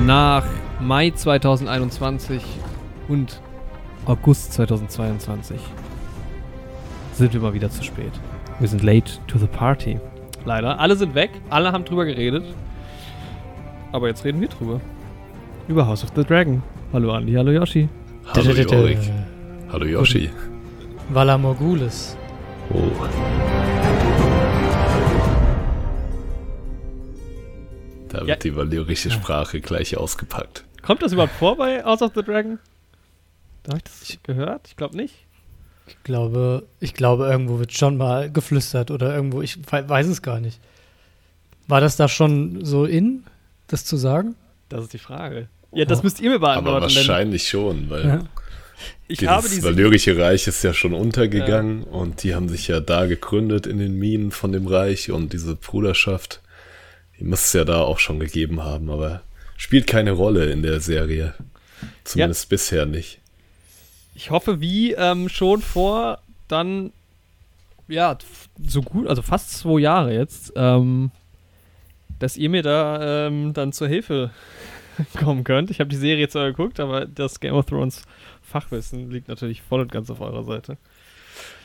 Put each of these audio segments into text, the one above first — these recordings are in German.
Nach Mai 2021 und August 2022 sind wir mal wieder zu spät. Wir sind late to the party. Leider. Alle sind weg. Alle haben drüber geredet. Aber jetzt reden wir drüber. Über House of the Dragon. Hallo Andi, hallo Yoshi. Hallo Jorik. Hallo Yoshi. Vala Morgulis. Oh. Da wird Ja. die valyrische Sprache gleich ausgepackt. Kommt das überhaupt vor bei House of the Dragon? Habe ich das gehört? Ich glaube nicht. Ich glaube, ich glaube, irgendwo wird schon mal geflüstert oder irgendwo, ich we- weiß es gar nicht. War das da schon so in, das zu sagen? Das ist die Frage. Ja, das Oh. müsst ihr mir beantworten. Aber wahrscheinlich schon, weil Ja. ich habe dieses diese valyrische Reich ist ja schon untergegangen und die haben sich ja da gegründet in den Minen von dem Reich und diese Bruderschaft, die muss es ja da auch schon gegeben haben, aber spielt keine Rolle in der Serie. Zumindest bisher nicht. Ich hoffe, wie ähm, schon vor dann, ja, so gut, also fast zwei Jahre jetzt, ähm, dass ihr mir da ähm, dann zur Hilfe kommen könnt. Ich habe die Serie zwar geguckt, aber das Game of Thrones Fachwissen liegt natürlich voll und ganz auf eurer Seite.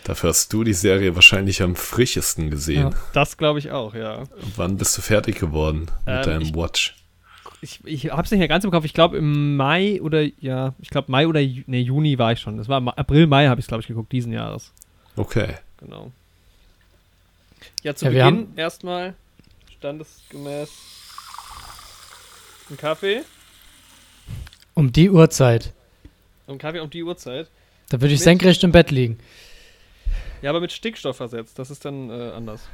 Dafür hast du die Serie wahrscheinlich am frischesten gesehen. Ja. Das glaube ich auch, ja. Wann bist du fertig geworden mit Ähm, deinem ich- Watch? Ich, ich habe es nicht mehr ganz im Kopf. Ich glaube im Mai oder, ja, ich glaube Mai oder, nee, Juni war ich schon. Das war April, Mai habe ich es, glaube ich, geguckt, diesen Jahres. Okay. Genau. Ja, zu Ja, wir Beginn erstmal standesgemäß ein Kaffee. Um die Uhrzeit. Ein Kaffee um die Uhrzeit. Da würde ich Mit- senkrecht im Bett liegen. Ja, aber mit Stickstoff versetzt. Das ist dann äh, anders.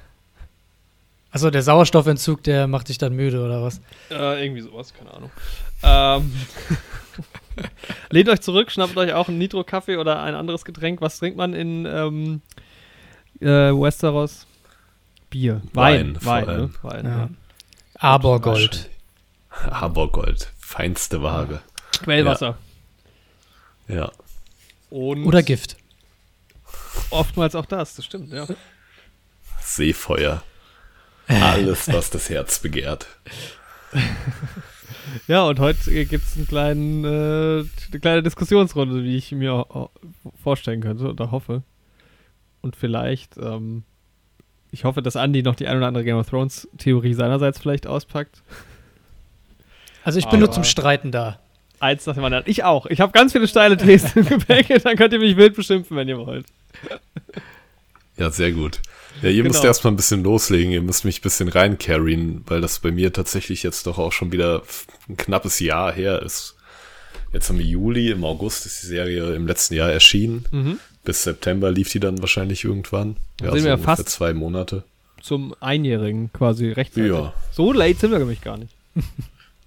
Achso, der Sauerstoffentzug, der macht dich dann müde oder was? Äh, irgendwie sowas, keine Ahnung. Ähm, Lehnt euch zurück, schnappt euch auch einen Nitro-Kaffee oder ein anderes Getränk. Was trinkt man in ähm, äh, Westeros? Bier. Wein. Wein, vor Wein, ne? allem. Wein, Ja. ja. Abergold. Habergold. Feinste Ware. Quellwasser. Ja. Und Oder Gift. Oftmals auch das, das stimmt, ja. Seefeuer. Alles, was das Herz begehrt. Ja, und heute gibt es einen kleinen, äh, eine kleine Diskussionsrunde, wie ich mir äh, vorstellen könnte oder hoffe. Und vielleicht, ähm, ich hoffe, dass Andy noch die ein oder andere Game of Thrones Theorie seinerseits vielleicht auspackt. Also ich bin nur Aber- zum Streiten da. Eins nach dem anderen. Ich auch. Ich habe ganz viele steile Thesen im Gepäck. Dann könnt ihr mich wild beschimpfen, wenn ihr wollt. Ja, sehr gut. Ja, ihr müsst Genau. erstmal ein bisschen loslegen. Ihr müsst mich ein bisschen reincarryen, weil das bei mir tatsächlich jetzt doch auch schon wieder ein knappes Jahr her ist. Jetzt haben wir Juli, im August ist die Serie im letzten Jahr erschienen. Mhm. Bis September lief die dann wahrscheinlich irgendwann. Dann sind wir ja ungefähr fast- zwei Monate. Zum Einjährigen quasi rechtzeitig. Ja. So late sind wir nämlich gar nicht.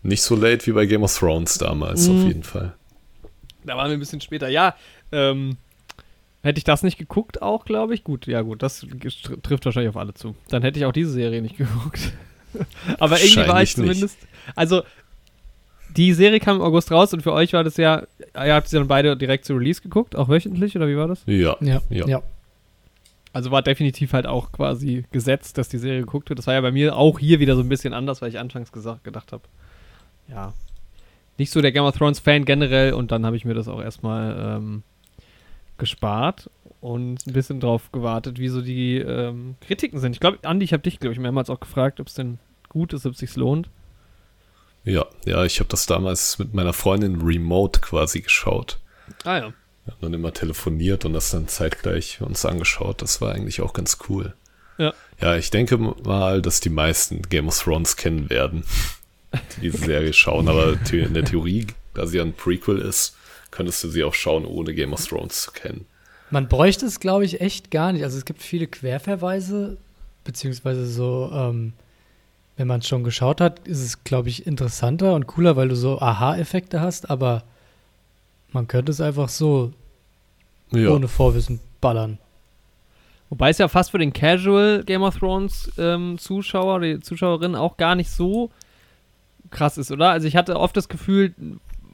Nicht so late wie bei Game of Thrones damals, Mhm. auf jeden Fall. Da waren wir ein bisschen später. Ja, ähm, hätte ich das nicht geguckt auch, glaube ich. Gut, ja gut, das trifft wahrscheinlich auf alle zu. Dann hätte ich auch diese Serie nicht geguckt. Aber irgendwie war ich Wahrscheinlich nicht. zumindest. Also, die Serie kam im August raus und für euch war das ja, ihr habt sie dann beide direkt zu Release geguckt, auch wöchentlich, oder wie war das? Ja. Ja, Ja. ja. Also war definitiv halt auch quasi gesetzt, dass die Serie geguckt wird. Das war ja bei mir auch hier wieder so ein bisschen anders, weil ich anfangs gesagt, gedacht habe, ja, nicht so der Game of Thrones Fan generell und dann habe ich mir das auch erstmal ähm, gespart und ein bisschen drauf gewartet, wie so die ähm, Kritiken sind. Ich glaube, Andi, ich habe dich, glaube ich, mehrmals auch gefragt, ob es denn gut ist, ob es sich lohnt. Ja, ja, ich habe das damals mit meiner Freundin remote quasi geschaut. Ah ja. Wir haben dann immer telefoniert und das dann zeitgleich uns angeschaut. Das war eigentlich auch ganz cool. Ja. Ja, ich denke mal, dass die meisten Game of Thrones kennen werden, die diese Serie schauen. Aber in der Theorie, da sie ja ein Prequel ist, könntest du sie auch schauen, ohne Game of Thrones zu kennen. Man bräuchte es, glaube ich, echt gar nicht. Also es gibt viele Querverweise, beziehungsweise so, ähm, wenn man es schon geschaut hat, ist es, glaube ich, interessanter und cooler, weil du so Aha-Effekte hast, aber man könnte es einfach so Ja, ohne Vorwissen ballern. Wobei es ja fast für den Casual Game of Thrones ähm, Zuschauer, die Zuschauerin auch gar nicht so krass ist, oder? Also ich hatte oft das Gefühl,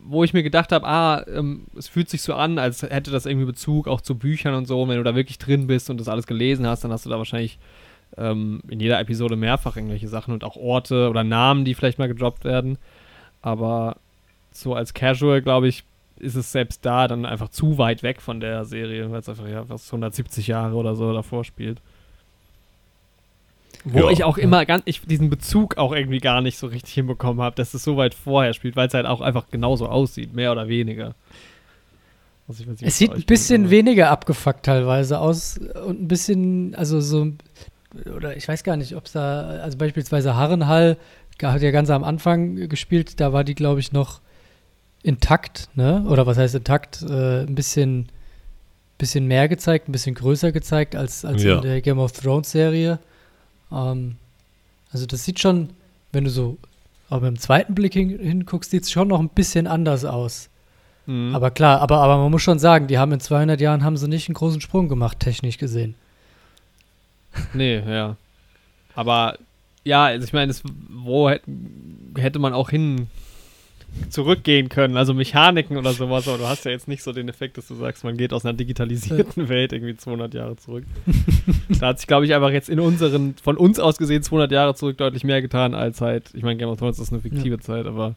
wo ich mir gedacht habe, ah, ähm, es fühlt sich so an, als hätte das irgendwie Bezug auch zu Büchern und so. Und wenn du da wirklich drin bist und das alles gelesen hast, dann hast du da wahrscheinlich ähm, in jeder Episode mehrfach irgendwelche Sachen und auch Orte oder Namen, die vielleicht mal gedroppt werden. Aber so als Casual, glaube ich, ist es selbst da dann einfach zu weit weg von der Serie, weil es einfach ja fast 170 Jahre oder so davor spielt. Wo Ja. ich auch immer ganz, ich diesen Bezug auch irgendwie gar nicht so richtig hinbekommen habe, dass es so weit vorher spielt, weil es halt auch einfach genauso aussieht, mehr oder weniger. Also ich weiß Es sieht ein bisschen ist, weniger abgefuckt teilweise aus und ein bisschen, also so, oder ich weiß gar nicht, ob es da, also beispielsweise Harrenhall hat ja ganz am Anfang gespielt, da war die, glaube ich, noch intakt, ne? Oder was heißt intakt? Äh, ein bisschen, bisschen mehr gezeigt, ein bisschen größer gezeigt als, als Ja. in der Game of Thrones Serie. Ähm, also das sieht schon, wenn du so aber dem zweiten Blick hin, hinguckst, sieht es schon noch ein bisschen anders aus. aber- Mhm. Aber klar, aber, aber man muss schon sagen, die haben in 200 Jahren haben sie nicht einen großen Sprung gemacht, technisch gesehen. Nee, ja. Aber ja, also ich meine, wo hätt, hätte man auch hin zurückgehen können, also Mechaniken oder sowas, aber du hast ja jetzt nicht so den Effekt, dass du sagst, man geht aus einer digitalisierten Welt irgendwie 200 Jahre zurück. da hat sich, glaube ich, einfach jetzt in unseren, von uns aus gesehen 200 Jahre zurück deutlich mehr getan als halt, ich meine, Game of Thrones ist eine fiktive Zeit, aber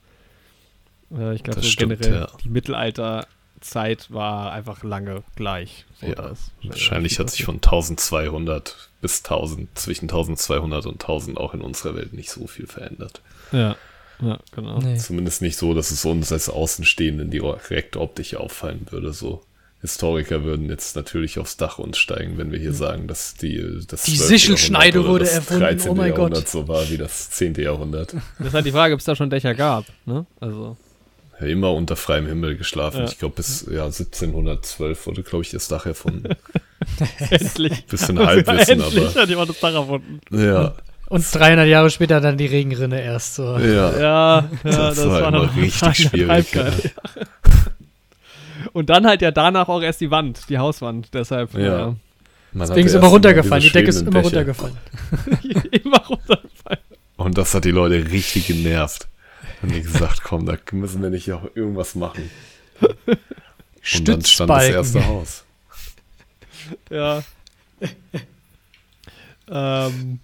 äh, ich glaube, so stimmt, generell ja. die Mittelalterzeit war einfach lange gleich. So, Ja, ist Wahrscheinlich hat sich von 1200 bis 1000, zwischen 1200 und 1000 auch in unserer Welt nicht so viel verändert. Ja, ja, genau. Nee. Zumindest nicht so, dass es uns als Außenstehenden direkt optisch auffallen würde. So Historiker würden jetzt natürlich aufs Dach uns steigen, wenn wir hier sagen, dass die das Die 12. Sichelschneide wurde das erfunden, 13. oh mein Gott. Jahrhundert so war wie das 10. Jahrhundert. Das ist halt die Frage, ob es da schon Dächer gab, ne? Also. Ja, immer unter freiem Himmel geschlafen. Ja. Ich glaube, bis ja, 1712 wurde, glaube ich, das Dach erfunden. Endlich. Bisschen Halbwissen, Endlich aber hat jemand das Dach erfunden. ja, Und 300 Jahre später dann die Regenrinne erst so. ja. Ja, ja Das das, war war immer noch richtig schwierig, ja. Und dann halt ja danach auch erst die Wand, die Hauswand. Deshalb Ja. ja. Man Deswegen ist immer runtergefallen. Die Decke ist immer Dächer. runtergefallen. immer runterfallen. Und das hat die Leute richtig genervt. Haben die gesagt, komm, da müssen wir nicht auch irgendwas machen. Und dann stand das erste. Haus. Ja. ähm.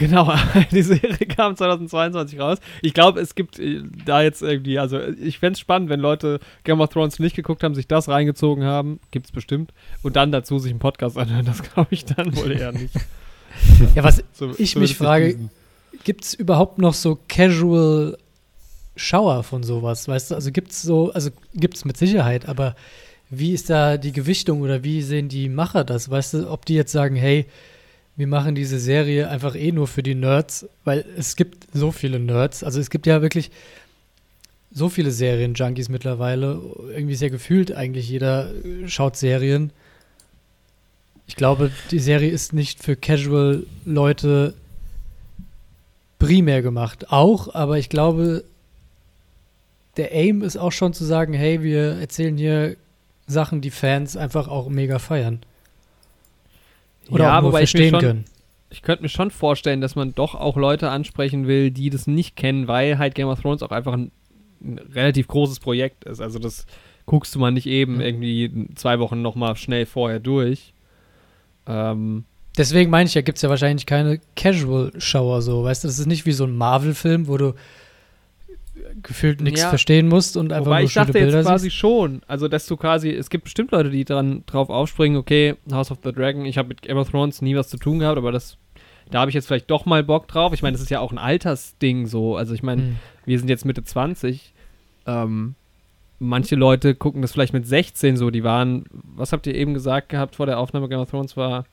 Genau, die Serie kam 2022 raus. Ich glaube, es gibt äh, da jetzt irgendwie, also ich fände es spannend, wenn Leute Game of Thrones nicht geguckt haben, sich das reingezogen haben, gibt es bestimmt, und dann dazu sich einen Podcast anhören. Das glaube ich dann wohl eher nicht. Ja, was So- Ich mich frage- gibt es überhaupt noch so Casual Schauer von sowas? Weißt du, also gibt es so, also gibt es mit Sicherheit, aber wie ist da die Gewichtung oder wie sehen die Macher das? Weißt du, ob die jetzt sagen, hey, wir machen diese Serie einfach eh nur für die Nerds, weil es gibt so viele Nerds. Also es gibt ja wirklich so viele Serien-Junkies mittlerweile. Irgendwie sehr gefühlt eigentlich jeder schaut Serien. Ich glaube, die Serie ist nicht für Casual-Leute primär gemacht. Auch, aber ich glaube, der Aim ist auch schon zu sagen, hey, wir erzählen hier Sachen, die Fans einfach auch mega feiern. Oder ja, auch nur wobei ich mir verstehen schon, können. ich könnte mir schon vorstellen, dass man doch auch Leute ansprechen will, die das nicht kennen, weil halt Game of Thrones auch einfach ein, ein relativ großes Projekt ist. Also das guckst du mal nicht eben Ja. irgendwie zwei Wochen nochmal schnell vorher durch. Ähm, Deswegen meine ich ja, gibt es ja wahrscheinlich keine Casual-Schauer so. Weißt du, das ist nicht wie so ein Marvel-Film, wo du gefühlt nichts Ja. verstehen musst und einfach Wobei nur ich schöne dachte jetzt Bilder quasi siehst. schon, also dass du quasi, es gibt bestimmt Leute, die dran drauf aufspringen, okay, House of the Dragon, ich habe mit Game of Thrones nie was zu tun gehabt, aber das, da habe ich jetzt vielleicht doch mal Bock drauf. Ich meine, das ist ja auch ein Altersding so, also ich meine, Hm. wir sind jetzt Mitte 20, ähm, manche Leute gucken das vielleicht mit 16 so, die waren, was habt ihr eben gesagt gehabt vor der Aufnahme, Game of Thrones war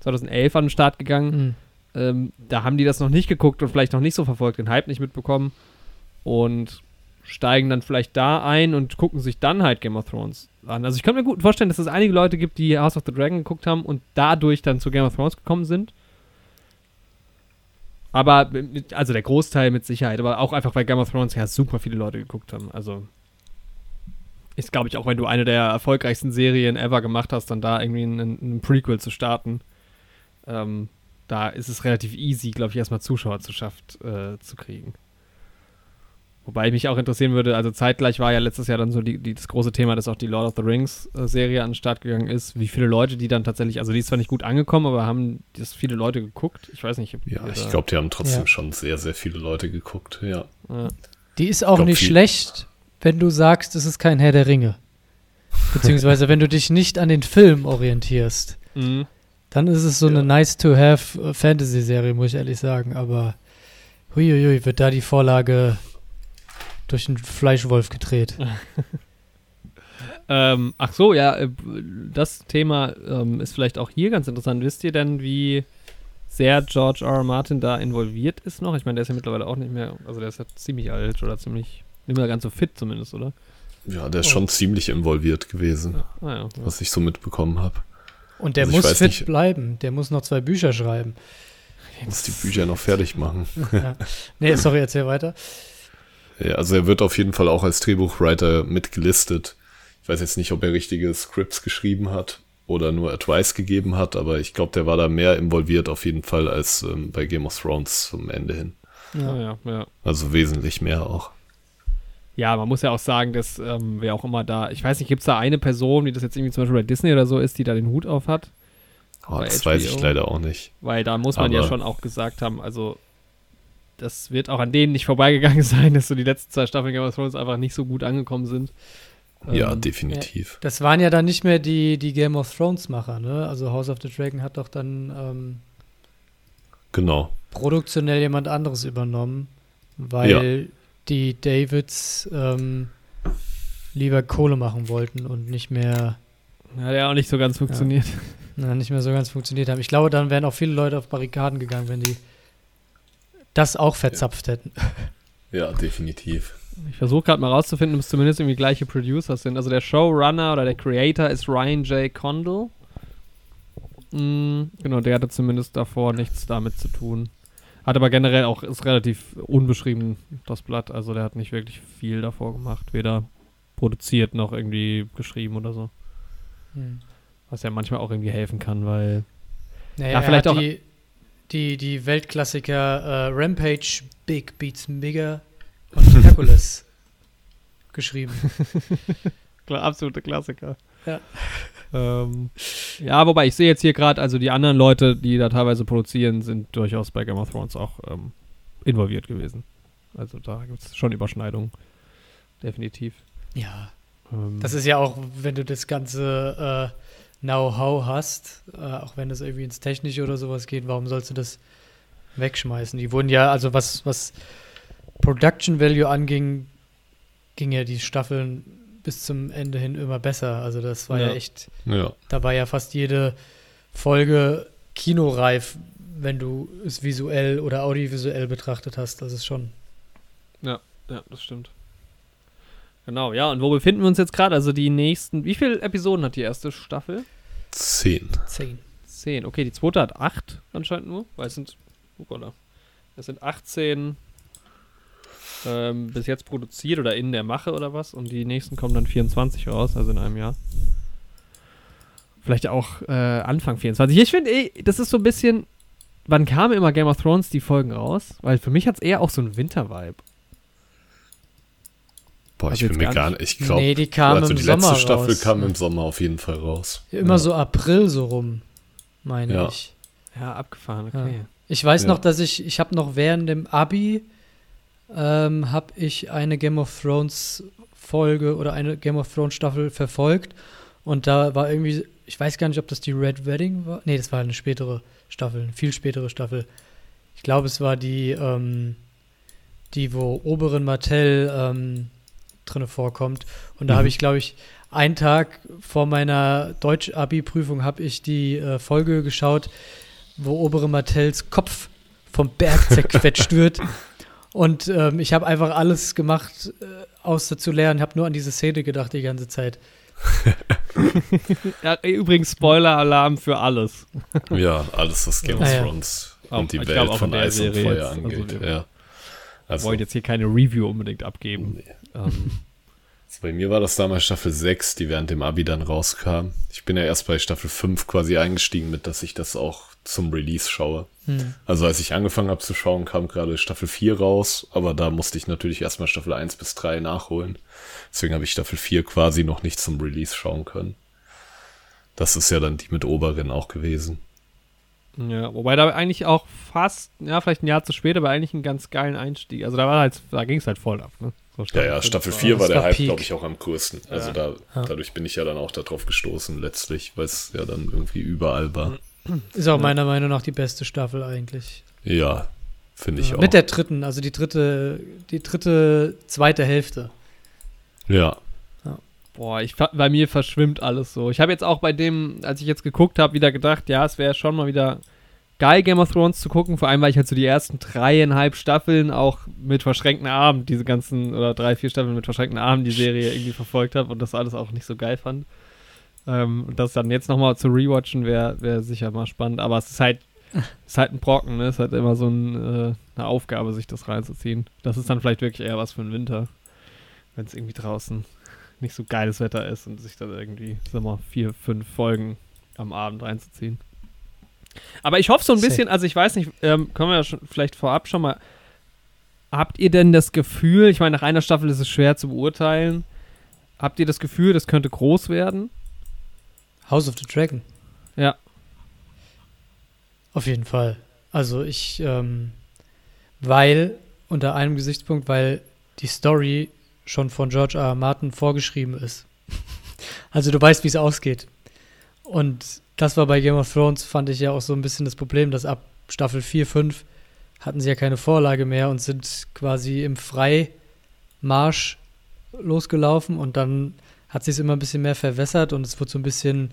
2011 an den Start gegangen, Hm. ähm, da haben die das noch nicht geguckt und vielleicht noch nicht so verfolgt, den Hype nicht mitbekommen und steigen dann vielleicht da ein und gucken sich dann halt Game of Thrones an. Also ich kann mir gut vorstellen, dass es einige Leute gibt, die House of the Dragon geguckt haben und dadurch dann zu Game of Thrones gekommen sind. Aber, also der Großteil mit Sicherheit, aber auch einfach, weil Game of Thrones ja super viele Leute geguckt haben. Also ist, glaube ich, auch wenn du eine der erfolgreichsten Serien ever gemacht hast, dann da irgendwie ein Prequel zu starten. Ähm, da ist es relativ easy, glaube ich, erstmal Zuschauer zu, schafft, äh, zu kriegen. Wobei mich auch interessieren würde, also zeitgleich war ja letztes Jahr dann so die, die, das große Thema, dass auch die Lord of the Rings äh, Serie an den Start gegangen ist. Wie viele Leute die dann tatsächlich, also die ist zwar nicht gut angekommen, aber haben das viele Leute geguckt? Ich weiß nicht. Ja, ich glaube, die haben trotzdem ja. schon sehr, sehr viele Leute geguckt, ja. ja. Die ist auch glaub, nicht schlecht, wenn du sagst, es ist kein Herr der Ringe. Beziehungsweise wenn du dich nicht an den Film orientierst. Mhm. Dann ist es so ja. eine nice-to-have äh, Fantasy-Serie, muss ich ehrlich sagen. Aber huiuiui, wird da die Vorlage durch einen Fleischwolf gedreht. ähm, ach so, ja, äh, das Thema ähm, ist vielleicht auch hier ganz interessant. Wisst ihr denn, wie sehr George R. R. Martin da involviert ist noch? Ich meine, der ist ja mittlerweile auch nicht mehr, also der ist ja ziemlich alt oder ziemlich, nicht mehr ganz so fit zumindest, oder? Ja, der ist oh. schon ziemlich involviert gewesen, ja. Ah, ja, ja. was ich so mitbekommen habe. Und der also muss fit nicht, bleiben. Der muss noch zwei Bücher schreiben. Muss die Bücher noch fertig machen. ja. Nee, sorry, erzähl weiter. Ja, also er wird auf jeden Fall auch als Drehbuchwriter mitgelistet. Ich weiß jetzt nicht, ob er richtige Scripts geschrieben hat oder nur Advice gegeben hat, aber ich glaube, der war da mehr involviert auf jeden Fall als ähm, bei Game of Thrones zum Ende hin. Ja, ja, ja. Also wesentlich mehr auch. Ja, man muss ja auch sagen, dass ähm, wer auch immer da, ich weiß nicht, gibt es da eine Person, wie das jetzt irgendwie zum Beispiel bei Disney oder so ist, die da den Hut auf hat? Oh, das HBO? weiß ich leider auch nicht. Weil da muss man Aber ja schon auch gesagt haben, also das wird auch an denen nicht vorbeigegangen sein, dass so die letzten zwei Staffeln Game of Thrones einfach nicht so gut angekommen sind. Ja, ähm, definitiv. Das waren ja dann nicht mehr die, die Game of Thrones-Macher, ne? Also House of the Dragon hat doch dann ähm, genau. produktionell jemand anderes übernommen, weil ja die Davids ähm, lieber Kohle machen wollten und nicht mehr. Hat ja auch nicht so ganz funktioniert. Ja, nicht mehr so ganz funktioniert haben. Ich glaube, dann wären auch viele Leute auf Barrikaden gegangen, wenn die das auch verzapft hätten. Ja, definitiv. Ich versuche gerade mal rauszufinden, ob es zumindest irgendwie gleiche Producer sind. Also der Showrunner oder der Creator ist Ryan J. Condal. Mhm, genau, der hatte zumindest davor nichts damit zu tun. Hat aber generell auch, ist relativ unbeschrieben, das Blatt. Also der hat nicht wirklich viel davor gemacht. Weder produziert noch irgendwie geschrieben oder so. Hm. Was ja manchmal auch irgendwie helfen kann, weil. Naja, ja, vielleicht auch. Die, die, die Weltklassiker äh, Rampage, Big Beats Bigger und Hercules geschrieben. Klar, absolute Klassiker. Ja. Ähm, ja, wobei ich sehe jetzt hier gerade, also die anderen Leute, die da teilweise produzieren, sind durchaus bei Game of Thrones auch ähm, involviert gewesen. Also da gibt es schon Überschneidungen. Definitiv. Ja. Ähm, das ist ja auch, wenn du das ganze äh, Know-how hast, äh, auch wenn es irgendwie ins Technische oder sowas geht, warum sollst du das wegschmeißen? Die wurden ja, also was, was Production Value anging, ging ja die Staffeln bis zum Ende hin immer besser. Also das war ja, ja echt, ja. da war ja fast jede Folge kinoreif, wenn du es visuell oder audiovisuell betrachtet hast. Das ist schon. Ja, ja, das stimmt. Genau, ja, und wo befinden wir uns jetzt gerade? Also die nächsten, wie viele Episoden hat die erste Staffel? Zehn. Zehn. Zehn, okay, die zweite hat acht anscheinend nur, weil es sind, oh es sind 18 ähm, bis jetzt produziert oder in der Mache oder was. Und die nächsten kommen dann 24 raus, also in einem Jahr. Vielleicht auch äh, Anfang 24. Ich finde, das ist so ein bisschen. Wann kamen immer Game of Thrones die Folgen raus? Weil für mich hat es eher auch so einen Winter-Vibe. Boah, ich bin mir gar nicht. Ich glaube, nee, die kamen also die Sommer letzte Staffel raus. kam im Sommer auf jeden Fall raus. Immer ja. so April so rum, meine ja. ich. Ja, abgefahren, okay. Ja. Ich weiß noch, dass ich, ich habe noch während dem Abi ähm, habe ich eine Game of Thrones Folge oder eine Game of Thrones Staffel verfolgt und da war irgendwie, ich weiß gar nicht, ob das die Red Wedding war. Nee, das war eine spätere Staffel, eine viel spätere Staffel. Ich glaube, es war die, ähm, die, wo Oberin Martell ähm, drinne vorkommt. Und da mhm. habe ich, glaube ich, einen Tag vor meiner Deutsch-Abi-Prüfung habe ich die äh, Folge geschaut, wo Obere Martells Kopf vom Berg zerquetscht wird und ähm, ich habe einfach alles gemacht, äh, außer zu lernen. Ich habe nur an diese Szene gedacht die ganze Zeit. ja, übrigens Spoiler-Alarm für alles. ja, alles, was Game of ah, Thrones ja. und die Welt von Eis und Feuer also angeht. Also ja. Also, wollen jetzt hier keine Review unbedingt abgeben. Nee. Ähm, Also bei mir war das damals Staffel 6, die während dem Abi dann rauskam. Ich bin ja erst bei Staffel 5 quasi eingestiegen mit, dass ich das auch zum Release schaue. Hm. Also als ich angefangen habe zu schauen, kam gerade Staffel 4 raus, aber da musste ich natürlich erstmal Staffel 1 bis 3 nachholen. Deswegen habe ich Staffel 4 quasi noch nicht zum Release schauen können. Das ist ja dann die mit Oberin auch gewesen. Ja, wobei da eigentlich auch fast, ja, vielleicht ein Jahr zu spät, aber eigentlich einen ganz geilen Einstieg. Also da war halt, da ging es halt voll ab, ne? So ja, ja, Staffel 4 war der Hype, glaube ich, auch am größten. Also ja. da, ja. dadurch bin ich ja dann auch darauf gestoßen letztlich, weil es ja dann irgendwie überall war. Ist auch meiner Meinung nach die beste Staffel eigentlich. Ja, finde ich auch. Mit der dritten, also die dritte, die dritte, zweite Hälfte. Ja. Boah, ich, bei mir verschwimmt alles so. Ich habe jetzt auch bei dem, als ich jetzt geguckt habe, wieder gedacht, ja, es wäre schon mal wieder geil, Game of Thrones zu gucken. Vor allem, weil ich halt so die ersten dreieinhalb Staffeln auch mit verschränkten Armen, diese ganzen, oder drei, vier Staffeln mit verschränkten Armen die Serie irgendwie verfolgt habe und das alles auch nicht so geil fand. Ähm, das dann jetzt nochmal zu rewatchen wäre wär sicher mal spannend. Aber es ist halt, ist halt ein Brocken, ne? Es ist halt immer so ein, äh, eine Aufgabe, sich das reinzuziehen. Das ist dann vielleicht wirklich eher was für den Winter. Wenn es irgendwie draußen nicht so geiles Wetter ist und sich dann irgendwie, sagen wir mal, vier, fünf Folgen am Abend reinzuziehen. Aber ich hoffe so ein bisschen, also ich weiß nicht, ähm, können wir ja schon vielleicht vorab schon mal. Habt ihr denn das Gefühl, ich meine, nach einer Staffel ist es schwer zu beurteilen, habt ihr das Gefühl, das könnte groß werden? House of the Dragon. Ja. Auf jeden Fall. Also ich, ähm, weil, unter einem Gesichtspunkt, weil die Story schon von George R. R. Martin vorgeschrieben ist. also du weißt, wie es ausgeht. Und das war bei Game of Thrones, fand ich ja auch so ein bisschen das Problem, dass ab Staffel 4, 5 hatten sie ja keine Vorlage mehr und sind quasi im Freimarsch losgelaufen und dann hat sich es immer ein bisschen mehr verwässert und es wird so ein bisschen,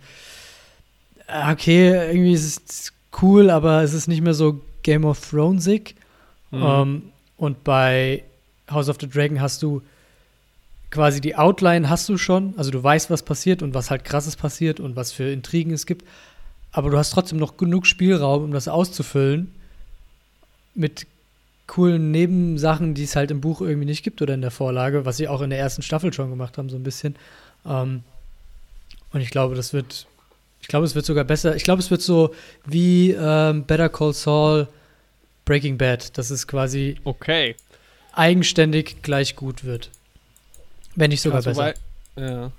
ah, okay, irgendwie ist es cool, aber es ist nicht mehr so Game of Thronesig. Mhm. Um, ähm, und bei House of the Dragon hast du quasi die Outline hast du schon, also du weißt, was passiert und was halt krasses passiert und was für Intrigen es gibt, aber du hast trotzdem noch genug Spielraum, um das auszufüllen mit coolen Nebensachen, die es halt im Buch irgendwie nicht gibt oder in der Vorlage, was sie auch in der ersten Staffel schon gemacht haben, so ein bisschen. Ähm, und ich glaube, das wird, ich glaube, es wird sogar besser. Ich glaube, es wird so wie ähm, Better Call Saul, Breaking Bad, dass es quasi okay. eigenständig gleich gut wird. Wenn nicht sogar also besser. Bei, ja.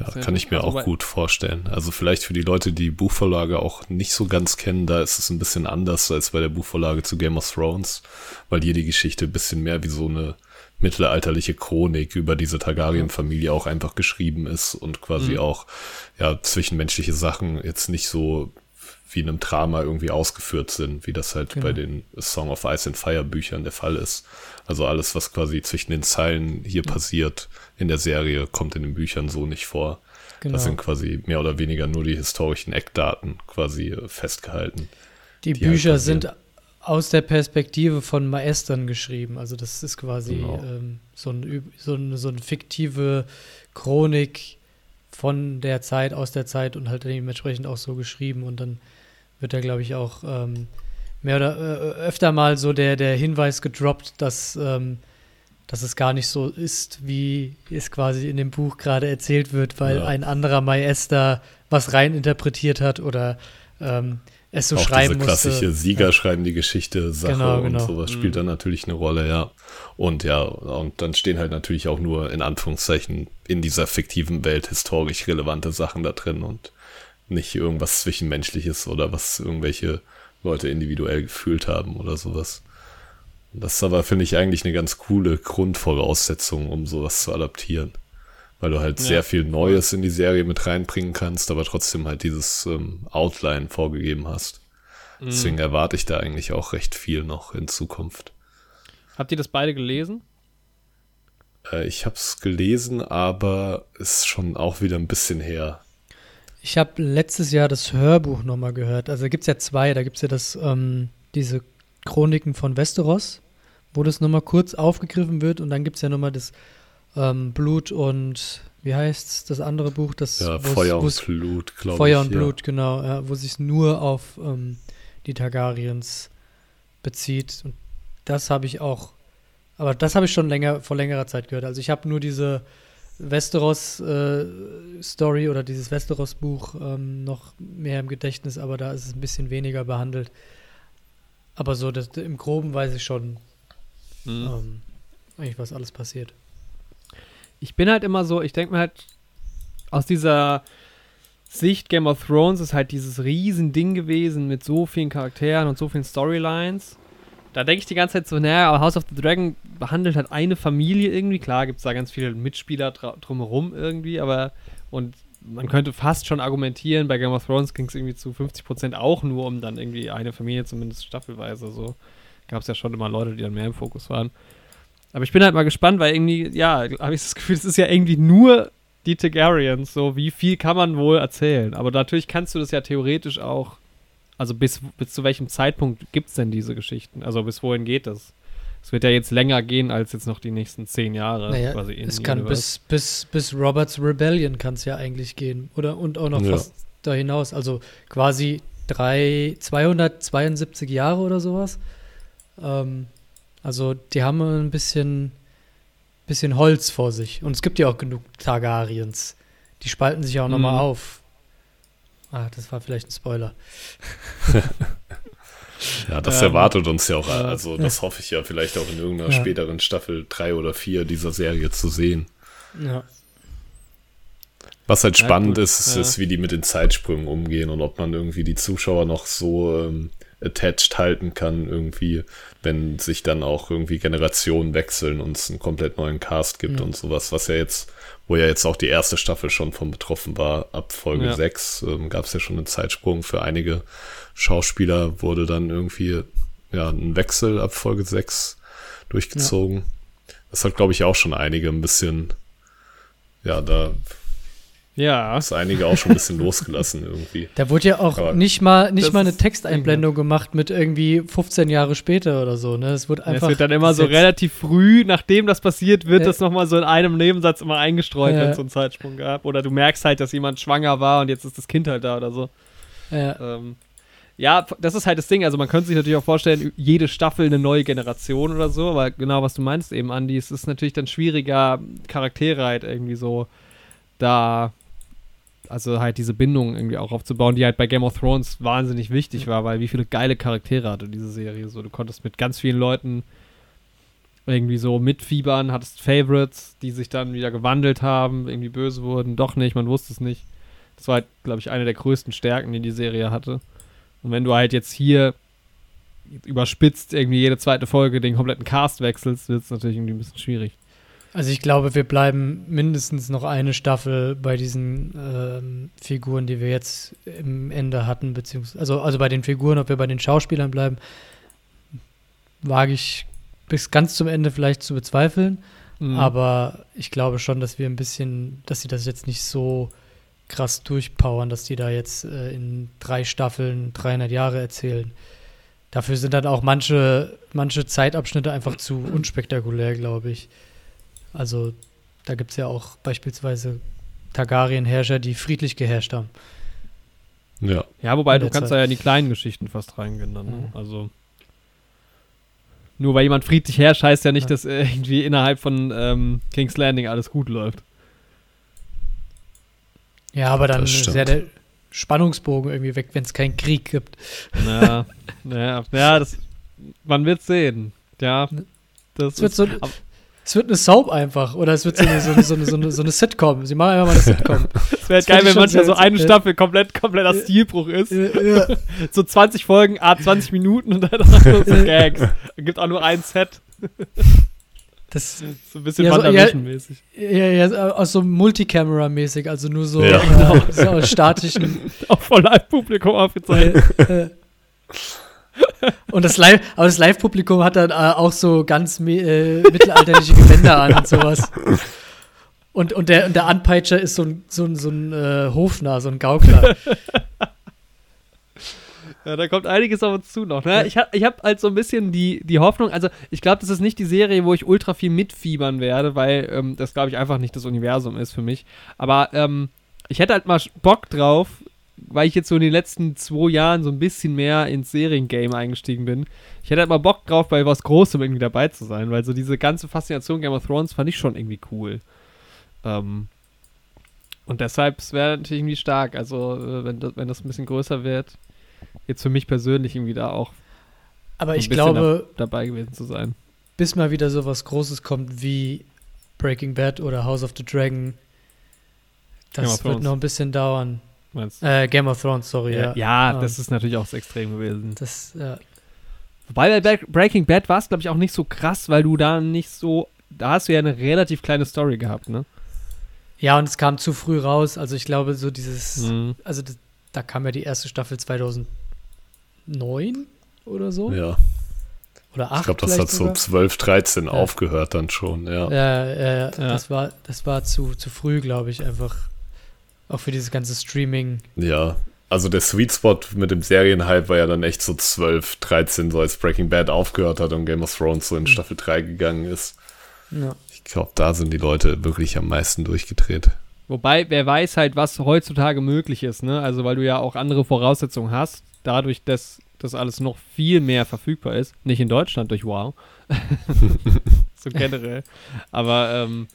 Ja, kann ich mir auch gut vorstellen. Also vielleicht für die Leute, die die Buchvorlage auch nicht so ganz kennen, da ist es ein bisschen anders als bei der Buchvorlage zu Game of Thrones, weil hier die Geschichte ein bisschen mehr wie so eine mittelalterliche Chronik über diese Targaryen-Familie auch einfach geschrieben ist und quasi mhm. auch ja zwischenmenschliche Sachen jetzt nicht so wie in einem Drama irgendwie ausgeführt sind, wie das halt genau. bei den Song of Ice and Fire Büchern der Fall ist. Also alles, was quasi zwischen den Zeilen hier ja. passiert in der Serie, kommt in den Büchern so nicht vor. Genau. Das sind quasi mehr oder weniger nur die historischen Eckdaten quasi äh, festgehalten. Die, die halt Bücher halt sind aus der Perspektive von Maestern geschrieben. Also das ist quasi genau. ähm, so, ein, so, ein, so eine fiktive Chronik von der Zeit, aus der Zeit und halt dementsprechend auch so geschrieben. Und dann wird da, glaube ich, auch ähm, mehr oder äh, öfter mal so der, der Hinweis gedroppt, dass, ähm, dass es gar nicht so ist, wie es quasi in dem Buch gerade erzählt wird, weil ja. ein anderer Meister was reininterpretiert hat oder ähm, es so auch schreiben diese klassische musste. Sieger ja. schreiben die Geschichte, Sache genau, genau. und sowas spielt mhm. dann natürlich eine Rolle, ja. Und ja, und dann stehen halt natürlich auch nur in Anführungszeichen in dieser fiktiven Welt historisch relevante Sachen da drin und nicht irgendwas Zwischenmenschliches oder was irgendwelche Leute individuell gefühlt haben oder sowas. Das ist aber, finde ich, eigentlich eine ganz coole Grundvoraussetzung, um sowas zu adaptieren. Weil du halt ja. sehr viel Neues in die Serie mit reinbringen kannst, aber trotzdem halt dieses ähm, Outline vorgegeben hast. Mhm. Deswegen erwarte ich da eigentlich auch recht viel noch in Zukunft. Habt ihr das beide gelesen? Äh, ich habe es gelesen, aber ist schon auch wieder ein bisschen her. Ich habe letztes Jahr das Hörbuch nochmal gehört. Also gibt es ja zwei. Da gibt es ja das, ähm, diese Chroniken von Westeros, wo das nochmal kurz aufgegriffen wird. Und dann gibt es ja nochmal das ähm, Blut und, wie heißt das andere Buch? Das, ja, Feuer und Blut, glaube ich. Feuer und ja. Blut, genau. Ja, wo sich nur auf ähm, die Targaryens bezieht. Und das habe ich auch, aber das habe ich schon länger, vor längerer Zeit gehört. Also ich habe nur diese Westeros-Story äh, oder dieses Westeros-Buch ähm, noch mehr im Gedächtnis, aber da ist es ein bisschen weniger behandelt. Aber so das, im Groben weiß ich schon mhm. ähm, eigentlich, was alles passiert. Ich bin halt immer so, ich denke mir halt, aus dieser Sicht Game of Thrones ist halt dieses Riesending gewesen mit so vielen Charakteren und so vielen Storylines. Da denke ich die ganze Zeit so, naja, House of the Dragon behandelt halt eine Familie irgendwie. Klar gibt es da ganz viele Mitspieler drumherum irgendwie, aber und man könnte fast schon argumentieren, bei Game of Thrones ging es irgendwie zu 50% auch nur um dann irgendwie eine Familie, zumindest staffelweise. So gab es ja schon immer Leute, die dann mehr im Fokus waren. Aber ich bin halt mal gespannt, weil irgendwie, ja, habe ich das Gefühl, es ist ja irgendwie nur die Targaryens, so wie viel kann man wohl erzählen. Aber natürlich kannst du das ja theoretisch auch, also bis, bis zu welchem Zeitpunkt gibt es denn diese Geschichten? Also bis wohin geht das? Es wird ja jetzt länger gehen als jetzt noch die nächsten zehn Jahre. Naja, quasi es kann bis, bis, bis Roberts Rebellion kann es ja eigentlich gehen. Oder und auch noch ja. fast da hinaus. Also quasi drei, 272 Jahre oder sowas. Ähm, also die haben ein bisschen bisschen Holz vor sich. Und es gibt ja auch genug Targaryens. Die spalten sich ja auch mhm. nochmal auf. Ah, das war vielleicht ein Spoiler. ja, das ähm, erwartet uns ja auch. Also, das hoffe ich ja vielleicht auch in irgendeiner ja. späteren Staffel 3 oder 4 dieser Serie zu sehen. Ja. Was halt spannend ja, ist, ist, wie die mit den Zeitsprüngen umgehen und ob man irgendwie die Zuschauer noch so ähm, attached halten kann, irgendwie, wenn sich dann auch irgendwie Generationen wechseln und es einen komplett neuen Cast gibt mhm. und sowas, was ja jetzt, wo ja jetzt auch die erste Staffel schon von betroffen war, ab Folge ja. 6 ähm, gab es ja schon einen Zeitsprung für einige Schauspieler, wurde dann irgendwie ja ein Wechsel ab Folge 6 durchgezogen. Ja. Das hat, glaube ich, auch schon einige ein bisschen, ja, da ja. Ist einige auch schon ein bisschen losgelassen irgendwie. Da wurde ja auch Aber nicht mal nicht mal eine Texteinblendung gemacht mit irgendwie 15 Jahre später oder so, ne? Es wird einfach. Es wird dann immer so relativ früh, nachdem das passiert, wird ja. das nochmal so in einem Nebensatz immer eingestreut, ja. wenn es so einen Zeitsprung gab. Oder du merkst halt, dass jemand schwanger war und jetzt ist das Kind halt da oder so. Ja. Ähm, ja, das ist halt das Ding. Also man könnte sich natürlich auch vorstellen, jede Staffel eine neue Generation oder so, aber genau was du meinst eben, Andi, es ist natürlich dann schwieriger, Charaktere halt irgendwie so da also halt diese Bindung irgendwie auch aufzubauen, die halt bei Game of Thrones wahnsinnig wichtig war, weil wie viele geile Charaktere hatte diese Serie. So, du konntest mit ganz vielen Leuten irgendwie so mitfiebern, hattest Favorites, die sich dann wieder gewandelt haben, irgendwie böse wurden, doch nicht, man wusste es nicht. Das war halt, glaube ich, eine der größten Stärken, die die Serie hatte. Und wenn du halt jetzt hier überspitzt irgendwie jede zweite Folge den kompletten Cast wechselst, wird es natürlich irgendwie ein bisschen schwierig. Also ich glaube, wir bleiben mindestens noch eine Staffel bei diesen ähm, Figuren, die wir jetzt im Ende hatten, beziehungsweise also, also bei den Figuren, ob wir bei den Schauspielern bleiben, wage ich bis ganz zum Ende vielleicht zu bezweifeln. Mhm. Aber ich glaube schon, dass wir ein bisschen, dass sie das jetzt nicht so krass durchpowern, dass die da jetzt äh, in drei Staffeln 300 Jahre erzählen. Dafür sind dann auch manche, manche Zeitabschnitte einfach zu unspektakulär, glaube ich. Also da gibt es ja auch beispielsweise Targaryen-Herrscher, die friedlich geherrscht haben. Ja. Ja, wobei du kannst Zeit. da ja in die kleinen Geschichten fast reingehen dann. Ne? Mhm. Also nur weil jemand friedlich herrscht, heißt ja nicht, ja. dass irgendwie innerhalb von ähm, King's Landing alles gut läuft. Ja, aber dann ist ja der Spannungsbogen irgendwie weg, wenn es keinen Krieg gibt. Ja, ja, ja das, man wird sehen. Ja, das, das wird so, es wird eine Soap einfach oder es wird so eine, so eine, so eine, so eine, so eine Sitcom. Sie machen einfach mal eine Sitcom. Es wäre geil, wenn manchmal so eine Staffel komplett kompletter Stilbruch ist. Ja. so 20 Folgen, a 20 Minuten und dann so, so Gags. Es gibt auch nur ein Set. Das so ein bisschen ja, WandaVision-mäßig. Ja, ja, ja, auch so Multicamera-mäßig, also nur so, ja. Genau, so statischen. Auch vor Live-Publikum aufgezeichnet. Äh, äh. Und das Live, aber das Live-Publikum hat dann äh, auch so ganz äh, mittelalterliche Gewänder an und sowas. Und, und, der, und der Anpeitscher ist so ein, so ein, so ein äh, Hofnarr, so ein Gaukler. Ja, da kommt einiges auf uns zu noch. Ne? Ich habe ich hab halt so ein bisschen die, die Hoffnung, also ich glaube, das ist nicht die Serie, wo ich ultra viel mitfiebern werde, weil ähm, das, glaube ich, einfach nicht das Universum ist für mich. Aber ähm, ich hätte halt mal Bock drauf, weil ich jetzt so in den letzten zwei Jahren so ein bisschen mehr ins Seriengame eingestiegen bin. Ich hätte halt mal Bock drauf, bei was Großem irgendwie dabei zu sein, weil so diese ganze Faszination Game of Thrones fand ich schon irgendwie cool. Ähm, und deshalb wäre natürlich irgendwie stark. Also, äh, wenn das, wenn das ein bisschen größer wird, jetzt für mich persönlich irgendwie da auch Aber ich glaube, da, dabei gewesen zu sein. bis mal wieder so was Großes kommt wie Breaking Bad oder House of the Dragon, das wird noch ein bisschen dauern. Meinst du? Äh, Game of Thrones, sorry, ja. ja, Ähm, das ist natürlich auch so extrem gewesen. Das, ja. Wobei bei Bre- Breaking Bad war es, glaube ich, auch nicht so krass, weil du da nicht so. Da hast du ja eine relativ kleine Story gehabt, ne? ja, und es kam zu früh raus. Also ich glaube, so dieses, Mhm. also das, da kam ja die erste Staffel 2009 oder so. Ja, Oder 8 ich glaube, das hat so sogar. 12, 13 Ja. aufgehört dann schon, ja. Ja, ja, ja, Ja. das war, das war zu, zu früh, glaube ich, einfach. Auch für dieses ganze Streaming. Ja, also der Sweet Spot mit dem Serienhype war ja dann echt so 12, 13, so als Breaking Bad aufgehört hat und Game of Thrones so in Staffel 3 gegangen ist. Ja. Ich glaube, da sind die Leute wirklich am meisten durchgedreht. Wobei, wer weiß halt, was heutzutage möglich ist, ne? Also, weil du ja auch andere Voraussetzungen hast, dadurch, dass das alles noch viel mehr verfügbar ist. Nicht in Deutschland durch Wow. so generell. Aber ähm,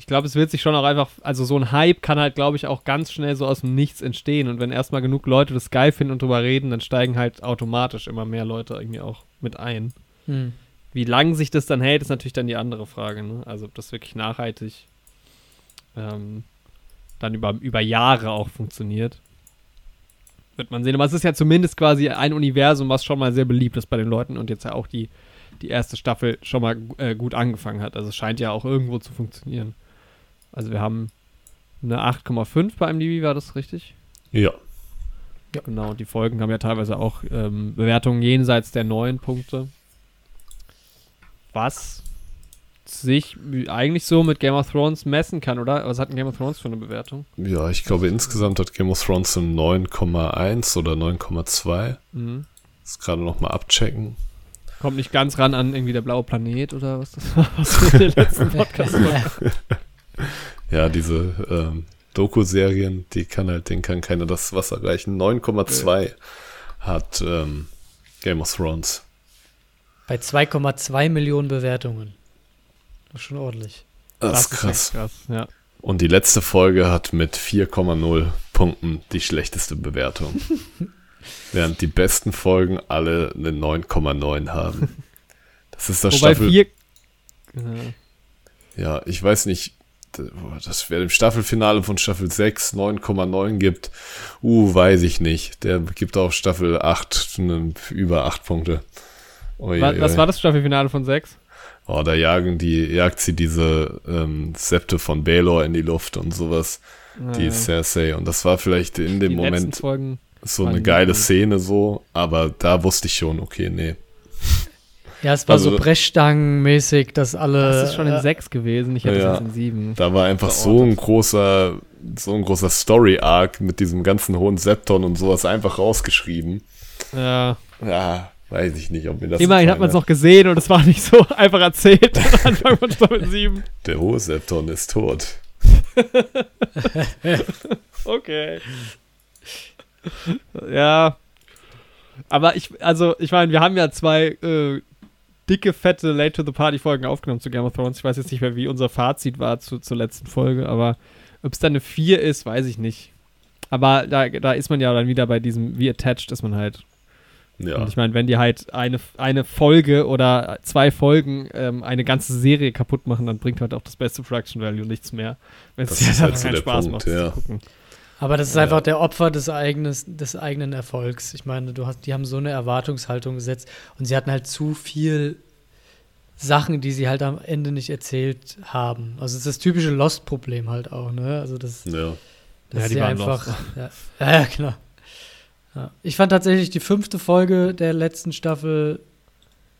ich glaube, es wird sich schon auch einfach, also so ein Hype kann halt, glaube ich, auch ganz schnell so aus dem Nichts entstehen. Und wenn erstmal genug Leute das geil finden und drüber reden, dann steigen halt automatisch immer mehr Leute irgendwie auch mit ein. Hm. Wie lang sich das dann hält, ist natürlich dann die andere Frage. Ne? Also ob das wirklich nachhaltig ähm, dann über, über Jahre auch funktioniert. Wird man sehen. Aber es ist ja zumindest quasi ein Universum, was schon mal sehr beliebt ist bei den Leuten und jetzt ja auch die, die erste Staffel schon mal äh, gut angefangen hat. Also es scheint ja auch irgendwo zu funktionieren. Also wir haben eine 8,5 bei MDB, war das richtig? Ja, Genau, die Folgen haben ja teilweise auch ähm, Bewertungen jenseits der neun Punkte. Was sich eigentlich so mit Game of Thrones messen kann, oder? Was hat ein Game of Thrones für eine Bewertung? ja, ich glaube insgesamt hat Game of Thrones so 9,1 oder 9,2. Mhm. Das gerade noch mal abchecken. Kommt nicht ganz ran an irgendwie der blaue Planet oder was das war, was wir in den letzten Podcast war. Ja, diese ähm, Doku-Serien, die kann halt, den kann keiner das Wasser erreichen. 9,2 hat ähm, Game of Thrones. Bei 2,2 Millionen Bewertungen. Das ist schon ordentlich. Das ist krass. krass. Ja. Und die letzte Folge hat mit 4,0 Punkten die schlechteste Bewertung. Während die besten Folgen alle eine 9,9 haben. Das ist das Wobei Staffel. vier. Ja. Ja, ich weiß nicht, d- dass wer im Staffelfinale von Staffel 6 9,9 gibt, uh, weiß ich nicht. Der gibt auf Staffel 8 ne, über 8 Punkte. Ui, Was ui. war das Staffelfinale von 6? Oh, da jagen die, jagt sie diese ähm, Septe von Baelor in die Luft und sowas, die Cersei. Und das war vielleicht in dem Moment so eine geile. Szene so, aber da wusste ich schon, okay, nee. Ja, es war Also- so Brechstangenmäßig, dass alle. Das ist schon in äh, 6 gewesen, ich hätte Ja. es jetzt in 7. Da war einfach so ein großer, so ein großer Story-Arc mit diesem ganzen hohen Septon und sowas einfach rausgeschrieben. Ja. Ja, weiß ich nicht, ob mir das. Immerhin hat man es noch gesehen und es war nicht so einfach erzählt am Anfang von Staffel 7. Der hohe Septon ist tot. Okay. Ja. Aber ich, also, ich meine, wir haben ja zwei äh, dicke, fette Late to the Party Folgen aufgenommen zu Game of Thrones. Ich weiß jetzt nicht mehr, wie unser Fazit war zu, zur letzten Folge, aber ob es dann eine 4 ist, weiß ich nicht. Aber da, da ist man ja dann wieder bei diesem, wie attached ist man halt. Ja. Und ich meine, wenn die halt eine, eine Folge oder zwei Folgen ähm, eine ganze Serie kaputt machen, dann bringt halt auch das beste Production Value nichts mehr. Wenn es dir dann halt so keinen Spaß Punkt, macht, ja. zu gucken. Aber das ist Ja. einfach der Opfer des, eigenes, des eigenen Erfolgs. Ich meine, du hast, die haben so eine Erwartungshaltung gesetzt und sie hatten halt zu viel Sachen, die sie halt am Ende nicht erzählt haben. Also es ist das typische Lost-Problem halt auch, ne? Also das, ja. das Ja, ist die ja waren einfach. lost. Ja, ja, ja, genau. Ja. Ich fand tatsächlich die fünfte Folge der letzten Staffel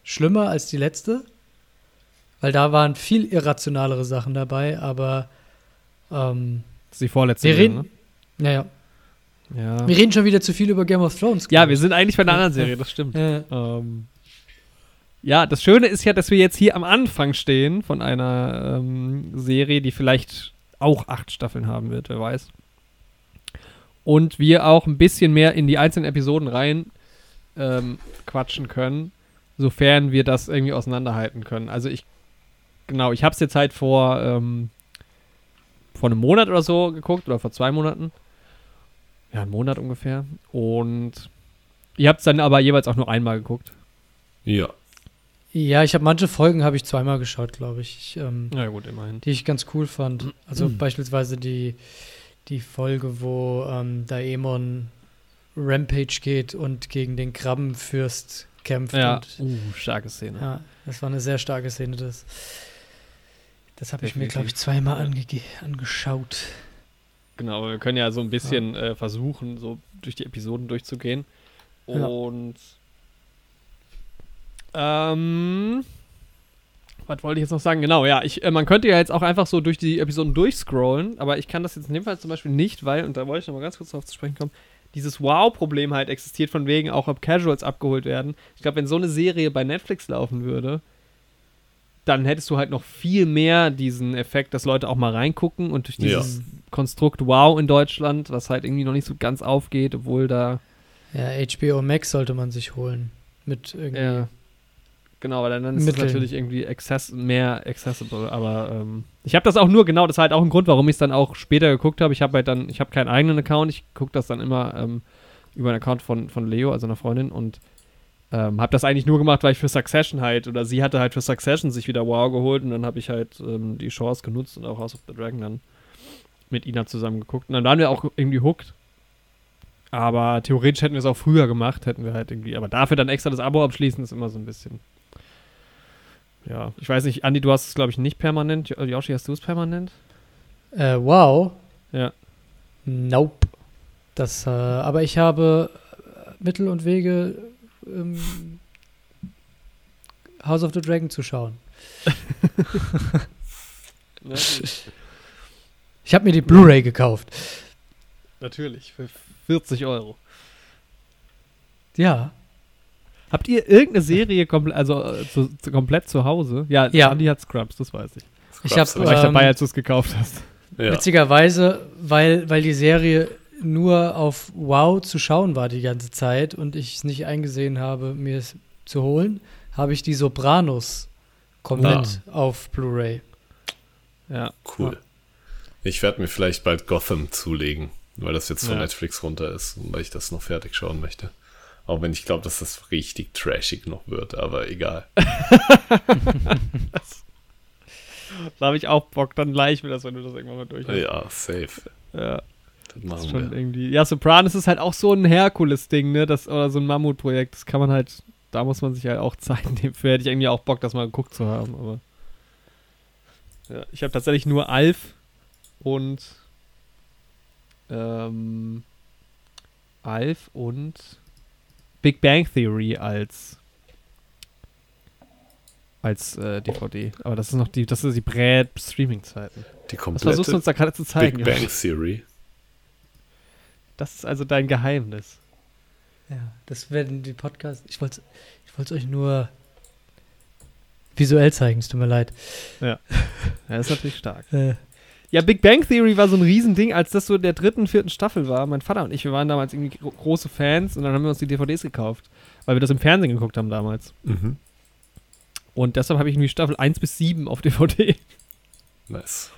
schlimmer als die letzte. Weil da waren viel irrationalere Sachen dabei, aber ähm, Das ist die vorletzte. wir reden. Ne? Ja. wir reden schon wieder zu viel über Game of Thrones. ja, wir sind eigentlich bei einer anderen Serie, das stimmt. Ja. Ähm, ja, das Schöne ist ja, dass wir jetzt hier am Anfang stehen von einer ähm, Serie, die vielleicht auch acht Staffeln haben wird, wer weiß. Und wir auch ein bisschen mehr in die einzelnen Episoden rein ähm, quatschen können, sofern wir das irgendwie auseinanderhalten können. Also ich, genau, ich habe es jetzt halt vor, ähm, vor einem Monat oder so geguckt oder vor zwei Monaten. Ja, einen Monat ungefähr. Und ihr habt es dann aber jeweils auch nur einmal geguckt. Ja. Ja, ich habe manche Folgen habe ich zweimal geschaut, glaube ich, ich ähm, Na ja, gut, immerhin. die ich ganz cool fand. Also beispielsweise die, die Folge, wo ähm, Daemon Rampage geht und gegen den Krabbenfürst kämpft. Ja, Und, uh, starke Szene. ja, das war eine sehr starke Szene. Das, das habe ich mir, glaube ich, zweimal angeschaut. Genau, wir können ja so ein bisschen äh, versuchen, so durch die Episoden durchzugehen. Ja. Und ähm, was wollte ich jetzt noch sagen? Genau, ja, ich, äh, man könnte ja jetzt auch einfach so durch die Episoden durchscrollen, aber ich kann das jetzt in dem Fall zum Beispiel nicht, weil, und da wollte ich noch mal ganz kurz darauf zu sprechen kommen, dieses Wow-Problem halt existiert, von wegen auch ob Casuals abgeholt werden. Ich glaube, wenn so eine Serie bei Netflix laufen würde, dann hättest du halt noch viel mehr diesen Effekt, dass Leute auch mal reingucken und durch Ja. dieses Konstrukt Wow in Deutschland, was halt irgendwie noch nicht so ganz aufgeht, obwohl da Ja, HBO Max sollte man sich holen. Mit irgendwie. Ja. Genau, weil dann, ist es natürlich irgendwie access mehr accessible. Aber ähm, ich habe das auch nur genau, das war halt auch ein Grund, warum ich es dann auch später geguckt habe. Ich habe halt dann, ich habe keinen eigenen Account, ich gucke das dann immer ähm, über einen Account von, von Leo, also einer Freundin, und ähm, habe das eigentlich nur gemacht, weil ich für Succession halt, oder sie hatte halt für Succession sich wieder Wow geholt und dann habe ich halt ähm, die Chance genutzt und auch House of the Dragon dann mit Ina zusammen geguckt. Und dann waren wir auch irgendwie hooked. Aber theoretisch hätten wir es auch früher gemacht, hätten wir halt irgendwie. Aber dafür dann extra das Abo abschließen, ist immer so ein bisschen. Ja, ich weiß nicht, Andi, du hast es, glaube ich, nicht permanent. Yoshi, hast du es permanent? Äh, wow. Ja. Nope. Das, äh, aber ich habe Mittel und Wege, ähm, House of the Dragon zu schauen. Ich habe mir die Blu-ray gekauft. Natürlich, für 40 Euro. Ja. Habt ihr irgendeine Serie komple also, äh, zu, zu, komplett zu Hause? Ja, Ja. Andi hat Scrubs, das weiß ich. Ich Scrubs hab, Da war ich Ähm, dabei, als du es gekauft hast. ja. Witzigerweise, weil, weil die Serie nur auf Wow zu schauen war die ganze Zeit und ich es nicht eingesehen habe, mir es zu holen, habe ich die Sopranos komplett auf Blu-ray. Ja. Cool. Ich werde mir vielleicht bald Gotham zulegen, weil das jetzt von Ja. Netflix runter ist und weil ich das noch fertig schauen möchte. Auch wenn ich glaube, dass das richtig trashig noch wird, aber egal. Da habe ich auch Bock, dann gleich mir das, wenn du das irgendwann mal durch hast. Ja, safe. Ja. Das Das machen ist schon wir. irgendwie. Ja, Sopranos ist halt auch so ein Herkules-Ding, ne? Das, oder so ein Mammutprojekt. Das kann man halt, da muss man sich halt auch Zeit nehmen. Für hätte ich irgendwie auch Bock, das mal geguckt zu haben, aber. Ja, ich habe tatsächlich nur Alf und ähm, Alf und Big Bang Theory als als äh, DVD. Aber das ist noch die, das ist die Brät-Streaming-Zeiten. Die Was versuchst du uns komplette da gerade zu zeigen? Big Bang Theory. Das ist also dein Geheimnis. Ja, das werden die Podcasts. Ich wollte ich wollte euch nur visuell zeigen, es tut mir leid. Ja, das ist natürlich stark. Äh, Ja, Big Bang Theory war so ein Riesending, als das so in der dritten, vierten Staffel war. Mein Vater und ich, wir waren damals irgendwie gro große Fans und dann haben wir uns die DVDs gekauft, weil wir das im Fernsehen geguckt haben damals. Mhm. Und deshalb habe ich irgendwie Staffel 1 bis 7 auf DVD. Nice.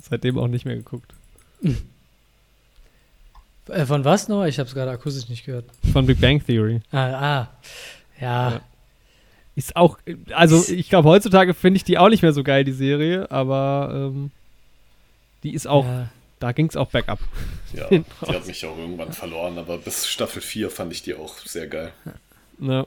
Seitdem auch nicht mehr geguckt. äh, von was noch? Ich habe es gerade akustisch nicht gehört. Von Big Bang Theory. Ah, ah. Ja, Ja. Ist auch, also ich glaube, heutzutage finde ich die auch nicht mehr so geil, die Serie, aber ähm, die ist auch, ja. da ging es auch bergab. Ja, die hat mich auch irgendwann verloren, aber bis Staffel 4 fand ich die auch sehr geil. Ne?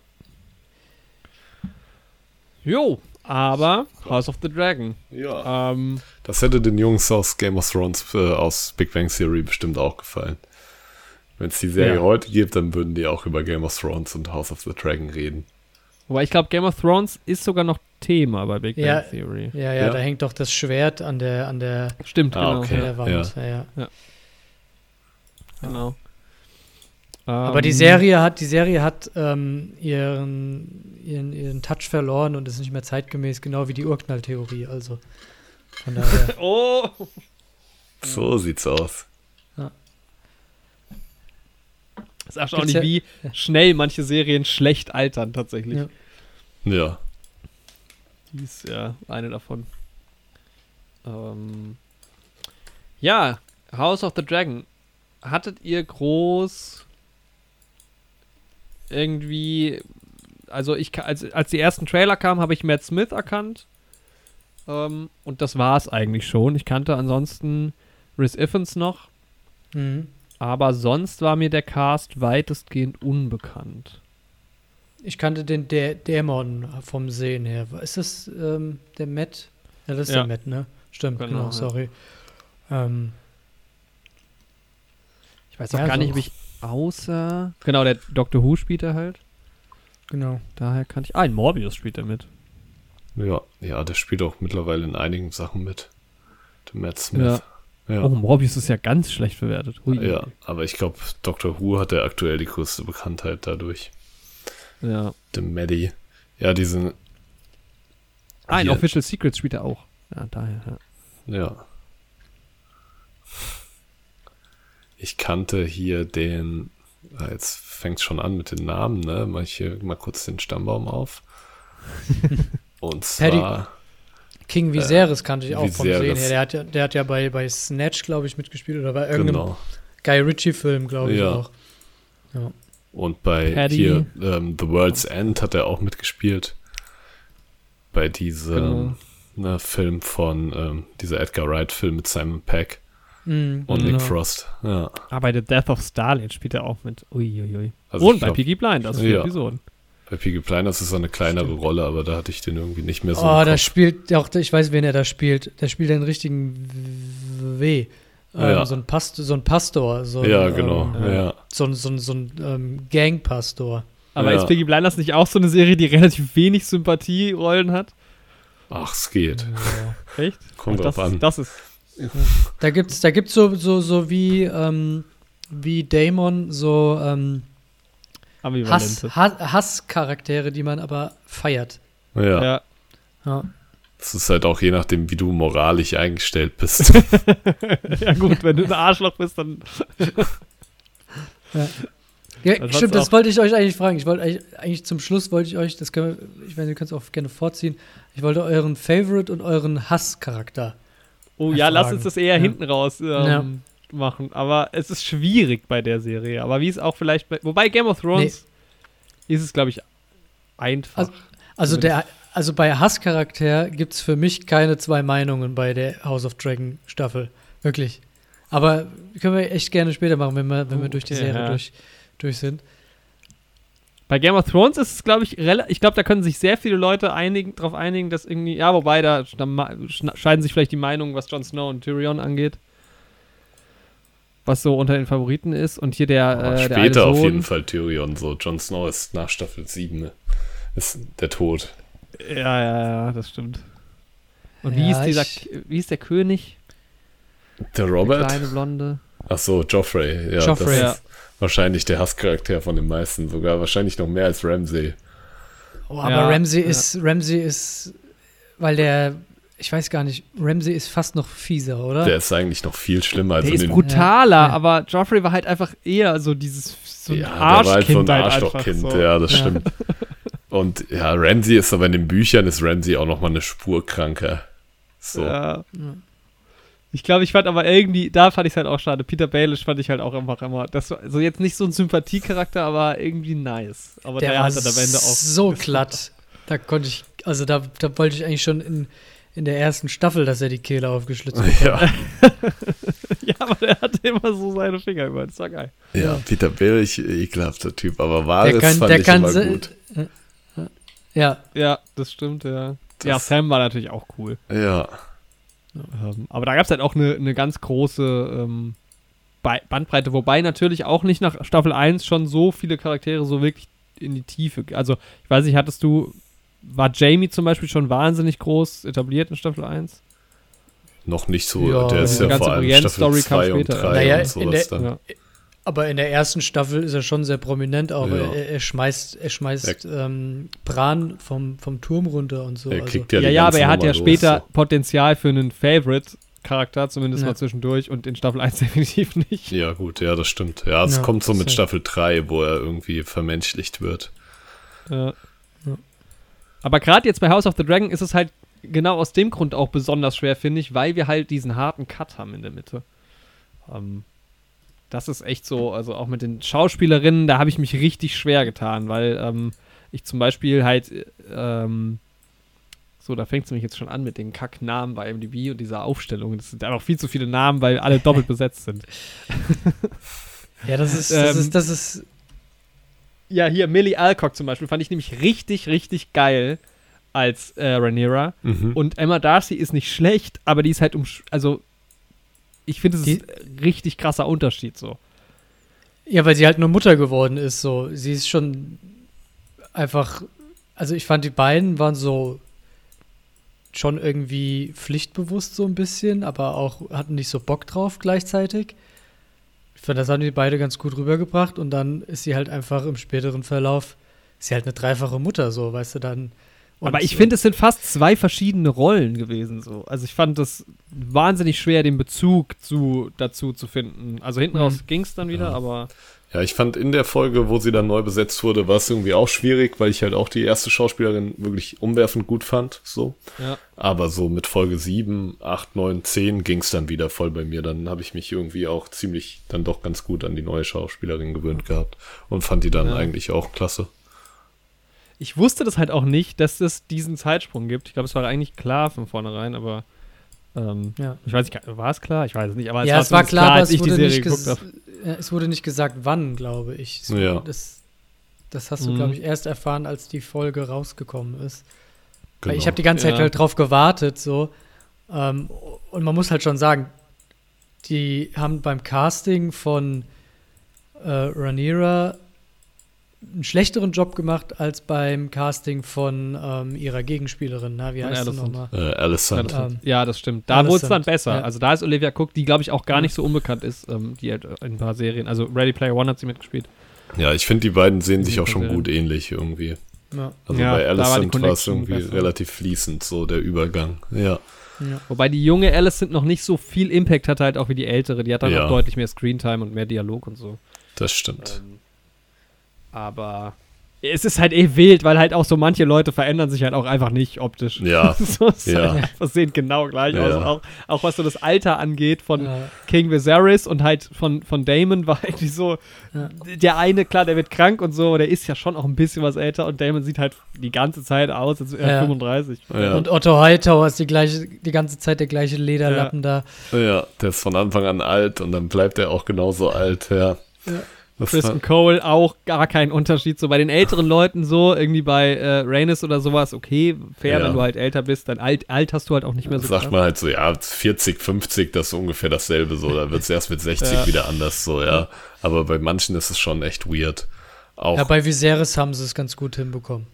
Jo, aber House of the Dragon. Ja. Ähm, Das hätte den Jungs aus Game of Thrones, äh, aus Big Bang Theory bestimmt auch gefallen. Wenn es die Serie Ja. heute gibt, dann würden die auch über Game of Thrones und House of the Dragon reden. wobei ich glaube, Game of Thrones ist sogar noch Thema bei Big Ja. Bang Theory. ja, ja, Ja. da hängt doch das Schwert an der, an der, Stimmt, Ah, genau. okay. an der Wand. Ja. Ja, genau. Aber die Ähm, Serie hat, die Serie hat ähm, ihren, ihren, ihren Touch verloren und ist nicht mehr zeitgemäß, genau wie die Urknalltheorie. Also von daher. Oh! So sieht's aus. Das ist erstaunlich, Gibt's wie schnell manche Serien schlecht altern, tatsächlich. Ja. Ja. Die ist ja eine davon. Ähm, ja, House of the Dragon. Hattet ihr groß irgendwie, also ich als, als die ersten Trailer kamen, habe ich Matt Smith erkannt. Ähm, und das war es eigentlich schon. Ich kannte ansonsten Rhys Ifans noch. Mhm. Aber sonst war mir der Cast weitestgehend unbekannt. Ich kannte den Dä Dämon vom Sehen her. Ist das ähm, der Matt? Ja, das ist Ja. der Matt, ne? Stimmt, Genau, genau, ja. sorry. Ähm, Ich weiß auch Ja, gar so- nicht, ob ich außer. Genau, der Doctor Who spielt er halt. genau. Daher kannte ich. Ah, in Morbius spielt er mit. Ja, ja, der spielt auch mittlerweile in einigen Sachen mit. Der Matt Smith. Ja. Oh, Morbius ist ja ganz schlecht bewertet. Hui. Ja, aber ich glaube, Doctor Who hat ja aktuell die größte Bekanntheit dadurch. ja. Der Maddie. Ja, diesen. Ah, in. Official Secrets spielt er auch. Ja, daher, ja. Ja. Ich kannte hier den. ah, Jetzt fängt schon an mit den Namen, ne? Mach ich hier mal kurz den Stammbaum auf. Und zwar. King Viserys kannte ich auch vom Viserys. Sehen her. Der hat ja, der hat ja bei, bei Snatch, glaube ich, mitgespielt oder bei irgendeinem Genau. Guy Ritchie-Film, glaube ich Ja. auch. Und bei Paddy. hier ähm, The World's End hat er auch mitgespielt. Bei diesem Genau. ne, Film von ähm, dieser Edgar Wright-Film mit Simon Peck Mhm. und Genau. Nick Frost. Ja. Ah, bei The Death of Stalin spielt er auch mit. Uiuiui. Also Und bei glaub, Piggy Blinders für Ja. Episoden. Bei Piggy Blinders ist so eine kleinere Stimmt. Rolle, aber da hatte ich den irgendwie nicht mehr so. Oh, da spielt, auch, ich weiß, wen er da spielt. Der spielt den richtigen W. Ähm, Ja. so, ein Past so ein Pastor. So ein, ja, genau. Ähm, ja. so ein, so ein, so ein ähm, Gangpastor. Aber Ja. ist Piggy Blinders nicht auch so eine Serie, die relativ wenig Sympathierollen hat? Ach, es geht. Echt? Kommt drauf an. Das ist. Da gibt's, da gibt's so, so, so wie, ähm, wie Damon so ähm, Ambivalente. Hass, Hasscharaktere, die man aber feiert. Ja. Ja. Ja. Das ist halt auch je nachdem, wie du moralisch eingestellt bist. ja, gut, wenn du ein Arschloch bist, dann. Ja, Also stimmt, das wollte ich euch eigentlich fragen. Ich wollte eigentlich, eigentlich zum Schluss wollte ich euch, das können wir, ich meine, ihr könnt es auch gerne vorziehen. Ich wollte euren Favorite und euren Hasscharakter. Oh ja, lass uns das eher Ja. hinten raus ähm, Ja. Machen. Aber es ist schwierig bei der Serie. Aber wie es auch vielleicht bei. Wobei Game of Thrones ist es, glaube ich, einfach. Also- Also der, also bei Hasscharakter gibt es für mich keine zwei Meinungen bei der House of Dragon Staffel. Wirklich. Aber können wir echt gerne später machen, wenn wir, wenn wir Oh, durch die Serie ja. durch, durch sind. Bei Game of Thrones ist es, glaube ich, ich glaube, da können sich sehr viele Leute einigen, darauf einigen, dass irgendwie, ja, wobei da, da scheiden sich vielleicht die Meinungen, was Jon Snow und Tyrion angeht. Was so unter den Favoriten ist. Und hier der, äh, der Später auf Sohn, jeden Fall Tyrion. So, Jon Snow ist nach Staffel 7. ne? Ist der Tod. Ja, ja, ja, das stimmt. Und wie Ja, hieß dieser, ich- wie hieß der König? Der Der Robert? kleine Blonde. Ach so, Joffrey. Ja, Joffrey. das ist wahrscheinlich der Hasscharakter von den meisten. Sogar wahrscheinlich noch mehr als Ramsey. Oh, aber Ja, Ramsey ja. ist, Ramsey ist, weil der, ich weiß gar nicht, Ramsey ist fast noch fieser, oder? Der ist eigentlich noch viel schlimmer. als Der in ist brutaler, Ja. aber Joffrey war halt einfach eher so dieses so ein ja, der war halt so ein Arschkind halt Arschlochkind. so. Ja, das Ja. stimmt. Und ja, Ramsey ist aber in den Büchern ist Ramsey auch noch mal eine Spur kranker. So. Ja. Ja. Ich glaube, ich fand aber irgendwie, da fand ich es halt auch schade. Peter Baelish fand ich halt auch einfach immer, das war also jetzt nicht so ein Sympathiecharakter, aber irgendwie nice. Aber der, der war hat dann am Ende auch so glatt. Da konnte ich, also da, da wollte ich eigentlich schon in, in der ersten Staffel, dass er die Kehle aufgeschlitzt bekommt. Ja, ja, aber der hatte immer so seine Finger über. Das war geil. ja, Peter Baelish, ekelhafter Typ, aber Varys Der kann, fand der ich kann immer gut. Ja, Ja, das stimmt, ja. Das- ja, Sam war natürlich auch cool. Ja, Ähm, aber da gab es halt auch eine, eine ganz große ähm, Bandbreite, wobei natürlich auch nicht nach Staffel 1 schon so viele Charaktere so wirklich in die Tiefe. Also, ich weiß nicht, hattest du, war Jamie zum Beispiel schon wahnsinnig groß etabliert in Staffel 1? noch nicht so. Ja, der ist diese ja ganze vor allem Brienne-Story Staffel kam 2 und später. 3 Naja, und sowas der- dann. Ja. aber in der ersten Staffel ist er schon sehr prominent auch. Ja. Er, er schmeißt, er schmeißt ähm, Bran vom, vom Turm runter und so. Er also. ja, Ja, die ja, aber er hat Nummer ja los, später so. Potenzial für einen Favorite-Charakter, zumindest Ja. mal zwischendurch, und in Staffel 1 definitiv nicht. Ja, gut, ja, das stimmt. Ja, es Ja, kommt so mit. Staffel 3, wo er irgendwie vermenschlicht wird. Ja. Aber gerade jetzt bei House of the Dragon ist es halt genau aus dem Grund auch besonders schwer, finde ich, weil wir halt diesen harten Cut haben in der Mitte. Ähm, das ist echt so, also auch mit den Schauspielerinnen, da habe ich mich richtig schwer getan, weil ähm, ich zum Beispiel halt, ähm, so, da fängt es nämlich jetzt schon an mit den Kacknamen bei MDB und dieser Aufstellung. Das sind einfach viel zu viele Namen, weil alle doppelt besetzt sind. Ja, das ist, das Ähm, ist, das ist, Ja, hier Millie Alcock zum Beispiel fand ich nämlich richtig, richtig geil als äh, Rhaenyra. Mhm. Und Emma Darcy ist nicht schlecht, aber die ist halt um, also ich finde, es ist ein richtig krasser Unterschied so. ja, weil sie halt nur Mutter geworden ist, so. Sie ist schon einfach, also ich fand, die beiden waren so schon irgendwie pflichtbewusst so ein bisschen, aber auch hatten nicht so Bock drauf gleichzeitig. Ich fand, das haben die beide ganz gut rübergebracht und dann ist sie halt einfach im späteren Verlauf, ist sie halt eine dreifache Mutter, so, weißt du, dann. und- aber ich finde, es sind fast zwei verschiedene Rollen gewesen so. Also ich fand das wahnsinnig schwer, den Bezug zu, dazu zu finden. Also hinten Mhm. raus ging es dann wieder, Ja. aber Ja, ich fand in der Folge, wo sie dann neu besetzt wurde, war es irgendwie auch schwierig, weil ich halt auch die erste Schauspielerin wirklich umwerfend gut fand, so. ja. Aber so mit Folge 7, 8, 9, 10 ging es dann wieder voll bei mir. Dann habe ich mich irgendwie auch ziemlich dann doch ganz gut an die neue Schauspielerin gewöhnt gehabt und fand die dann Ja. eigentlich auch klasse. Ich wusste das halt auch nicht, dass es diesen Zeitsprung gibt. Ich glaube, es war eigentlich klar von vornherein, aber ähm, Ja. ich weiß nicht, war es klar? Ich weiß es nicht, aber ja, es war klar, aber als es ich die wurde, Serie nicht geguckt habe. ja, es wurde nicht gesagt, wann, glaube ich. Es, Ja. Das, das hast du, Mhm. glaube ich, erst erfahren, als die Folge rausgekommen ist. Weil Genau. ich habe die ganze Zeit Ja. halt drauf gewartet, so. Ähm, und man muss halt schon sagen, die haben beim Casting von äh, Rhaenyra einen schlechteren Job gemacht als beim Casting von ähm, ihrer Gegenspielerin. Na, wie heißt sie nochmal? äh, das, Ähm, ja, das stimmt. Da wurde es dann besser. ja. Also da ist Olivia Cook, die glaube ich auch gar nicht so unbekannt ist, ähm, die halt in ein paar Serien. Also Ready Player One hat sie mitgespielt. Ja, ich finde, die beiden sehen sich auch schon gut ähnlich irgendwie. Ja, Also Ja, bei Alicent war es irgendwie besser. relativ fließend, so der Übergang. Ja. ja. Wobei die junge Alicent noch nicht so viel Impact hatte halt auch wie die ältere. Die hat dann Ja. auch deutlich mehr Screentime und mehr Dialog und so. Das stimmt. Ähm, aber es ist halt eh wild, weil halt auch so manche Leute verändern sich halt auch einfach nicht optisch. Ja. so ist Ja. halt einfach sehen genau gleich Ja. aus. Auch, auch was so das Alter angeht von Ja. King Viserys und halt von, von Damon war eigentlich so, Ja. der eine, klar, der wird krank und so, der ist ja schon auch ein bisschen was älter und Damon sieht halt die ganze Zeit aus, als wäre er Ja. 35. Ja. Und Otto Hightower ist die, gleiche, die ganze Zeit der gleiche Lederlappen da. Ja, der ist von Anfang an alt und dann bleibt er auch genauso alt, ja. Ja. Das Kristen Cole auch gar kein Unterschied. So bei den älteren Leuten so, irgendwie bei äh, Rhaenys oder sowas, okay, fair, Ja. wenn du halt älter bist, dann alt, alt hast du halt auch nicht mehr so sagt krass. man halt so, ja, 40, 50, das ist ungefähr dasselbe so. Da wird es erst mit 60 Ja. wieder anders so, ja. Aber bei manchen ist es schon echt weird. Auch, Ja, bei Viserys haben sie es ganz gut hinbekommen.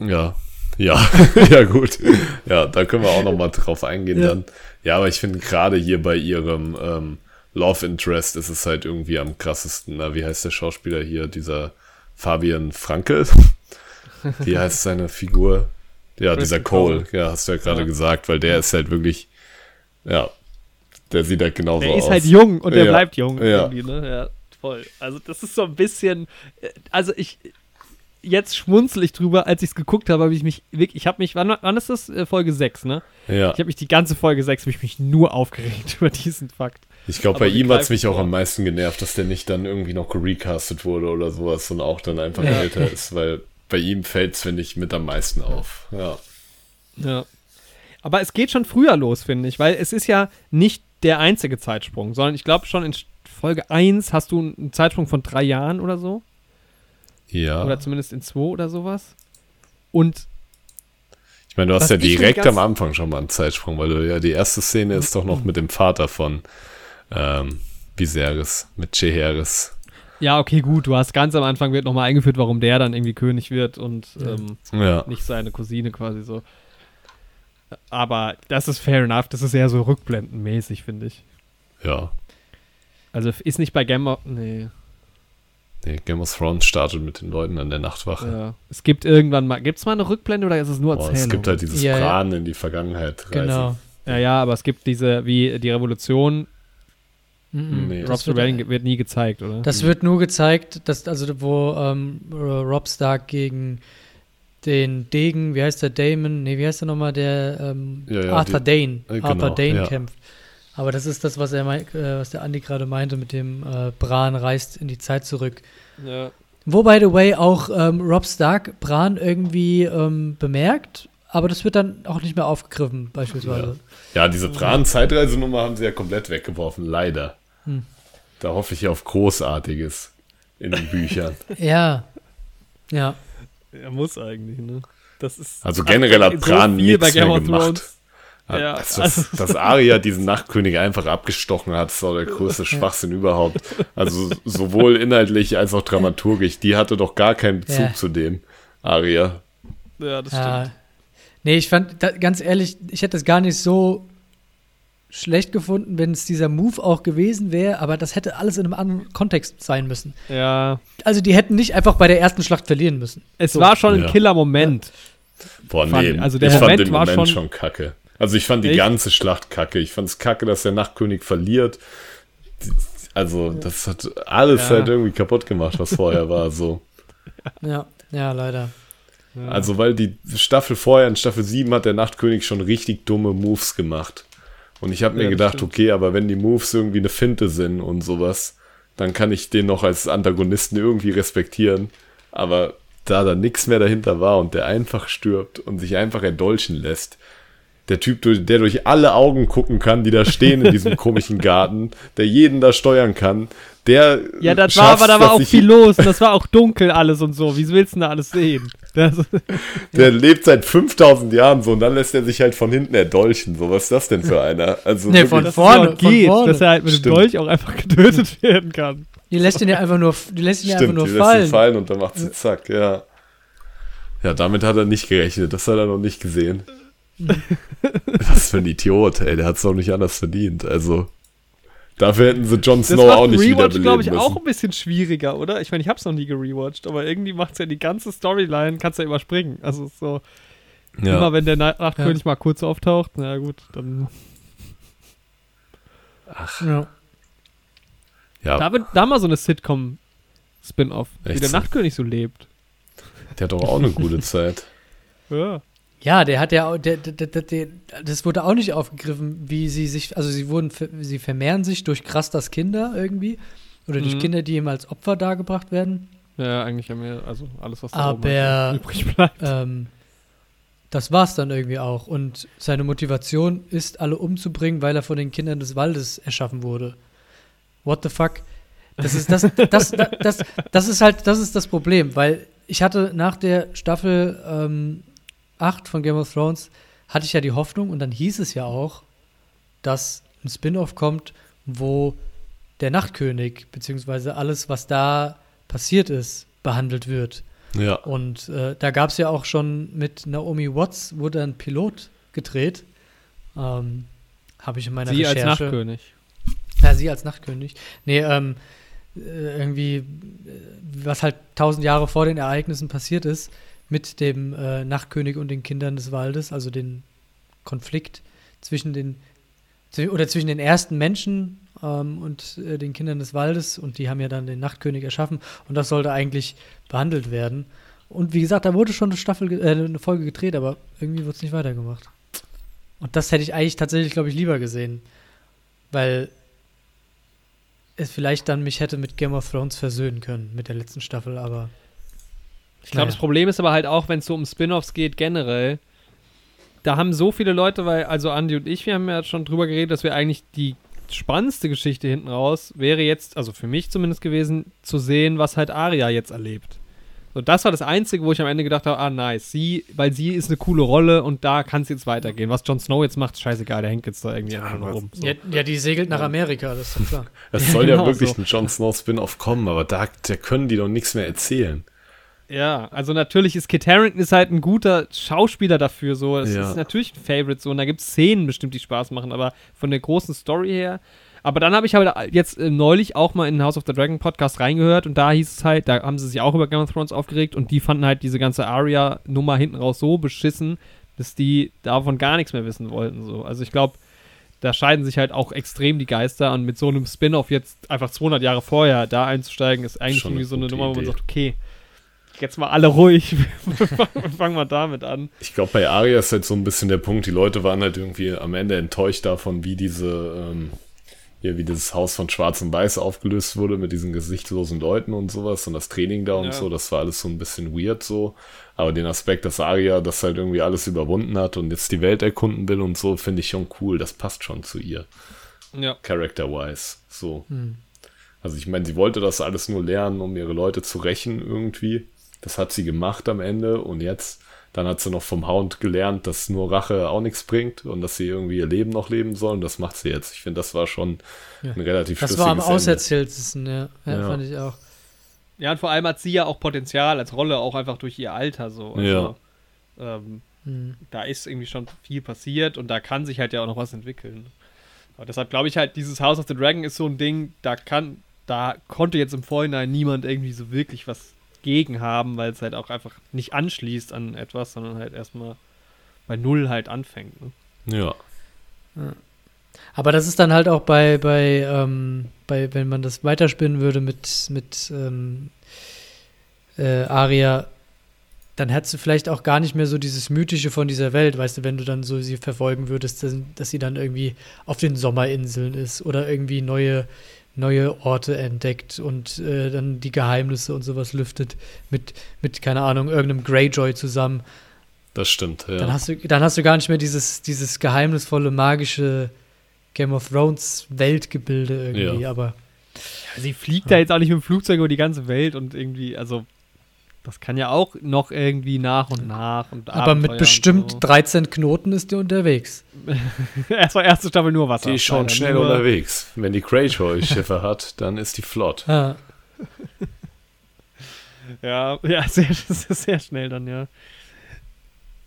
ja. Ja, ja gut. Ja, da können wir auch noch mal drauf eingehen Ja. dann. Ja, aber ich finde gerade hier bei ihrem ähm, Love Interest ist es halt irgendwie am krassesten. Na, wie heißt der Schauspieler hier? Dieser Fabian Frankel? Wie heißt seine Figur? Ja, dieser Cole. Cole. Ja, hast du ja gerade Ja. gesagt, weil der ist halt wirklich, ja, der sieht halt genauso Der aus. ist halt jung und der Ja. bleibt jung Ja. irgendwie, ne? Ja, voll. Also das ist so ein bisschen, äh, also ich, jetzt schmunzel ich drüber, als ich es geguckt habe, habe ich mich wirklich, ich habe mich, wann, wann ist das? Äh, Folge 6, ne? Ja, Ich habe mich die ganze Folge 6, habe ich mich nur aufgeregt über diesen Fakt. ich glaube, bei ihm hat es mich auch am meisten genervt, dass der nicht dann irgendwie noch gerecastet wurde oder sowas und auch dann einfach Ja. älter ist, weil bei ihm fällt es, finde ich, mit am meisten auf. Ja. Ja. Aber es geht schon früher los, finde ich, weil es ist ja nicht der einzige Zeitsprung, sondern ich glaube schon in Folge 1 hast du einen Zeitsprung von drei Jahren oder so. Ja. Oder zumindest in zwei oder sowas. Und Ich meine, du hast Was ja direkt am Anfang schon mal einen Zeitsprung, weil du ja die erste Szene ist doch noch mit dem Vater von ähm, Viserys, mit Cheheris. ja, okay, gut, du hast ganz am Anfang wird nochmal eingeführt, warum der dann irgendwie König wird und ähm, Ja. nicht seine Cousine quasi so. Aber das ist fair enough, das ist eher so rückblendenmäßig, finde ich. Ja. Also ist nicht bei Gamma. Nee. Nee, Game of Thrones startet mit den Leuten an der Nachtwache. Ja. Es gibt irgendwann mal. Gibt es mal eine Rückblende oder ist es nur Boah, Erzählung? es gibt halt dieses Ja, ja. Plan in die Vergangenheit. Reisen. Genau. Ja, ja, aber es gibt diese, wie die Revolution, Mhm. Nee. Rob Das wird, Rebellion wird nie gezeigt, oder? das wird nur gezeigt, dass, also wo ähm, Rob Stark gegen den Degen, wie heißt der Damon? Nee, wie heißt der nochmal, der ähm, Ja, ja, Arthur Dane. äh, genau, Arthur Dane ja. kämpft. Aber das ist das, was er äh, was der Andi gerade meinte mit dem äh, Bran reist in die Zeit zurück. Ja. Wo, by the way, auch ähm, Rob Stark Bran irgendwie ähm, bemerkt, aber das wird dann auch nicht mehr aufgegriffen, beispielsweise. Ja, diese Bran-Zeitreisenummer haben sie ja komplett weggeworfen, leider. Hm. Da hoffe ich auf Großartiges in den Büchern. Ja. Ja. Er muss eigentlich, ne? Das ist Also generell hat so Bran viel nichts mehr gemacht. Ja, Ja, dass, also- dass, dass Arya diesen Nachtkönig einfach abgestochen hat, ist doch der größte Schwachsinn überhaupt. Also sowohl inhaltlich als auch dramaturgisch. Die hatte doch gar keinen Bezug Ja. zu dem, Arya. Ja, das ja. stimmt. Nee, ich fand, da, ganz ehrlich, ich hätte es gar nicht so schlecht gefunden, wenn es dieser Move auch gewesen wäre, aber das hätte alles in einem anderen Kontext sein müssen. Ja. Also die hätten nicht einfach bei der ersten Schlacht verlieren müssen. Es So. war schon ein Ja. Killer-Moment. Boah, Fand- nee, also der ich fand Moment den war Moment schon- schon, kacke. Also ich fand die Echt? ganze Schlacht kacke. Ich fand es kacke, dass der Nachtkönig verliert. Also das hat alles Ja. halt irgendwie kaputt gemacht, was vorher war. So. Ja, ja, leider. Ja. Also, weil die Staffel vorher, in Staffel 7, hat der Nachtkönig schon richtig dumme Moves gemacht. Und ich habe mir Ja, gedacht, stimmt. okay, aber wenn die Moves irgendwie eine Finte sind und sowas, dann kann ich den noch als Antagonisten irgendwie respektieren. Aber da da nichts mehr dahinter war und der einfach stirbt und sich einfach erdolchen lässt, der Typ, der durch alle Augen gucken kann, die da stehen in diesem komischen Garten, der jeden da steuern kann, der. ja, das war, aber da war auch viel los das war auch dunkel alles und so. Wie willst du denn da alles sehen? Das, Der lebt seit 5000 Jahren so und dann lässt er sich halt von hinten erdolchen. So, was ist das denn für einer? Also Nee, von vorne, geht, von vorne. dass er halt mit dem Stimmt. Dolch auch einfach getötet werden kann. Die lässt ihn ja einfach nur, die lässt ihn ja einfach Stimmt, nur die lässt ihn fallen. fallen und dann macht sie zack, ja. Ja, damit hat er nicht gerechnet. Das hat er noch nicht gesehen. Was für ein Idiot, ey. Der hat es doch nicht anders verdient. Also, dafür hätten sie Jon Snow auch nicht Rewatch, glaube ich, müssen. auch ein bisschen schwieriger, oder? Ich meine, ich habe es noch nie gerewatcht, aber irgendwie macht es ja die ganze Storyline, kannst du ja überspringen. Also es ist so, immer ja. wenn der Na- Nachtkönig mal kurz auftaucht, na gut, dann. Ja. ja, Da, wird, da mal so eine Sitcom-Spin-Off, wie der? Nachtkönig so lebt. der hat doch auch eine gute Zeit. Ja. Ja, der hat ja auch, der, der, der, das wurde auch nicht aufgegriffen, wie sie sich, also sie wurden, sie vermehren sich durch Krasters Kinder irgendwie. Oder durch Mhm. Kinder, die ihm als Opfer dargebracht werden. Ja, eigentlich haben wir, also alles, was da Aber- übrig bleibt. Ähm, das war's dann irgendwie auch. Und seine Motivation ist, alle umzubringen, weil er von den Kindern des Waldes erschaffen wurde. What the fuck? Das ist das, das, das, das, das ist halt, das ist das Problem, weil ich hatte nach der Staffel ähm, 8 von Game of Thrones, hatte ich ja die Hoffnung und dann hieß es ja auch, dass ein Spin-off kommt, wo der Nachtkönig, beziehungsweise alles, was da passiert ist, behandelt wird. Ja. Und äh, da gab es ja auch schon mit Naomi Watts, wurde ein Pilot gedreht. Ähm, Habe ich in meiner Sie als Recherche. Nachtkönig. Ja, sie als Nachtkönig. Nee, ähm, äh, irgendwie, äh, was halt tausend Jahre vor den Ereignissen passiert ist, mit dem äh, Nachtkönig und den Kindern des Waldes, also den Konflikt zwischen den, oder zwischen den ersten Menschen ähm, und äh, den Kindern des Waldes und die haben ja dann den Nachtkönig erschaffen und das sollte eigentlich behandelt werden. Und wie gesagt, da wurde schon eine Staffel, äh, eine Folge gedreht, aber irgendwie wurde es nicht weitergemacht. Und das hätte ich eigentlich tatsächlich, glaube ich, lieber gesehen. Weil es vielleicht dann mich hätte mit Game of Thrones versöhnen können, mit der letzten Staffel, aber. Ich glaube, Naja. das Problem ist aber halt auch, wenn es so um Spin-offs geht, generell, da haben so viele Leute, weil, also Andi und ich, wir haben ja schon drüber geredet, dass wir eigentlich die spannendste Geschichte hinten raus wäre jetzt, also für mich zumindest gewesen, zu sehen, was halt Arya jetzt erlebt. So, das war das Einzige, wo ich am Ende gedacht habe, ah, nice, sie, weil sie ist eine coole Rolle und da kann es jetzt weitergehen. Was Jon Snow jetzt macht, ist scheißegal, der hängt jetzt da irgendwie Ja, rum. So. Ja, ja, die segelt nach Amerika, das ist doch klar. Es soll ja Genau wirklich so. ein Jon Snow Spin-off kommen, aber da, da können die doch nichts mehr erzählen. Ja, also natürlich ist Kit Harington ist halt ein guter Schauspieler dafür, so. Es Ja. ist natürlich ein Favorite, so. Und da gibt es Szenen bestimmt, die Spaß machen, aber von der großen Story her. Aber dann habe ich halt jetzt äh, neulich auch mal in den House of the Dragon Podcast reingehört und da hieß es halt, da haben sie sich auch über Game of Thrones aufgeregt und die fanden halt diese ganze Arya-Nummer hinten raus so beschissen, dass die davon gar nichts mehr wissen wollten, so. Also ich glaube, da scheiden sich halt auch extrem die Geister und mit so einem Spin-off jetzt einfach 200 Jahre vorher da einzusteigen, ist eigentlich Schon irgendwie so eine Nummer, wo man Idee. sagt, okay, jetzt mal alle ruhig. Fangen wir damit an. Ich glaube, bei Aria ist halt so ein bisschen der Punkt, die Leute waren halt irgendwie am Ende enttäuscht davon, wie diese, ähm, hier, wie dieses Haus von Schwarz und Weiß aufgelöst wurde mit diesen gesichtslosen Leuten und sowas und das Training da und Ja. so, das war alles so ein bisschen weird so. Aber den Aspekt, dass Aria das halt irgendwie alles überwunden hat und jetzt die Welt erkunden will und so, finde ich schon cool. Das passt schon zu ihr, Ja. character-wise. So. Also ich meine, sie wollte das alles nur lernen, um ihre Leute zu rächen irgendwie. Das hat sie gemacht am Ende und jetzt, dann hat sie noch vom Hound gelernt, dass nur Rache auch nichts bringt und dass sie irgendwie ihr Leben noch leben sollen. Das macht sie jetzt. Ich finde, das war schon Ja. ein relativ Das war am Ende. auserzähltesten, ja. ja. Ja. Fand ich auch. Ja, und vor allem hat sie ja auch Potenzial als Rolle, auch einfach durch ihr Alter so. Also, ähm, Hm. da ist irgendwie schon viel passiert und da kann sich halt ja auch noch was entwickeln. Aber deshalb glaube ich halt, dieses House of the Dragon ist so ein Ding, da kann, da konnte jetzt im Vorhinein niemand irgendwie so wirklich was gegen haben, weil es halt auch einfach nicht anschließt an etwas, sondern halt erstmal bei Null halt anfängt. Ne? Ja. Aber das ist dann halt auch bei, bei, ähm, bei wenn man das weiterspinnen würde mit, mit ähm, äh, Aria, dann hättest du vielleicht auch gar nicht mehr so dieses Mythische von dieser Welt, weißt du, wenn du dann so sie verfolgen würdest, dass, dass sie dann irgendwie auf den Sommerinseln ist oder irgendwie neue, neue Orte entdeckt und äh, dann die Geheimnisse und sowas lüftet mit, mit keine Ahnung, irgendeinem Greyjoy zusammen. Das stimmt, ja. Dann hast du, dann hast du gar nicht mehr dieses, dieses geheimnisvolle, magische Game of Thrones Weltgebilde irgendwie, Ja. aber Ja, sie fliegt da jetzt auch nicht mit dem Flugzeug über die ganze Welt und irgendwie, also das kann ja auch noch irgendwie nach und nach und aber mit Abenteuer bestimmt und 13 Knoten ist die unterwegs. so. Erstmal erste Staffel nur Wasser. die ist schon schnell nur- unterwegs. Wenn die Greyjoy-Schiffe hat, dann ist die flott. Ah, Ja, ja, sehr, das ist sehr schnell dann, ja.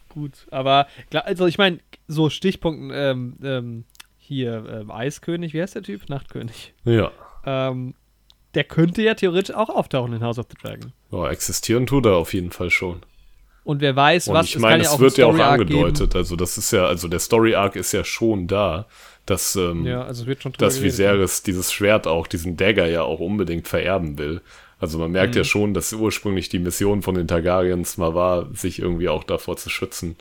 Gut, aber klar, also ich meine, so Stichpunkten, ähm, ähm, hier, ähm, Eiskönig, wie heißt der Typ? Nachtkönig. Ja. Ähm, der könnte ja theoretisch auch auftauchen in House of the Dragon. ja. Existieren tut er auf jeden Fall schon. Und wer weiß, Und was ich es meine, es auch wird ja auch geben. angedeutet. Also, das ist ja, also der Story-Arc ist ja schon da, dass, ähm, Ja, also es wird schon drüber dass. Viserys dieses Schwert auch, diesen Dagger ja auch unbedingt vererben will. Also man merkt Mhm. ja schon, dass ursprünglich die Mission von den Targaryens mal war, sich irgendwie auch davor zu schützen.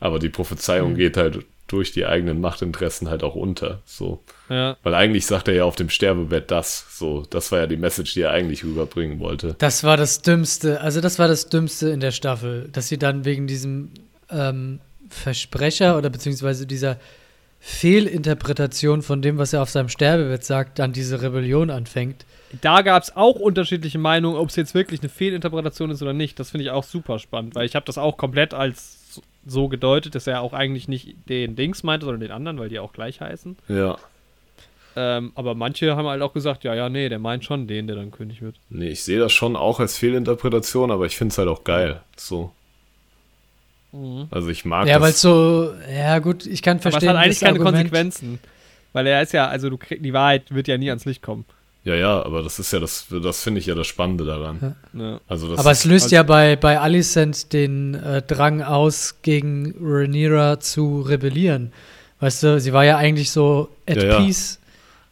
Aber die Prophezeiung Mhm. geht halt durch die eigenen Machtinteressen halt auch unter. So. Ja, Weil eigentlich sagt er ja auf dem Sterbebett das. So, das war ja die Message, die er eigentlich rüberbringen wollte. das war das Dümmste, also das war das Dümmste in der Staffel, dass sie dann wegen diesem ähm, Versprecher oder beziehungsweise dieser Fehlinterpretation von dem, was er auf seinem Sterbebett sagt, dann diese Rebellion anfängt. da gab es auch unterschiedliche Meinungen, ob es jetzt wirklich eine Fehlinterpretation ist oder nicht. Das finde ich auch super spannend, weil ich habe das auch komplett als so gedeutet, dass er auch eigentlich nicht den Dings meinte, sondern den anderen, weil die auch gleich heißen. Ja. Ähm, aber manche haben halt auch gesagt, ja, ja, nee, der meint schon den, der dann König wird. Nee, ich sehe das schon auch als Fehlinterpretation, aber ich finde es halt auch geil. So. Also ich mag Ja, weil so, ja gut, ich kann Aber es verstehen, hat eigentlich keine Argument. Konsequenzen. Weil er ist ja, also du krieg, die Wahrheit wird ja nie ans Licht kommen. Ja, ja, aber das ist ja das, das finde ich ja das Spannende daran. Ja. Also das Aber es ist, löst also- ja bei, bei Alicent den äh, Drang aus, gegen Rhaenyra zu rebellieren. Weißt du, sie war ja eigentlich so at Ja, ja. peace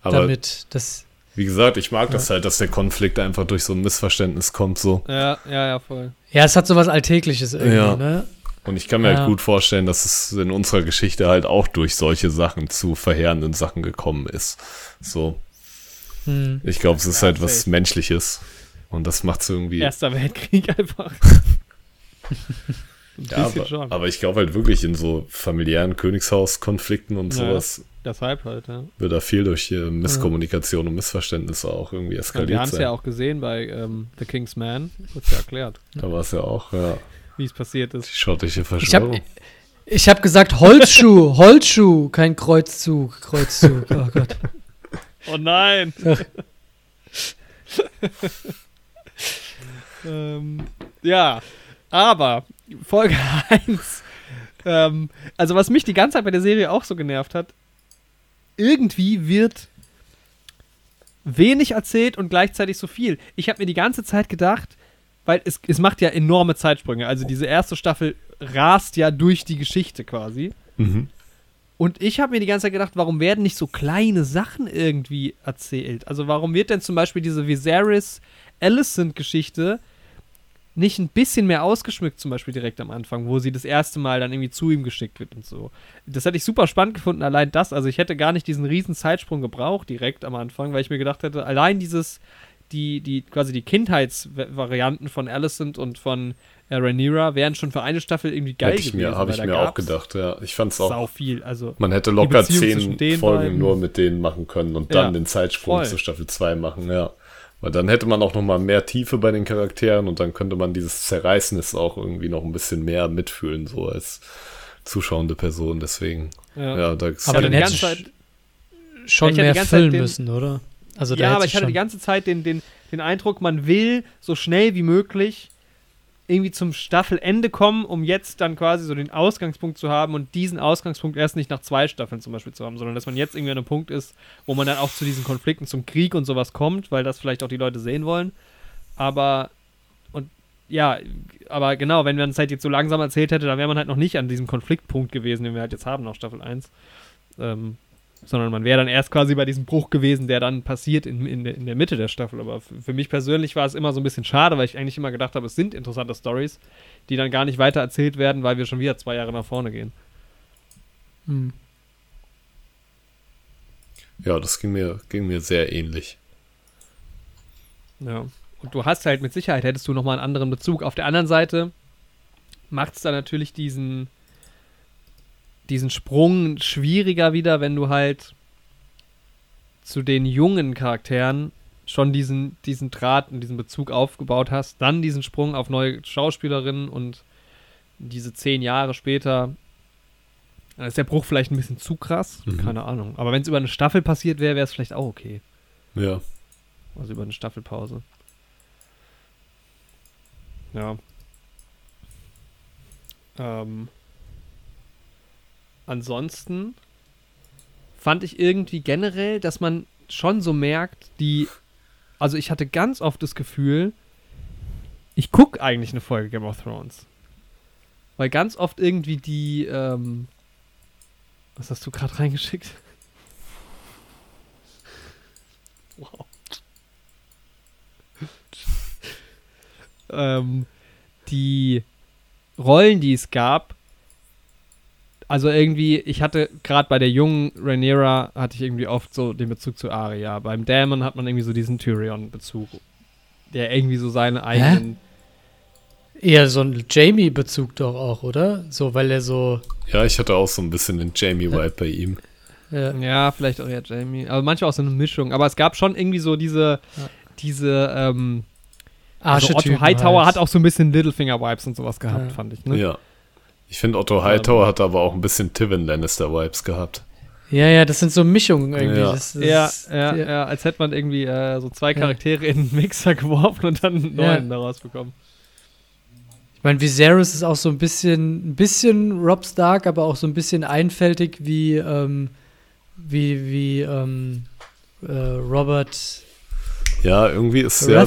aber damit. Das, wie gesagt, ich mag das halt, dass der Konflikt einfach durch so ein Missverständnis kommt so. ja, ja, ja, voll. ja, es hat so was Alltägliches irgendwie, Ja. ne? Und ich kann mir Ja. halt gut vorstellen, dass es in unserer Geschichte halt auch durch solche Sachen zu verheerenden Sachen gekommen ist. So, Hm. ich glaube, es ist Ja, halt was safe. Menschliches. Und das macht es irgendwie. Erster Weltkrieg einfach. Ein ja, aber, schon. aber ich glaube halt wirklich in so familiären Königshauskonflikten und Ja. sowas Deshalb halt, ja. wird da viel durch äh, Misskommunikation und Missverständnisse auch irgendwie Ja, wir eskaliert haben es ja auch gesehen bei ähm, The King's Man. Wird ja erklärt, Da war es ja auch, ja, wie es passiert die ist. schottische Ich habe Verschwörung. ich hab gesagt Holzschuh, Holzschuh, kein Kreuzzug, Kreuzzug. Oh Gott. Oh nein! ähm, ja, aber Folge 1. Ähm, also, was mich die ganze Zeit bei der Serie auch so genervt hat, irgendwie wird wenig erzählt und gleichzeitig so viel. Ich habe mir die ganze Zeit gedacht, weil es, es macht ja enorme Zeitsprünge. Also, diese erste Staffel rast ja durch die Geschichte quasi. Mhm. Und ich habe mir die ganze Zeit gedacht, warum werden nicht so kleine Sachen irgendwie erzählt? Also warum wird denn zum Beispiel diese Viserys Alicent-Geschichte nicht ein bisschen mehr ausgeschmückt, zum Beispiel direkt am Anfang, wo sie das erste Mal dann irgendwie zu ihm geschickt wird und so. Das hätte ich super spannend gefunden, allein das. Also ich hätte gar nicht diesen riesen Zeitsprung gebraucht direkt am Anfang, weil ich mir gedacht hätte, allein dieses, die, die, quasi die Kindheitsvarianten von Alicent und von äh, Rhaenyra wären schon für eine Staffel irgendwie geil Hätte ich gewesen. mir, habe ich mir auch gedacht, ja. Ich fand es auch. Sau viel, also Man hätte locker zehn Folgen beiden. nur mit denen machen können und Ja, dann den Zeitsprung voll. zu Staffel 2 machen, ja. Weil dann hätte man auch noch mal mehr Tiefe bei den Charakteren und dann könnte man dieses Zerreißnis auch irgendwie noch ein bisschen mehr mitfühlen, so als zuschauende Person. Deswegen, ja. ja, da ist Aber dann du Zeit, schon mehr füllen den- müssen, oder? Also ja, aber ich hatte die ganze Zeit den, den, den Eindruck, man will so schnell wie möglich irgendwie zum Staffelende kommen, um jetzt dann quasi so den Ausgangspunkt zu haben und diesen Ausgangspunkt erst nicht nach zwei Staffeln zum Beispiel zu haben, sondern dass man jetzt irgendwie an einem Punkt ist, wo man dann auch zu diesen Konflikten, zum Krieg und sowas kommt, weil das vielleicht auch die Leute sehen wollen. Aber und ja, aber genau, wenn man es halt jetzt so langsam erzählt hätte, dann wäre man halt noch nicht an diesem Konfliktpunkt gewesen, den wir halt jetzt haben nach Staffel 1. Ähm, sondern man wäre dann erst quasi bei diesem Bruch gewesen, der dann passiert in, in, der, in der Mitte der Staffel. Aber für, für mich persönlich war es immer so ein bisschen schade, weil ich eigentlich immer gedacht habe, es sind interessante Stories, die dann gar nicht weiter erzählt werden, weil wir schon wieder zwei Jahre nach vorne gehen. Hm. ja, das ging mir, ging mir sehr ähnlich. Ja. Und du hast halt mit Sicherheit, hättest du nochmal einen anderen Bezug. Auf der anderen Seite macht es dann natürlich diesen, diesen Sprung schwieriger wieder, wenn du halt zu den jungen Charakteren schon diesen, diesen Draht und diesen Bezug aufgebaut hast, dann diesen Sprung auf neue Schauspielerinnen und diese zehn Jahre später, dann ist der Bruch vielleicht ein bisschen zu krass, Mhm. keine Ahnung. Aber wenn es über eine Staffel passiert wäre, wäre es vielleicht auch okay. Ja. Also über eine Staffelpause. Ja. Ähm. Ansonsten fand ich irgendwie generell, dass man schon so merkt, die. Also ich hatte ganz oft das Gefühl, ich gucke eigentlich eine Folge Game of Thrones. Weil ganz oft irgendwie die, ähm, was hast du gerade reingeschickt? Wow. ähm, die Rollen, die es gab, also irgendwie, ich hatte gerade bei der jungen Rhaenyra hatte ich irgendwie oft so den Bezug zu Arya. Beim Daemon hat man irgendwie so diesen Tyrion-Bezug, der irgendwie so seine eigenen. Eher so ein Jamie-Bezug doch auch, oder? So, weil er so. Ja, ich hatte auch so ein bisschen den Jamie-Vibe bei ihm. Äh, Ja, vielleicht auch eher Jamie. Aber manchmal auch so eine Mischung. Aber es gab schon irgendwie so diese, Ja. diese, ähm, also Otto Hightower halt. hat auch so ein bisschen Littlefinger-Vibes und sowas gehabt, Ja. fand ich. Ne? Ja. Ich finde, Otto Hightower hat aber auch ein bisschen Tywin Lannister-Vibes gehabt. Ja, ja, das sind so Mischungen irgendwie. Ja. Das, das Ja, ja, ja, als hätte man irgendwie äh, so zwei Charaktere in einen Mixer geworfen und dann einen Ja. neuen daraus bekommen. Ich meine, Viserys ist auch so ein bisschen, ein bisschen Rob Stark, aber auch so ein bisschen einfältig wie, ähm, wie, wie ähm, äh, Robert Ja, irgendwie ist ja.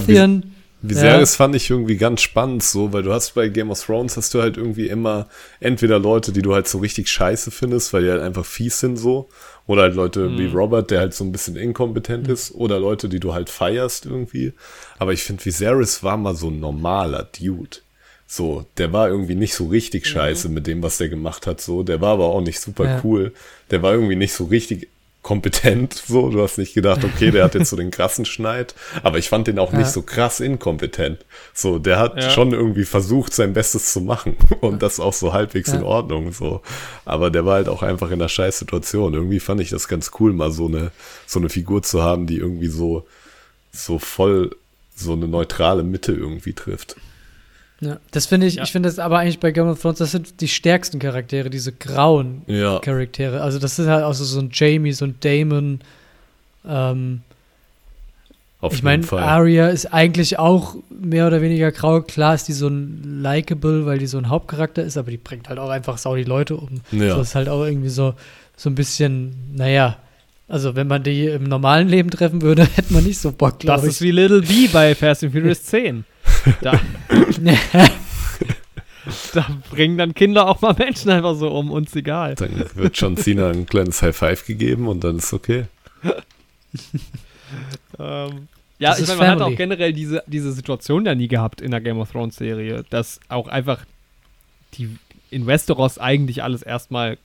Viserys fand ich irgendwie ganz spannend so, weil du hast bei Game of Thrones hast du halt irgendwie immer entweder Leute, die du halt so richtig scheiße findest, weil die halt einfach fies sind so, oder halt Leute wie Robert, der halt so ein bisschen inkompetent ist, oder Leute, die du halt feierst irgendwie. Aber ich finde, Viserys war mal so ein normaler Dude. So, der war irgendwie nicht so richtig scheiße mit dem, was der gemacht hat, so. Der war aber auch nicht super Ja. cool. Der war irgendwie nicht so richtig kompetent, so. Du hast nicht gedacht, okay, der hat jetzt so den krassen Schneid. Aber ich fand den auch Ja. nicht so krass inkompetent. So, der hat Ja. schon irgendwie versucht, sein Bestes zu machen. Und das auch so halbwegs in Ja. Ordnung, so. Aber der war halt auch einfach in einer scheiß Situation. Irgendwie fand ich das ganz cool, mal so eine, so eine Figur zu haben, die irgendwie so, so voll so eine neutrale Mitte irgendwie trifft. Ja, das finde ich, Ja. ich finde das aber eigentlich bei Game of Thrones, das sind die stärksten Charaktere, diese grauen Ja. Charaktere. Also das ist halt auch so, so ein Jamie, so ein Damon. Ähm, Auf ich meine. Arya ist eigentlich auch mehr oder weniger grau. Klar ist die so ein likable, weil die so ein Hauptcharakter ist, aber die bringt halt auch einfach sau die Leute um. Ja. So ist halt auch irgendwie so, so ein bisschen, naja, also wenn man die im normalen Leben treffen würde, hätte man nicht so Bock, Das glaube ist ich. wie Little B bei Fast and Furious 10. Da, da bringen dann Kinder auch mal Menschen einfach so um, uns egal. Dann wird John Cena ein kleines High Five gegeben und dann ist okay. Ähm, Ja, Das ich meine, man hat auch generell diese, diese Situation ja nie gehabt in der Game of Thrones Serie, dass auch einfach die in Westeros eigentlich alles erstmal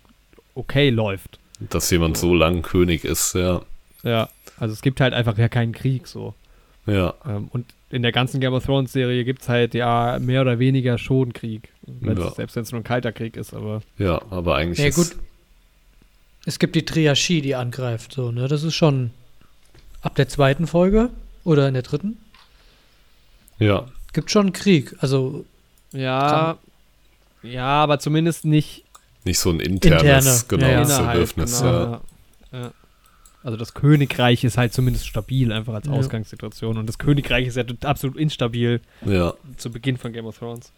okay läuft. Dass jemand so lang König ist, ja. Ja, also es gibt halt einfach ja keinen Krieg so. Ja, Ähm, und in der ganzen Game of Thrones Serie gibt es halt ja mehr oder weniger schon Krieg. Ja. Selbst wenn es nur ein kalter Krieg ist, aber ja, aber eigentlich Ja, ist, gut. Es gibt die Triarchie, die angreift, so, ne? Das ist schon ab der zweiten Folge oder in der dritten. ja, Gibt schon Krieg. Also, ja, ja, aber zumindest nicht nicht so ein internes, Interne, genau, ja, ja. Zerwürfnis, genau, ja. ja. Also das Königreich ist halt zumindest stabil, einfach als Ja. Ausgangssituation. Und das Königreich ist ja absolut instabil Ja, zu Beginn von Game of Thrones.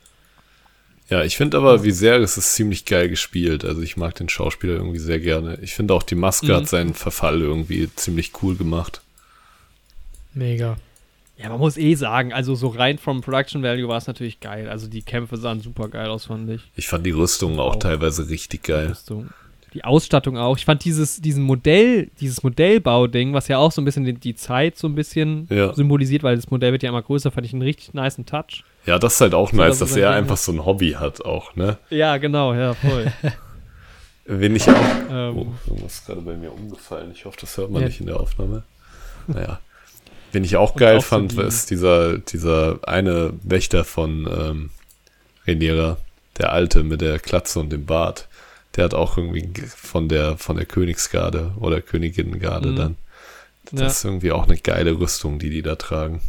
ja ich finde aber, wie sehr es ist ziemlich geil gespielt. Also ich mag den Schauspieler irgendwie sehr gerne. Ich finde auch, die Maske Mhm. hat seinen Verfall irgendwie ziemlich cool gemacht. mega. Ja, man muss eh sagen, also so rein vom Production Value war es natürlich geil. Also die Kämpfe sahen super geil aus, fand ich. Ich fand die Rüstung auch Auch. teilweise richtig geil. Rüstung. Die Ausstattung auch. Ich fand dieses, diesen Modell, dieses Modellbau-Ding, was ja auch so ein bisschen die, die Zeit so ein bisschen Ja. symbolisiert, weil das Modell wird ja immer größer, fand ich einen richtig niceen Touch. Ja, das ist halt auch So, nice, dass dass er einfach so ein Hobby hat auch, ne? Ja, genau, ja, voll. Wenn ich auch. ähm, Oh, irgendwas ist gerade bei mir umgefallen. Ich hoffe, das hört man Ja. nicht in der Aufnahme. Naja. Wen ich auch geil auch so fand, die- ist dieser, dieser eine Wächter von ähm, Rhaenyra, der Alte mit der Klatze und dem Bart. Der hat auch irgendwie von der, von der Königsgarde oder Königinnengarde Mhm. dann. Das Ja. ist irgendwie auch eine geile Rüstung, die die da tragen.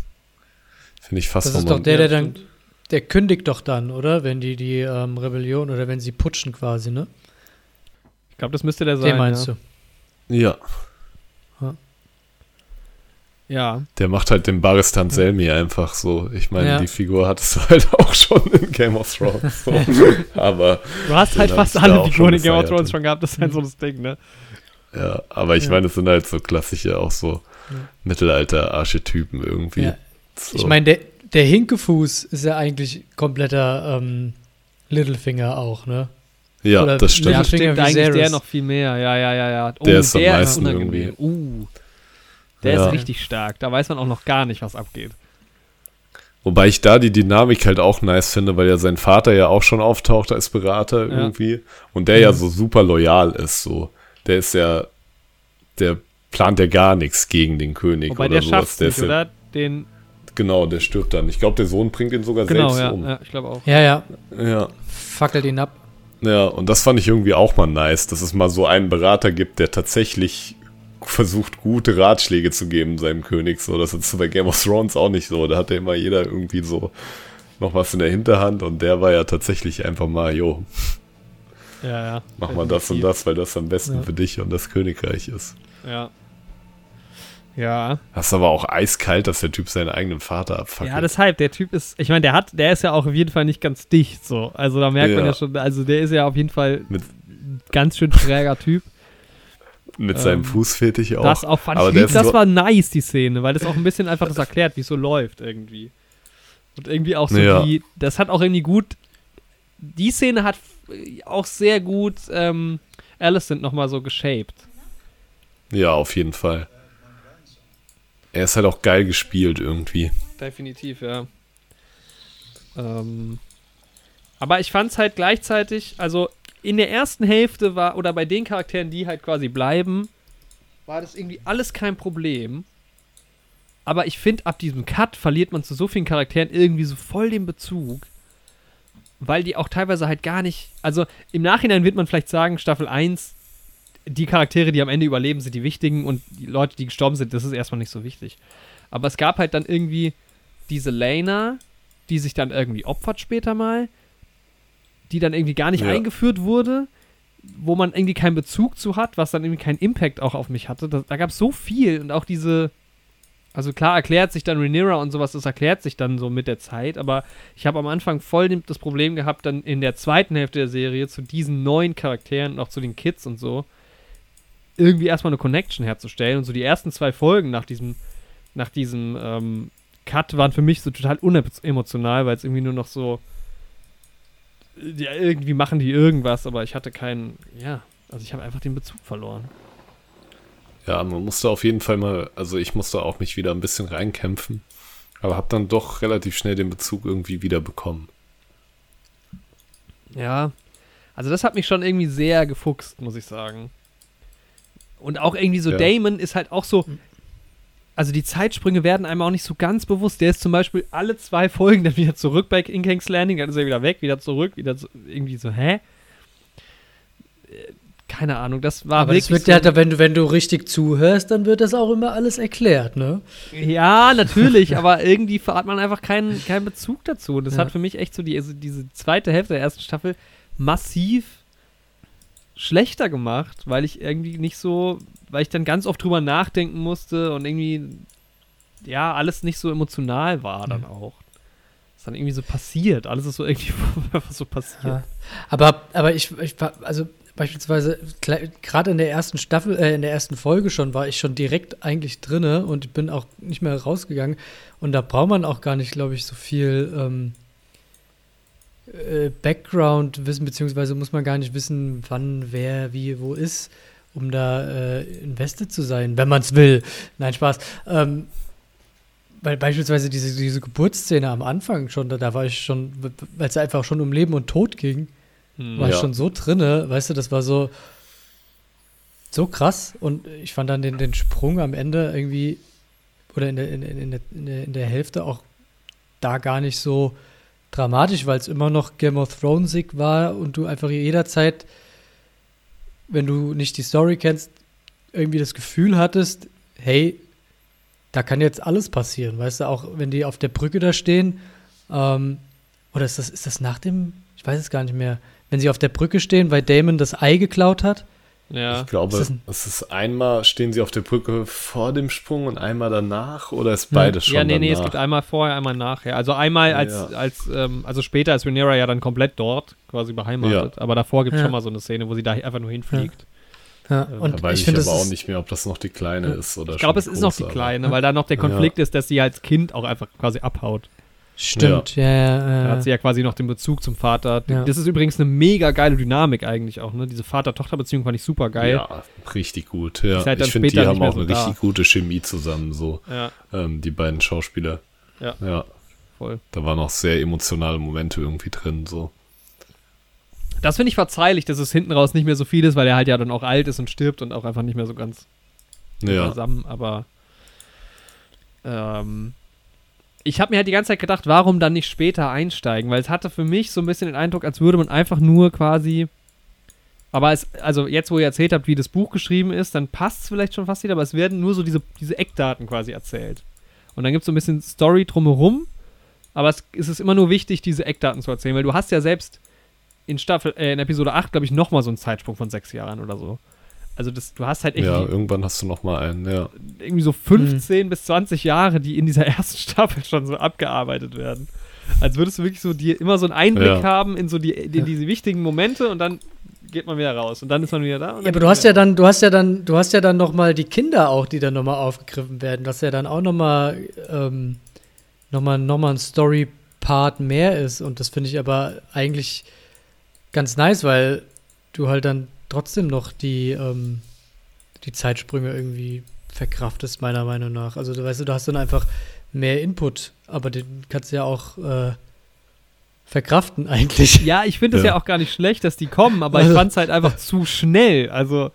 Finde ich fast Das ist doch der, der dann, der kündigt doch dann, oder? Wenn die die ähm, Rebellion oder wenn sie putschen quasi, ne? ich glaube, das müsste der sein. Den meinst ja. du? Ja, Ja. der macht halt den Baristan Selmi einfach so. Ich meine, Ja. die Figur hattest du halt auch schon in Game of Thrones. So. Aber Du hast halt fast alle Figuren in Game of. Thrones schon gehabt. Das ist halt so das Ding, ne? Ja, aber ich Ja. meine, es sind halt so klassische, auch so Ja. Mittelalter-Archetypen irgendwie. Ja. So. Ich meine, der, der Hinkefuß ist ja eigentlich kompletter ähm, Littlefinger auch, ne? ja, oder das stimmt. Ja, Ja, stimmt eigentlich der noch viel mehr. Ja, ja, ja, ja. Oh, Der ist am meisten unangenehm. Uh. Der Ja. ist richtig stark. Da weiß man auch noch gar nicht, was abgeht. Wobei ich da die Dynamik halt auch nice finde, weil ja sein Vater ja auch schon auftaucht als Berater Ja. irgendwie. Und der ja so super loyal ist, so. Der ist ja, der plant ja gar nichts gegen den König Wobei oder der sowas. Der nicht, ist ja, oder? Den, genau, der stirbt dann. Ich glaube, der Sohn bringt ihn sogar genau, selbst ja, um. ja. Ich glaube auch. Ja, ja. ja. Fackelt ihn ab. Ja, und das fand ich irgendwie auch mal nice, dass es mal so einen Berater gibt, der tatsächlich versucht, gute Ratschläge zu geben seinem König. So, das ist bei Game of Thrones auch nicht so. Da hat ja immer jeder irgendwie so noch was in der Hinterhand und der war ja tatsächlich einfach mal, jo, Ja, ja. mach mal das und das, weil das am besten Ja. für dich und das Königreich ist. Ja. Ja. Das ist aber auch eiskalt, dass der Typ seinen eigenen Vater abfackelt. Ja, deshalb, der Typ ist, ich meine, der hat, der ist ja auch auf jeden Fall nicht ganz dicht so. Also da merkt man Ja. ja schon, also der ist ja auf jeden Fall Mit- ein ganz schön schräger Typ. Mit seinem ähm, Fußfetisch auch. Das auch fand Aber ich, das so- war nice, die Szene, weil das auch ein bisschen einfach das erklärt, wie es so läuft irgendwie. Und irgendwie auch so Ja. die, das hat auch irgendwie gut, die Szene hat auch sehr gut ähm, Alicent nochmal so geshaped. Ja, auf jeden Fall. Er ist halt auch geil gespielt irgendwie. Definitiv, ja. Ähm, aber ich fand es halt gleichzeitig, also in der ersten Hälfte war, oder bei den Charakteren, die halt quasi bleiben, war das irgendwie alles kein Problem. Aber ich finde, ab diesem Cut verliert man zu so vielen Charakteren irgendwie so voll den Bezug. Weil die auch teilweise halt gar nicht. Also im Nachhinein wird man vielleicht sagen, Staffel 1, die Charaktere, die am Ende überleben, sind die wichtigen und die Leute, die gestorben sind, das ist erstmal nicht so wichtig. Aber es gab halt dann irgendwie diese Lena, die sich dann irgendwie opfert später mal, die dann irgendwie gar nicht Ja. eingeführt wurde, wo man irgendwie keinen Bezug zu hat, was dann irgendwie keinen Impact auch auf mich hatte. Da, da gab es so viel und auch diese, also klar erklärt sich dann Rhaenyra und sowas, das erklärt sich dann so mit der Zeit, aber ich habe am Anfang voll das Problem gehabt, dann in der zweiten Hälfte der Serie zu diesen neuen Charakteren und auch zu den Kids und so, irgendwie erstmal eine Connection herzustellen und so die ersten zwei Folgen nach diesem, nach diesem ähm, Cut waren für mich so total unemotional, weil es irgendwie nur noch so ja, irgendwie machen die irgendwas, aber ich hatte keinen, ja, also ich habe einfach den Bezug verloren. Ja, man musste auf jeden Fall mal, also ich musste auch mich wieder ein bisschen reinkämpfen, aber habe dann doch relativ schnell den Bezug irgendwie wieder bekommen. Ja, also das hat mich schon irgendwie sehr gefuchst, muss ich sagen. Und auch irgendwie so, Ja. Damon ist halt auch so, also die Zeitsprünge werden einem auch nicht so ganz bewusst. Der ist zum Beispiel alle zwei Folgen dann wieder zurück bei In King's Landing, dann ist er wieder weg, wieder zurück, wieder so, irgendwie so, hä? Äh, Keine Ahnung, das war Aber das wirklich wird so, ja, wenn du, wenn du richtig zuhörst, dann wird das auch immer alles erklärt, ne? Ja, natürlich, aber irgendwie hat man einfach keinen, keinen Bezug dazu. Und das Ja. hat für mich echt so die, also diese zweite Hälfte der ersten Staffel massiv schlechter gemacht, weil ich irgendwie nicht so, weil ich dann ganz oft drüber nachdenken musste und irgendwie, ja, alles nicht so emotional war dann auch. Das ist dann irgendwie so passiert. Alles ist so irgendwie einfach so passiert. Ja. Aber, aber ich, ich war, also beispielsweise, gerade in der ersten Staffel, äh, in der ersten Folge schon, war ich schon direkt eigentlich drinne und bin auch nicht mehr rausgegangen. Und da braucht man auch gar nicht, glaube ich, so viel ähm, äh, Background wissen, beziehungsweise muss man gar nicht wissen, wann, wer, wie, wo ist, um da äh, invested zu sein, wenn man es will. Nein, Spaß. Ähm, weil beispielsweise diese, diese Geburtsszene am Anfang schon, da, da war ich schon, weil es einfach schon um Leben und Tod ging, Hm. war ich Ja. schon so drinne, weißt du, das war so so krass und ich fand dann den, den Sprung am Ende irgendwie oder in der, in, in, in, der, in, der, in der Hälfte auch da gar nicht so dramatisch, weil es immer noch Game of Thronesig war und du einfach jederzeit, wenn du nicht die Story kennst, irgendwie das Gefühl hattest, hey, da kann jetzt alles passieren, weißt du, auch wenn die auf der Brücke da stehen, ähm, oder ist das, ist das nach dem, ich weiß es gar nicht mehr, wenn sie auf der Brücke stehen, weil Damon das Ei geklaut hat? Ja. Ich glaube, Ist es ist einmal stehen sie auf der Brücke vor dem Sprung und einmal danach oder ist beides schon Ja, nee, nee, es danach? gibt einmal vorher, einmal nachher. Also einmal als, Ja. als ähm, also später ist Rhaenyra ja dann komplett dort, quasi beheimatet. Aber davor gibt es Ja. schon mal so eine Szene, wo sie da einfach nur hinfliegt. Ja, Ja, und da weiß ich ich, finde, aber auch nicht mehr, ob das noch die Kleine ist oder Ich glaube, es ist noch die Kleine, weil da noch der Konflikt ist, dass sie als Kind auch einfach quasi abhaut. Stimmt, ja, ja, Da ja, hat sie ja quasi noch den Bezug zum Vater. Ja. Das ist übrigens eine mega geile Dynamik eigentlich auch, ne? Diese Vater-Tochter-Beziehung fand ich super geil. Ja, richtig gut. Ja. Halt ich finde, die haben auch so eine da. richtig gute Chemie zusammen, so Ja, ähm, die beiden Schauspieler. Ja. ja. voll. Da waren auch sehr emotionale Momente irgendwie drin, so. Das finde ich verzeihlich, dass es hinten raus nicht mehr so viel ist, weil er halt ja dann auch alt ist und stirbt und auch einfach nicht mehr so ganz Ja. zusammen, aber ähm, ich habe mir halt die ganze Zeit gedacht, warum dann nicht später einsteigen, weil es hatte für mich so ein bisschen den Eindruck, als würde man einfach nur quasi aber es, also jetzt, wo ihr erzählt habt, wie das Buch geschrieben ist, dann passt es vielleicht schon fast wieder, aber es werden nur so diese, diese Eckdaten quasi erzählt. Und dann gibt es so ein bisschen Story drumherum, aber es, es ist immer nur wichtig, diese Eckdaten zu erzählen, weil du hast ja selbst in Staffel, äh, in Episode 8, glaube ich, nochmal so einen Zeitsprung von sechs Jahren oder so. Also das, du hast halt echt Ja, irgendwann hast du noch mal einen, ja. irgendwie so 15 bis 20 Jahre, die in dieser ersten Staffel schon so abgearbeitet werden. Als würdest du wirklich so dir immer so einen Einblick Ja. haben in so die, in diese wichtigen Momente und dann geht man wieder raus und dann ist man wieder da. und Ja, aber du hast ja dann, du hast ja dann, du hast ja dann noch mal die Kinder auch, die dann noch mal aufgegriffen werden, was ja dann auch noch mal, ähm, noch mal, noch mal ein Story-Part mehr ist und das finde ich aber eigentlich ganz nice, weil du halt dann trotzdem noch die, ähm, die Zeitsprünge irgendwie verkraftest, meiner Meinung nach. Also du weißt, du, du hast dann einfach mehr Input, aber den kannst du ja auch äh, verkraften eigentlich. Ja, ich finde es ja. Ja. auch gar nicht schlecht, dass die kommen, aber ich Also- fand es halt einfach zu schnell. Also,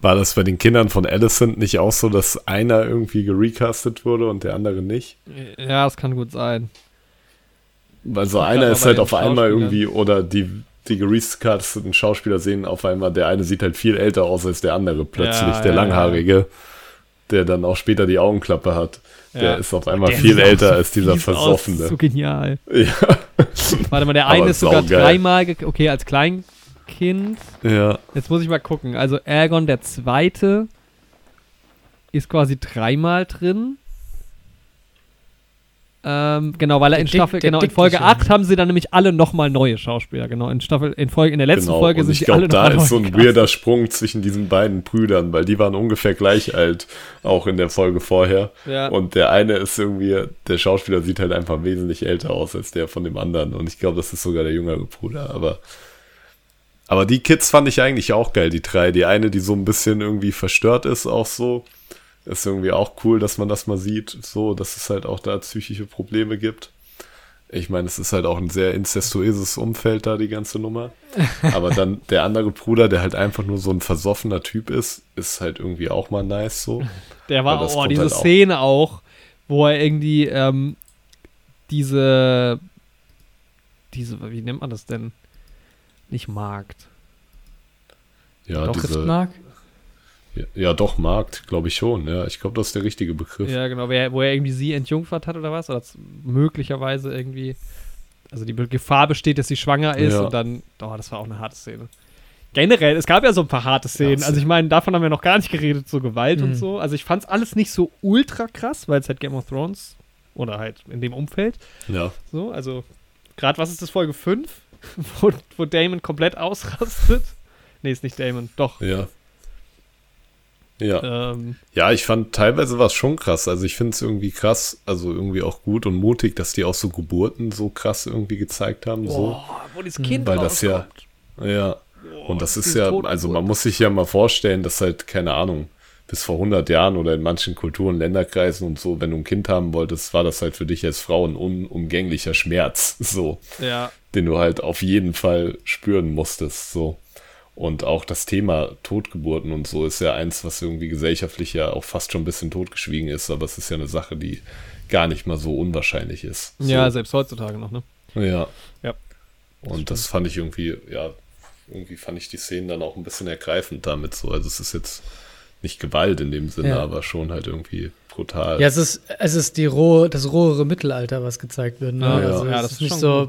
War das bei den Kindern von Alicent nicht auch so, dass einer irgendwie gerecastet wurde und der andere nicht? ja, das kann gut sein. Also einer ist halt auf einmal irgendwie, oder die, die gerecasteten Schauspieler sehen auf einmal, der eine sieht halt viel älter aus als der andere plötzlich, Ja, der ja, Langhaarige, der dann auch später die Augenklappe hat. Der Ja. ist auf einmal viel älter so als dieser fies aus, Versoffene. So genial. Ja, Warte mal, der eine ist sogar dreimal, okay, als Kleinkind. ja. Jetzt muss ich mal gucken. Also Aegon der Zweite ist quasi dreimal drin. Ähm, genau, weil er in Der Staffel, der genau, in Folge Dickliche. 8 haben sie dann nämlich alle nochmal neue Schauspieler. Genau, in Staffel, in Folge, in der letzten Genau, Folge und sind ich sie glaube, alle da ist so ein weirder Sprung zwischen diesen beiden Brüdern, weil die waren ungefähr gleich alt, auch in der Folge vorher. Ja. Und der eine ist irgendwie, der Schauspieler sieht halt einfach wesentlich älter aus als der von dem anderen. Und ich glaube, das ist sogar der jüngere Bruder. Aber Aber die Kids fand ich eigentlich auch geil, die drei. Die eine, die so ein bisschen irgendwie verstört ist, auch so. Ist irgendwie auch cool, dass man das mal sieht, so, dass es halt auch da psychische Probleme gibt. Ich meine, es ist halt auch ein sehr incestuöses Umfeld da, die ganze Nummer. Aber dann der andere Bruder, der halt einfach nur so ein versoffener Typ ist, ist halt irgendwie auch mal nice so. Der war, das oh, diese halt auch. Szene auch, wo er irgendwie ähm, diese, diese, wie nennt man das denn? Nicht Markt. Ja, Doch, diese, Riftmark? Ja, ja, doch, Markt, glaube ich schon. Ja, ich glaube, das ist der richtige Begriff. Ja, genau, wo er irgendwie sie entjungfert hat oder was? Oder möglicherweise irgendwie, also die Gefahr besteht, dass sie schwanger ist Ja. und dann, oh, das war auch eine harte Szene. Generell, es gab ja so ein paar harte Szenen. Ja, also ich meine, davon haben wir noch gar nicht geredet, so Gewalt und Mhm. so. Also ich fand's alles nicht so ultra krass, weil es halt Game of Thrones oder halt in dem Umfeld Ja, So, also, gerade was ist das, Folge 5? wo, wo Damon komplett ausrastet? Nee, ist nicht Damon, doch. ja. Ja. Ähm, Ja, ich fand teilweise war es schon krass. Also ich finde es irgendwie krass, also irgendwie auch gut und mutig, dass die auch so Geburten so krass irgendwie gezeigt haben. So. boah, wo dieses Kind Weil das ja-. Ja. Boah, Und das ist ja, also man muss sich ja mal vorstellen, dass halt, keine Ahnung, bis vor 100 Jahren oder in manchen Kulturen, Länderkreisen und so, wenn du ein Kind haben wolltest, war das halt für dich als Frau ein unumgänglicher Schmerz, so, Ja, den du halt auf jeden Fall spüren musstest, so. Und auch das Thema Totgeburten und so ist ja eins, was irgendwie gesellschaftlich ja auch fast schon ein bisschen totgeschwiegen ist, aber es ist ja eine Sache, die gar nicht mal so unwahrscheinlich ist. So. ja, selbst heutzutage noch, ne? Ja. Ja. Und das fand ich irgendwie, ja, irgendwie fand ich die Szenen dann auch ein bisschen ergreifend damit so. Also es ist jetzt nicht Gewalt in dem Sinne, Ja. aber schon halt irgendwie brutal. Ja, es ist, es ist die rohe, das rohere Mittelalter, was gezeigt wird. Ne? Ja, also ja, das ist ist nicht schon so.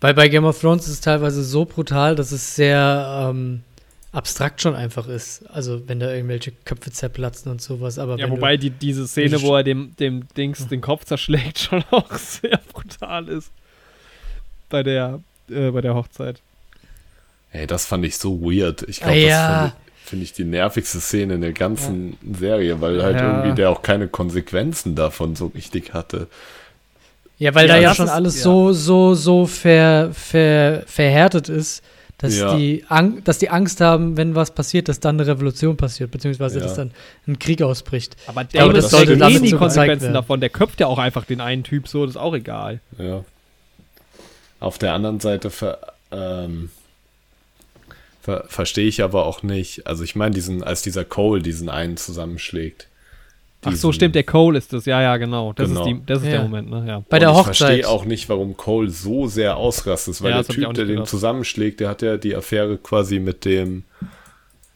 Weil bei Game of Thrones ist es teilweise so brutal, dass es sehr ähm, abstrakt schon einfach ist. Also wenn da irgendwelche Köpfe zerplatzen und sowas. Aber Ja, wobei die, diese Szene, wo er dem, dem Dings den Kopf zerschlägt, schon auch sehr brutal ist. Bei der, äh, bei der Hochzeit. Ey, das fand ich so weird. Ich Ah, glaube, ja. das fand ich- finde ich die nervigste Szene in der ganzen Serie, weil halt Ja. irgendwie der auch keine Konsequenzen davon so richtig hatte. ja, weil Ja, da ja schon ist- alles ja. so, so, so ver, ver, verhärtet ist. Dass, Ja. die Ang dass die Angst haben, wenn was passiert, dass dann eine Revolution passiert, beziehungsweise Ja. dass dann ein Krieg ausbricht. Aber glaube, Damon das sollte eh die Konsequenzen davon. Der köpft ja auch einfach den einen Typ so, das ist auch egal. Ja. Auf der anderen Seite ver, ähm, ver, verstehe ich aber auch nicht. Also ich meine, diesen, als dieser Cole diesen einen zusammenschlägt. Ach so, diesen- stimmt, der Cole ist das. Ja, ja, genau. Das Genau. ist, die, das ist Ja. der Moment, ne? Ja. Bei Und der ich Hochzeit. verstehe auch nicht, warum Cole so sehr ausrastet, weil Ja, der ich Typ, der den zusammenschlägt, der hat ja die Affäre quasi mit dem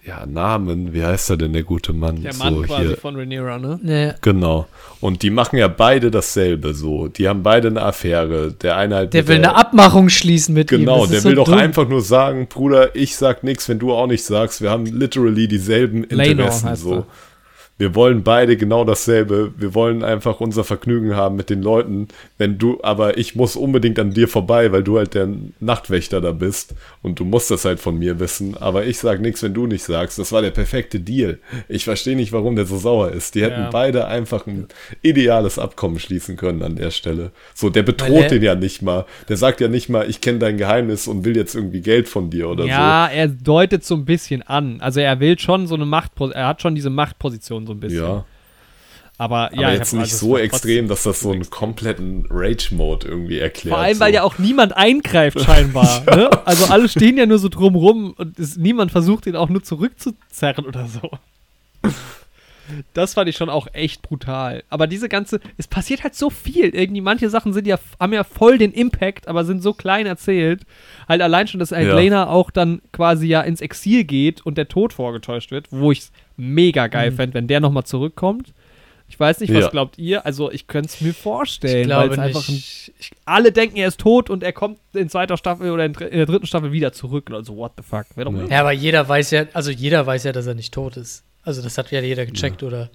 ja, Namen, wie heißt er denn, der gute Mann? Der Mann so quasi hier. von Rhaenyra, ne? Ne, Genau. Und die machen ja beide dasselbe so. Die haben beide eine Affäre. Der eine halt der will eine Abmachung schließen mit ihm. Genau, der ist will so doch dumm. einfach nur sagen, Bruder, ich sag nichts, wenn du auch nicht sagst. Wir haben literally dieselben Interessen heißt so. er. Wir wollen beide genau dasselbe. Wir wollen einfach unser Vergnügen haben mit den Leuten. Wenn du, aber ich muss unbedingt an dir vorbei, weil du halt der Nachtwächter da bist und du musst das halt von mir wissen. Aber ich sag nichts, wenn du nicht sagst. Das war der perfekte Deal. Ich verstehe nicht, warum der so sauer ist. Die hätten Ja. beide einfach ein ideales Abkommen schließen können an der Stelle. So, der bedroht den ja nicht mal. Der sagt ja nicht mal, ich kenne dein Geheimnis und will jetzt irgendwie Geld von dir oder Ja, er deutet so ein bisschen an. Also er will schon so eine Machtposition, er hat schon diese Machtposition so ein bisschen. Ja, Aber ja, aber jetzt nicht also so extrem, dass das so einen kompletten Rage-Mode irgendwie erklärt. Vor allem, weil so. ja auch niemand eingreift scheinbar. ne? Also alle stehen ja nur so drumrum und es, niemand versucht ihn auch nur zurückzuzerren oder so. Das fand ich schon auch echt brutal. Aber diese ganze, es passiert halt so viel. Irgendwie manche Sachen sind ja, haben ja voll den Impact, aber sind so klein erzählt. Halt allein schon, dass Ja. Elena auch dann quasi ja ins Exil geht und der Tod vorgetäuscht wird, wo ich es mega geil Mhm. fände, wenn der nochmal zurückkommt. Ich weiß nicht, was Ja. glaubt ihr? Also ich könnte es mir vorstellen, Ich glaube einfach ein nicht. Ich, alle denken, er ist tot und er kommt in zweiter Staffel oder in, der dritten Staffel wieder zurück. Also, what the fuck? Ja. ja, aber jeder weiß ja, also jeder weiß ja, dass er nicht tot ist. Also das hat ja jeder gecheckt, oder?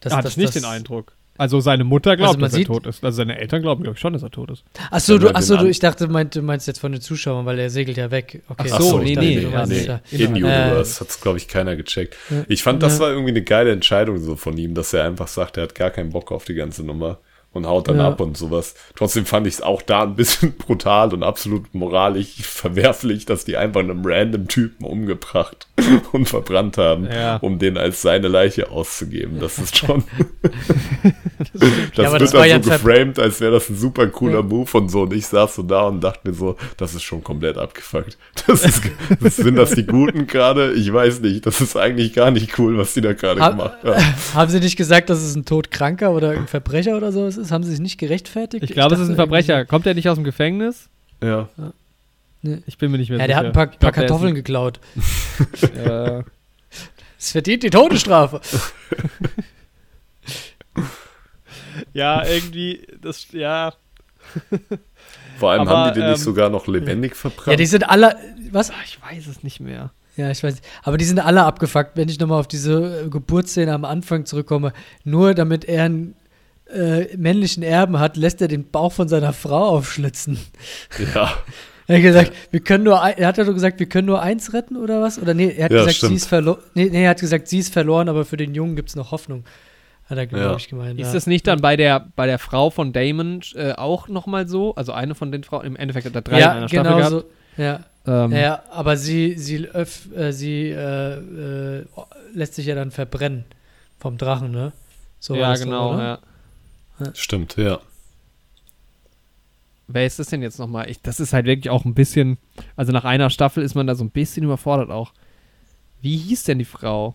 Das, Da hatte ich nicht den Eindruck. Also, seine Mutter glaubt, Also dass er tot ist. Also, seine Eltern glauben, glaube ich, schon, dass er tot ist. Achso, du, achso, den du, ich dachte, meint, du meinst jetzt von den Zuschauern, weil er segelt ja weg. Okay. Ach so, ich nee, dachte, nee, du ja, nee. ja. In Äh, Universe hat es, glaube ich, keiner gecheckt. Ich fand, das Ja. war irgendwie eine geile Entscheidung so von ihm, dass er einfach sagt, er hat gar keinen Bock auf die ganze Nummer und haut dann Ja. ab und sowas. Trotzdem fand ich es auch da ein bisschen brutal und absolut moralisch verwerflich, dass die einfach einen random Typen umgebracht und verbrannt haben, Ja. um den als seine Leiche auszugeben. Das ist schon. das Ja, aber wird das dann ja so Ver- geframed, als wäre das ein super cooler Ja. Move und so. Und ich saß so da und dachte mir so, das ist schon komplett abgefuckt. Das ist, das, sind das die Guten gerade? Ich weiß nicht. Das ist eigentlich gar nicht cool, was die da gerade Ha- gemacht haben. Haben sie nicht gesagt, dass es ein Todkranker oder ein Verbrecher oder sowas ist? Haben sie sich nicht gerechtfertigt? Ich glaube, es ist ein Verbrecher. Kommt der nicht aus dem Gefängnis? Ja. Ich bin mir nicht mehr Ja, sicher. der hat ein paar, glaub, paar ist Kartoffeln geklaut. ein- äh, Es verdient die Todesstrafe. ja, irgendwie, das, ja. Vor allem Aber, haben die den nicht ähm, sogar noch lebendig verbrannt. Ja, die sind alle. Was? Ah, Ich weiß es nicht mehr. Ja, ich weiß. nicht. Aber die sind alle abgefuckt, wenn ich nochmal auf diese äh, Geburtsszene am Anfang zurückkomme. Nur damit er einen äh, männlichen Erben hat, lässt er den Bauch von seiner Frau aufschlitzen. ja. Er hat gesagt, wir können nur, ein, er hat ja nur gesagt, wir können nur eins retten oder was? Oder nee, er hat Ja, gesagt, stimmt. sie ist verloren. Nee, nee, er hat gesagt, sie ist verloren, aber für den Jungen gibt es noch Hoffnung. Hat er, glaube Ja. ich, gemeint. Ist das nicht dann bei der, bei der Frau von Damon äh, auch nochmal so? Also eine von den Frauen, im Endeffekt hat er drei in ja, einer Staffel genau gehabt. so. Ja, Ähm, ja, aber sie, sie, öff, äh, sie äh, äh, lässt sich ja dann verbrennen vom Drachen, ne? So ja genau, oder? ja. Stimmt, ja. Wer ist das denn jetzt nochmal? Ich, das ist halt wirklich auch ein bisschen, also nach einer Staffel ist man da so ein bisschen überfordert auch. Wie hieß denn die Frau?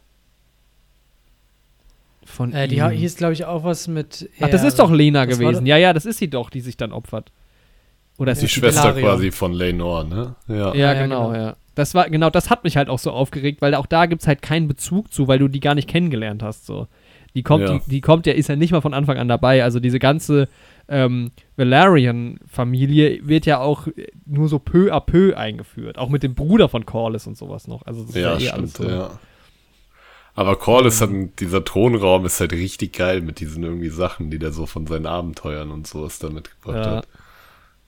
Von Äh, die ihm? hieß, glaube ich, auch was mit. Ach, das ist doch Lena gewesen. Ja, ja, das ist sie doch, die sich dann opfert. Oder ist Die die Schwester Velaryon. quasi von Lenore, ne? Ja. Ja, Ja, ja, genau, genau. ja. Das war, genau, das hat mich halt auch so aufgeregt, weil auch da gibt es halt keinen Bezug zu, weil du die gar nicht kennengelernt hast. So. Die kommt, Ja. die, die kommt ja, ist ja nicht mal von Anfang an dabei. Also diese ganze ähm, Valerian-Familie wird ja auch nur so peu à peu eingeführt. Auch mit dem Bruder von Corlys und sowas noch. Also das ist Ja, eh alles stimmt, so. ja. Aber Corlys hat, dieser Thronraum ist halt richtig geil mit diesen irgendwie Sachen, die der so von seinen Abenteuern und so ist da mitgebracht Ja. hat.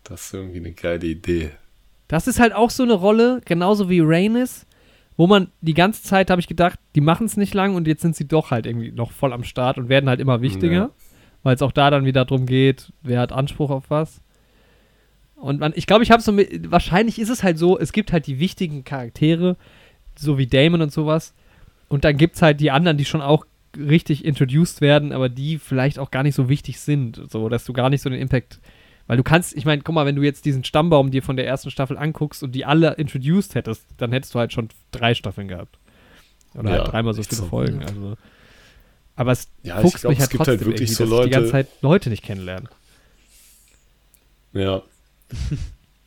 Das ist irgendwie eine geile Idee. Das ist halt auch so eine Rolle, genauso wie Rhaenys, wo man die ganze Zeit, habe ich gedacht, die machen es nicht lang und jetzt sind sie doch halt irgendwie noch voll am Start und werden halt immer wichtiger, Ja. weil es auch da dann wieder darum geht, wer hat Anspruch auf was. Und man, ich glaube, ich habe so mit, wahrscheinlich ist es halt so, es gibt halt die wichtigen Charaktere, so wie Damon und sowas, und dann gibt es halt die anderen, die schon auch richtig introduced werden, aber die vielleicht auch gar nicht so wichtig sind, so dass du gar nicht so den Impact weil du kannst, ich meine, guck mal, wenn du jetzt diesen Stammbaum dir von der ersten Staffel anguckst und die alle introduced hättest, dann hättest du halt schon drei Staffeln gehabt. Oder Ja, halt dreimal so viele so. Folgen. Also. Aber es Ja, ich fuchst glaub, mich es halt gibt trotzdem halt wirklich so dass ich die ganze Leute- Zeit Leute nicht kennenlernen. Ja.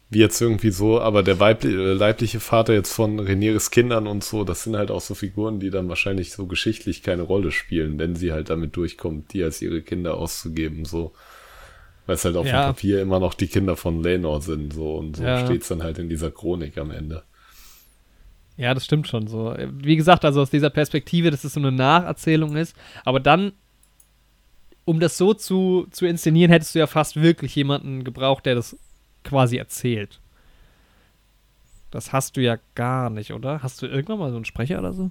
Wie jetzt irgendwie so, aber der weibli äh, leibliche Vater jetzt von Renieres Kindern und so, das sind halt auch so Figuren, die dann wahrscheinlich so geschichtlich keine Rolle spielen, wenn sie halt damit durchkommt, die als ihre Kinder auszugeben, so. Weil es halt auf Ja. dem Papier immer noch die Kinder von Lenor sind, so. Und so Ja. steht's dann halt in dieser Chronik am Ende. Ja, das stimmt schon so. Wie gesagt, also aus dieser Perspektive, dass es so eine Nacherzählung ist, aber dann, um das so zu, zu inszenieren, hättest du ja fast wirklich jemanden gebraucht, der das quasi erzählt. Das hast du ja gar nicht, oder? Hast du irgendwann mal so einen Sprecher oder so?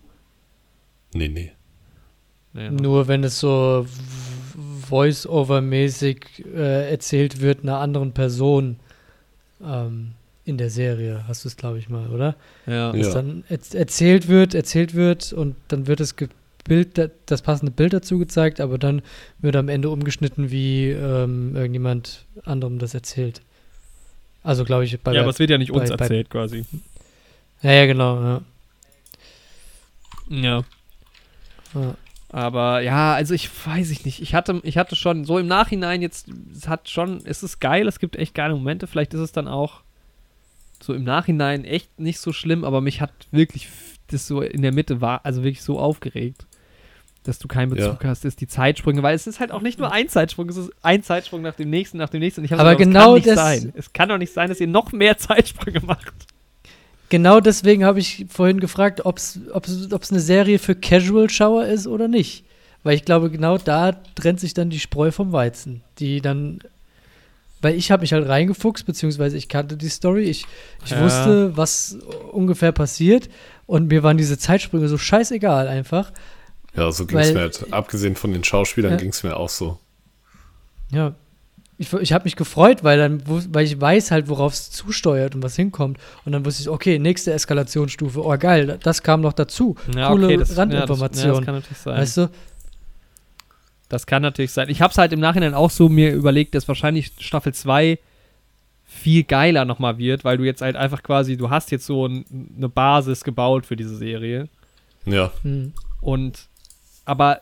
Nee, nee. Nee, ne? Nur wenn es so Voice-Over-mäßig äh, erzählt wird einer anderen Person ähm, in der Serie, hast du es, glaube ich, mal, oder? Ja. Ja. Dass dann erz- erzählt wird, erzählt wird und dann wird das Bild, da- das passende Bild dazu gezeigt, aber dann wird am Ende umgeschnitten, wie ähm, irgendjemand anderem das erzählt. Also, glaube ich, bei ja, der, aber es wird ja nicht uns bei- bei- erzählt quasi. ja, ja, genau, ja. Ja. ja. Aber ja, also ich weiß ich nicht. Ich hatte, ich hatte schon so im Nachhinein jetzt, es hat schon, es ist geil, es gibt echt geile Momente. Vielleicht ist es dann auch so im Nachhinein echt nicht so schlimm, aber mich hat wirklich das so in der Mitte war, also wirklich so aufgeregt, dass du keinen Ja. Bezug hast, ist die Zeitsprünge, weil es ist halt auch nicht nur ein Zeitsprung, es ist ein Zeitsprung nach dem nächsten, nach dem nächsten. Aber gedacht, genau es kann nicht das- sein. Es kann doch nicht sein, dass ihr noch mehr Zeitsprünge macht. Genau deswegen habe ich vorhin gefragt, ob es eine Serie für Casual-Schauer ist oder nicht. Weil ich glaube, genau da trennt sich dann die Spreu vom Weizen. Die dann. Weil ich habe mich halt reingefuchst, beziehungsweise ich kannte die Story. Ich, ich Ja. wusste, was ungefähr passiert. Und mir waren diese Zeitsprünge so scheißegal einfach. Ja, so ging's Weil- mir halt. Abgesehen von den Schauspielern Ja. ging's mir auch so. Ja, ich, ich habe mich gefreut, weil dann, weil ich weiß halt, worauf es zusteuert und was hinkommt. Und dann wusste ich, okay, nächste Eskalationsstufe. Oh geil, das kam noch dazu. Ja, Coole okay, das, Randinformation. Ja, das, ja, das kann natürlich sein. Weißt du? Das kann natürlich sein. Ich habe es halt im Nachhinein auch so mir überlegt, dass wahrscheinlich Staffel 2 viel geiler nochmal wird, weil du jetzt halt einfach quasi, du hast jetzt so ein, eine Basis gebaut für diese Serie. Ja. Hm. Und, aber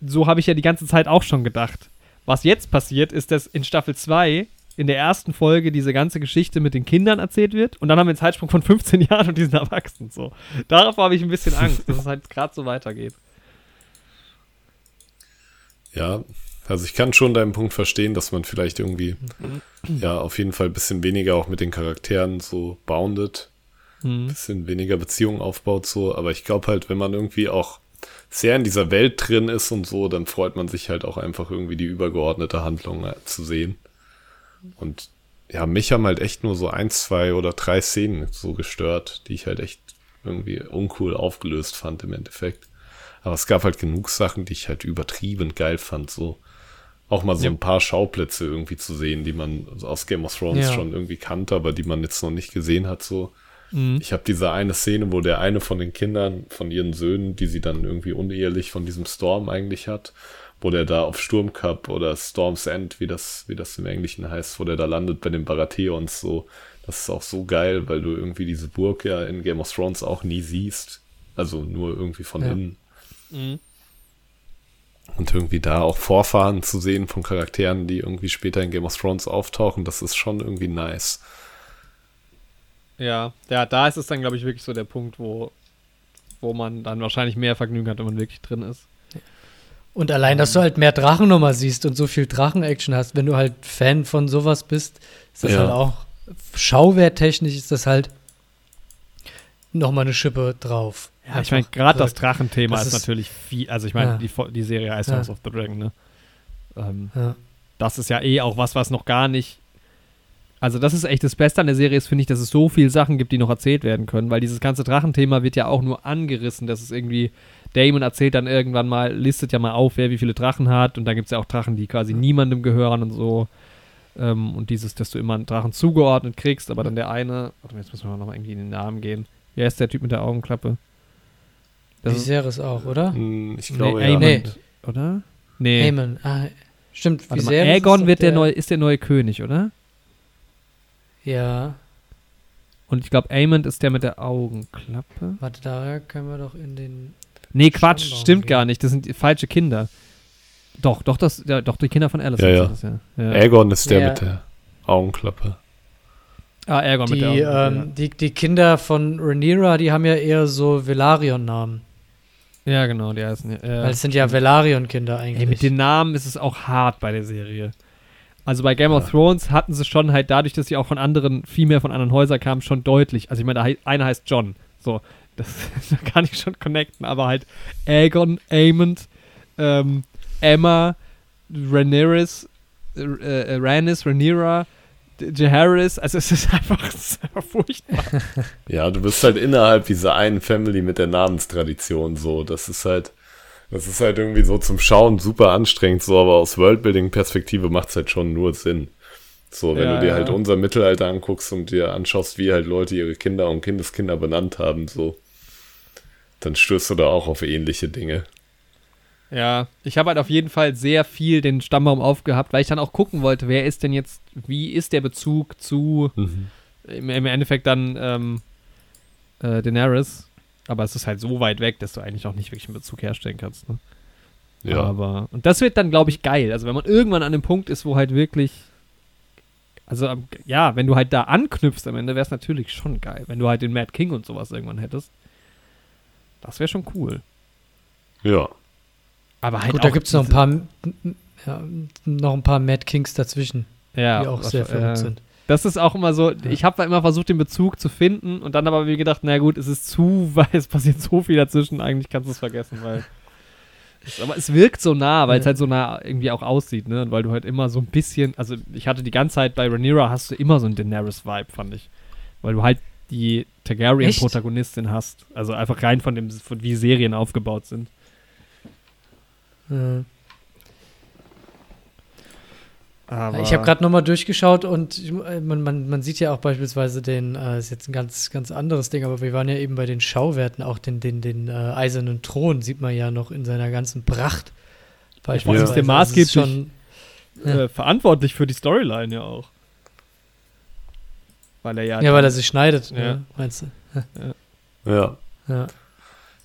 so habe ich ja die ganze Zeit auch schon gedacht. Was jetzt passiert, ist, dass in Staffel 2 in der ersten Folge diese ganze Geschichte mit den Kindern erzählt wird und dann haben wir einen Zeitsprung von 15 Jahren und die sind erwachsen. So. Darauf habe ich ein bisschen Angst, dass es halt gerade so weitergeht. Ja, also ich kann schon deinen Punkt verstehen, dass man vielleicht irgendwie ja auf jeden Fall ein bisschen weniger auch mit den Charakteren so boundet, ein Mhm. bisschen weniger Beziehungen aufbaut so, aber ich glaube halt, wenn man irgendwie auch sehr in dieser Welt drin ist und so, dann freut man sich halt auch einfach irgendwie die übergeordnete Handlung äh, zu sehen. Und ja, mich haben halt echt nur so ein, zwei oder drei Szenen so gestört, die ich halt echt irgendwie uncool aufgelöst fand im Endeffekt. Aber es gab halt genug Sachen, die ich halt übertrieben geil fand, so. Auch mal so Ja. ein paar Schauplätze irgendwie zu sehen, die man aus Game of Thrones Ja. schon irgendwie kannte, aber die man jetzt noch nicht gesehen hat, so. Mhm. Ich habe diese eine Szene, wo der eine von den Kindern, von ihren Söhnen, die sie dann irgendwie unehelich von diesem Storm eigentlich hat, wo der da auf Sturmcup oder Storm's End, wie das, wie das im Englischen heißt, wo der da landet bei den Baratheons so. Das ist auch so geil, weil du irgendwie diese Burg ja in Game of Thrones auch nie siehst. Also nur irgendwie von Ja. innen. Mhm. Und irgendwie da auch Vorfahren zu sehen von Charakteren, die irgendwie später in Game of Thrones auftauchen, das ist schon irgendwie nice. Ja, ja, da ist es dann, glaube ich, wirklich so der Punkt, wo, wo man dann wahrscheinlich mehr Vergnügen hat, wenn man wirklich drin ist. Und allein, dass du halt mehr Drachen nochmal siehst und so viel Drachen-Action hast, wenn du halt Fan von sowas bist, ist das Ja. halt auch schauwerttechnisch ist das halt nochmal eine Schippe drauf. Ja, ich meine, gerade das. Drachenthema Das ist, ist- natürlich viel, also ich meine, Ja. die, die Serie Ice House Ja. of the Dragon, ne? Ähm, Ja. das ist ja eh auch was, was noch gar nicht. Also, das ist echt das Beste an der Serie, ist, finde ich, dass es so viele Sachen gibt, die noch erzählt werden können, weil dieses ganze Drachenthema wird ja auch nur angerissen, dass es irgendwie. Damon erzählt dann irgendwann mal, listet ja mal auf, wer wie viele Drachen hat, und da gibt es ja auch Drachen, die quasi niemandem gehören und so. Ähm, und dieses, dass du immer einen Drachen zugeordnet kriegst, aber dann der eine. Warte mal, jetzt müssen wir noch mal irgendwie in den Namen gehen. Wer ist der Typ mit der Augenklappe? Das ist, Viserys auch, oder? Hm, Ich nee, glaube, ja. Aemon, Nee. oder? Nee. Aemon. Ah, stimmt, Warte mal, Viserys ist Aegon wird der, neue, ist der neue König, oder? Ja, Und ich glaube, Aemond ist der mit der Augenklappe. warte, da können wir doch in den. Nee, Quatsch, Stammbaum stimmt gehen. gar nicht. Das sind die falsche Kinder. Doch, doch, das, ja, doch, die Kinder von Alice. Ja, ja. Das, ja. ja. Aegon ist der Ja. mit der Augenklappe. ah, Aegon mit der Die, Augenklappe, ähm, die, die Kinder von Rhaenyra, die haben ja eher so Velaryon-Namen. ja. ja, genau, die heißen. Ja, Weil es sind ja Velaryon-Kinder eigentlich. Ey, mit den Namen ist es auch hart bei der Serie. Also bei Game of Ja. Thrones hatten sie schon halt dadurch, dass sie auch von anderen, viel mehr von anderen Häusern kamen, schon deutlich. Also ich meine, einer heißt John. So, das da kann ich schon connecten, aber halt Aegon, Aemond, ähm, Emma, Rhaenyra, äh, äh, Rhaenys, Rhaenyra, Jaehaerys, also es ist einfach, es ist einfach furchtbar. Ja, du bist halt innerhalb dieser einen Family mit der Namenstradition so. Das ist halt, das ist halt irgendwie so zum Schauen super anstrengend, so, aber aus Worldbuilding-Perspektive macht es halt schon nur Sinn. So, wenn Ja, du dir ja. halt unser Mittelalter anguckst und dir anschaust, wie halt Leute ihre Kinder und Kindeskinder benannt haben, so, dann stößt du da auch auf ähnliche Dinge. Ja, ich habe halt auf jeden Fall sehr viel den Stammbaum aufgehabt, weil ich dann auch gucken wollte, wer ist denn jetzt, wie ist der Bezug zu im, im Endeffekt dann ähm, äh, Daenerys. Aber es ist halt so weit weg, dass du eigentlich auch nicht wirklich einen Bezug herstellen kannst. Ne? Ja. Aber, und das wird dann, glaube ich, geil. Also wenn man irgendwann an dem Punkt ist, wo halt wirklich, also ähm, ja, wenn du halt da anknüpfst am Ende, wäre es natürlich schon geil. Wenn du halt den Mad King und sowas irgendwann hättest. Das wäre schon cool. ja. Aber halt Gut, da gibt es noch ein paar, ja, noch ein paar Mad Kings dazwischen, ja, die auch sehr verrückt äh, sind. Das ist auch immer so, ich habe immer versucht, den Bezug zu finden und dann aber mir gedacht, na gut, es ist zu, weil es passiert so viel dazwischen, eigentlich kannst du es vergessen, weil. Es, aber es wirkt so nah, weil es halt so nah irgendwie auch aussieht, ne? Und weil du halt immer so ein bisschen, also ich hatte die ganze Zeit bei Rhaenyra hast du immer so einen Daenerys-Vibe, fand ich. Weil du halt die Targaryen-Protagonistin hast. Also einfach rein von dem, von wie Serien aufgebaut sind. Äh, Aber Ich habe gerade nochmal durchgeschaut und äh, man, man, man sieht ja auch beispielsweise den, äh, ist jetzt ein ganz, ganz anderes Ding, aber wir waren ja eben bei den Schauwerten, auch den, den, den äh, eisernen Thron sieht man ja noch in seiner ganzen Pracht. Beispielsweise. ist der Also es maßgeblich- schon- äh, verantwortlich für die Storyline ja auch. Weil er ja. Ja, weil er sich schneidet, Ja. ne, meinst du? Ja. Ja. Ja,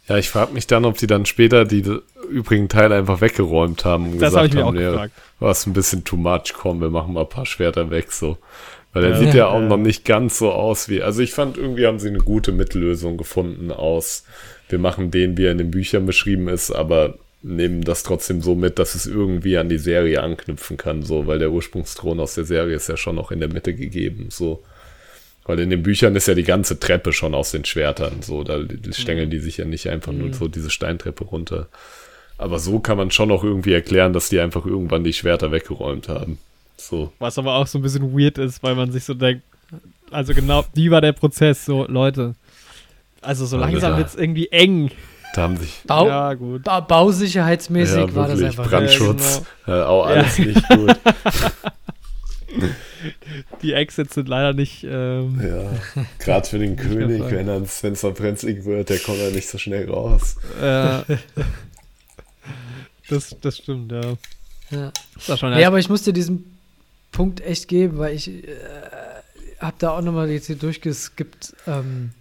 ich frage mich dann, ob sie dann später die übrigen Teile einfach weggeräumt haben und das habe ich gesagt mir auch haben, ja, gefragt. war es ein bisschen too much, komm, wir machen mal ein paar Schwerter weg, so. Weil er Ja. sieht ja auch Ja. noch nicht ganz so aus wie, also ich fand irgendwie haben sie eine gute Mittellösung gefunden aus, wir machen den, wie er in den Büchern beschrieben ist, aber nehmen das trotzdem so mit, dass es irgendwie an die Serie anknüpfen kann, so, weil der Ursprungsthron aus der Serie ist ja schon noch in der Mitte gegeben, so. Weil in den Büchern ist ja die ganze Treppe schon aus den Schwertern, so, da stängeln die sich ja nicht einfach nur Mhm. so diese Steintreppe runter. Aber so kann man schon noch irgendwie erklären, dass die einfach irgendwann die Schwerter weggeräumt haben. So. Was aber auch so ein bisschen weird ist, weil man sich so denkt, also genau, wie war der Prozess? So, Leute. Also so langsam wird es irgendwie eng. Da haben sich Bau, Ja, gut. ba Bausicherheitsmäßig ja, war das einfach. Brandschutz, genau. äh, auch alles nicht gut. Die Exits sind leider nicht. Ähm, Ja, gerade für den König, wenn er wenn es brenzlig wird, der kommt ja nicht so schnell raus. äh, das, das stimmt, ja. Ja. Das schon Nee, aber ich muss dir diesen Punkt echt geben, weil ich äh, habe da auch nochmal jetzt hier durchgeskippt. Ähm,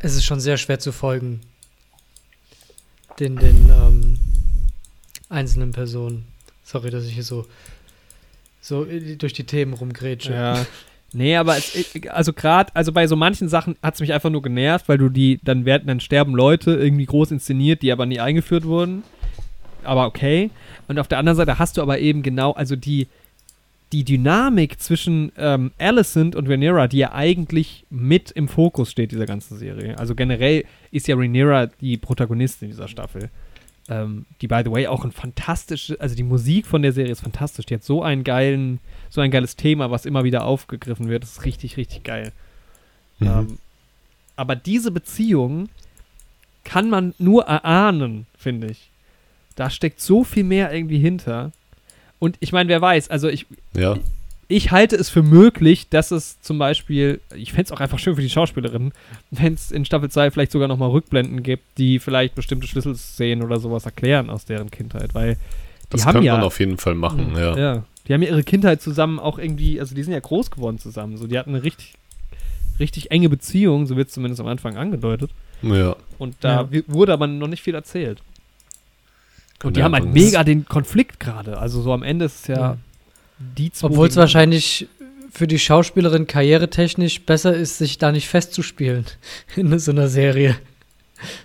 es ist schon sehr schwer zu folgen. Den, den ähm, einzelnen Personen. Sorry, dass ich hier so, so durch die Themen rumgrätsche. Ja. Nee, aber es, also gerade, also bei so manchen Sachen hat es mich einfach nur genervt, weil du die, dann werden, dann sterben Leute irgendwie groß inszeniert, die aber nie eingeführt wurden. Aber okay. Und auf der anderen Seite hast du aber eben genau, also die, die Dynamik zwischen ähm, Alicent und Rhaenyra, die ja eigentlich mit im Fokus steht dieser ganzen Serie. Also generell ist ja Rhaenyra die Protagonistin dieser Staffel. Ähm, die, by the way, auch ein fantastisches, also die Musik von der Serie ist fantastisch. Die hat so einen geilen, so ein geiles Thema, was immer wieder aufgegriffen wird. Das ist richtig, richtig geil. Mhm. Ähm, aber diese Beziehung kann man nur erahnen, finde ich. Da steckt so viel mehr irgendwie hinter. Und ich meine, wer weiß, also ich, Ja, ich halte es für möglich, dass es zum Beispiel, ich fände es auch einfach schön für die Schauspielerin, wenn es in Staffel 2 vielleicht sogar nochmal Rückblenden gibt, die vielleicht bestimmte Schlüsselszenen oder sowas erklären aus deren Kindheit, weil die das haben könnte ja, man auf jeden Fall machen, Mhm. ja. ja, die haben ja ihre Kindheit zusammen auch irgendwie, also die sind ja groß geworden zusammen, so die hatten eine richtig, richtig enge Beziehung, so wird es zumindest am Anfang angedeutet. Ja. Und da Ja. wurde aber noch nicht viel erzählt. Und die Ja, haben halt mega den Konflikt gerade. Also so am Ende ist es ja Ja. Die zwei. Obwohl es wahrscheinlich für die Schauspielerin karrieretechnisch besser ist, sich da nicht festzuspielen in so einer Serie.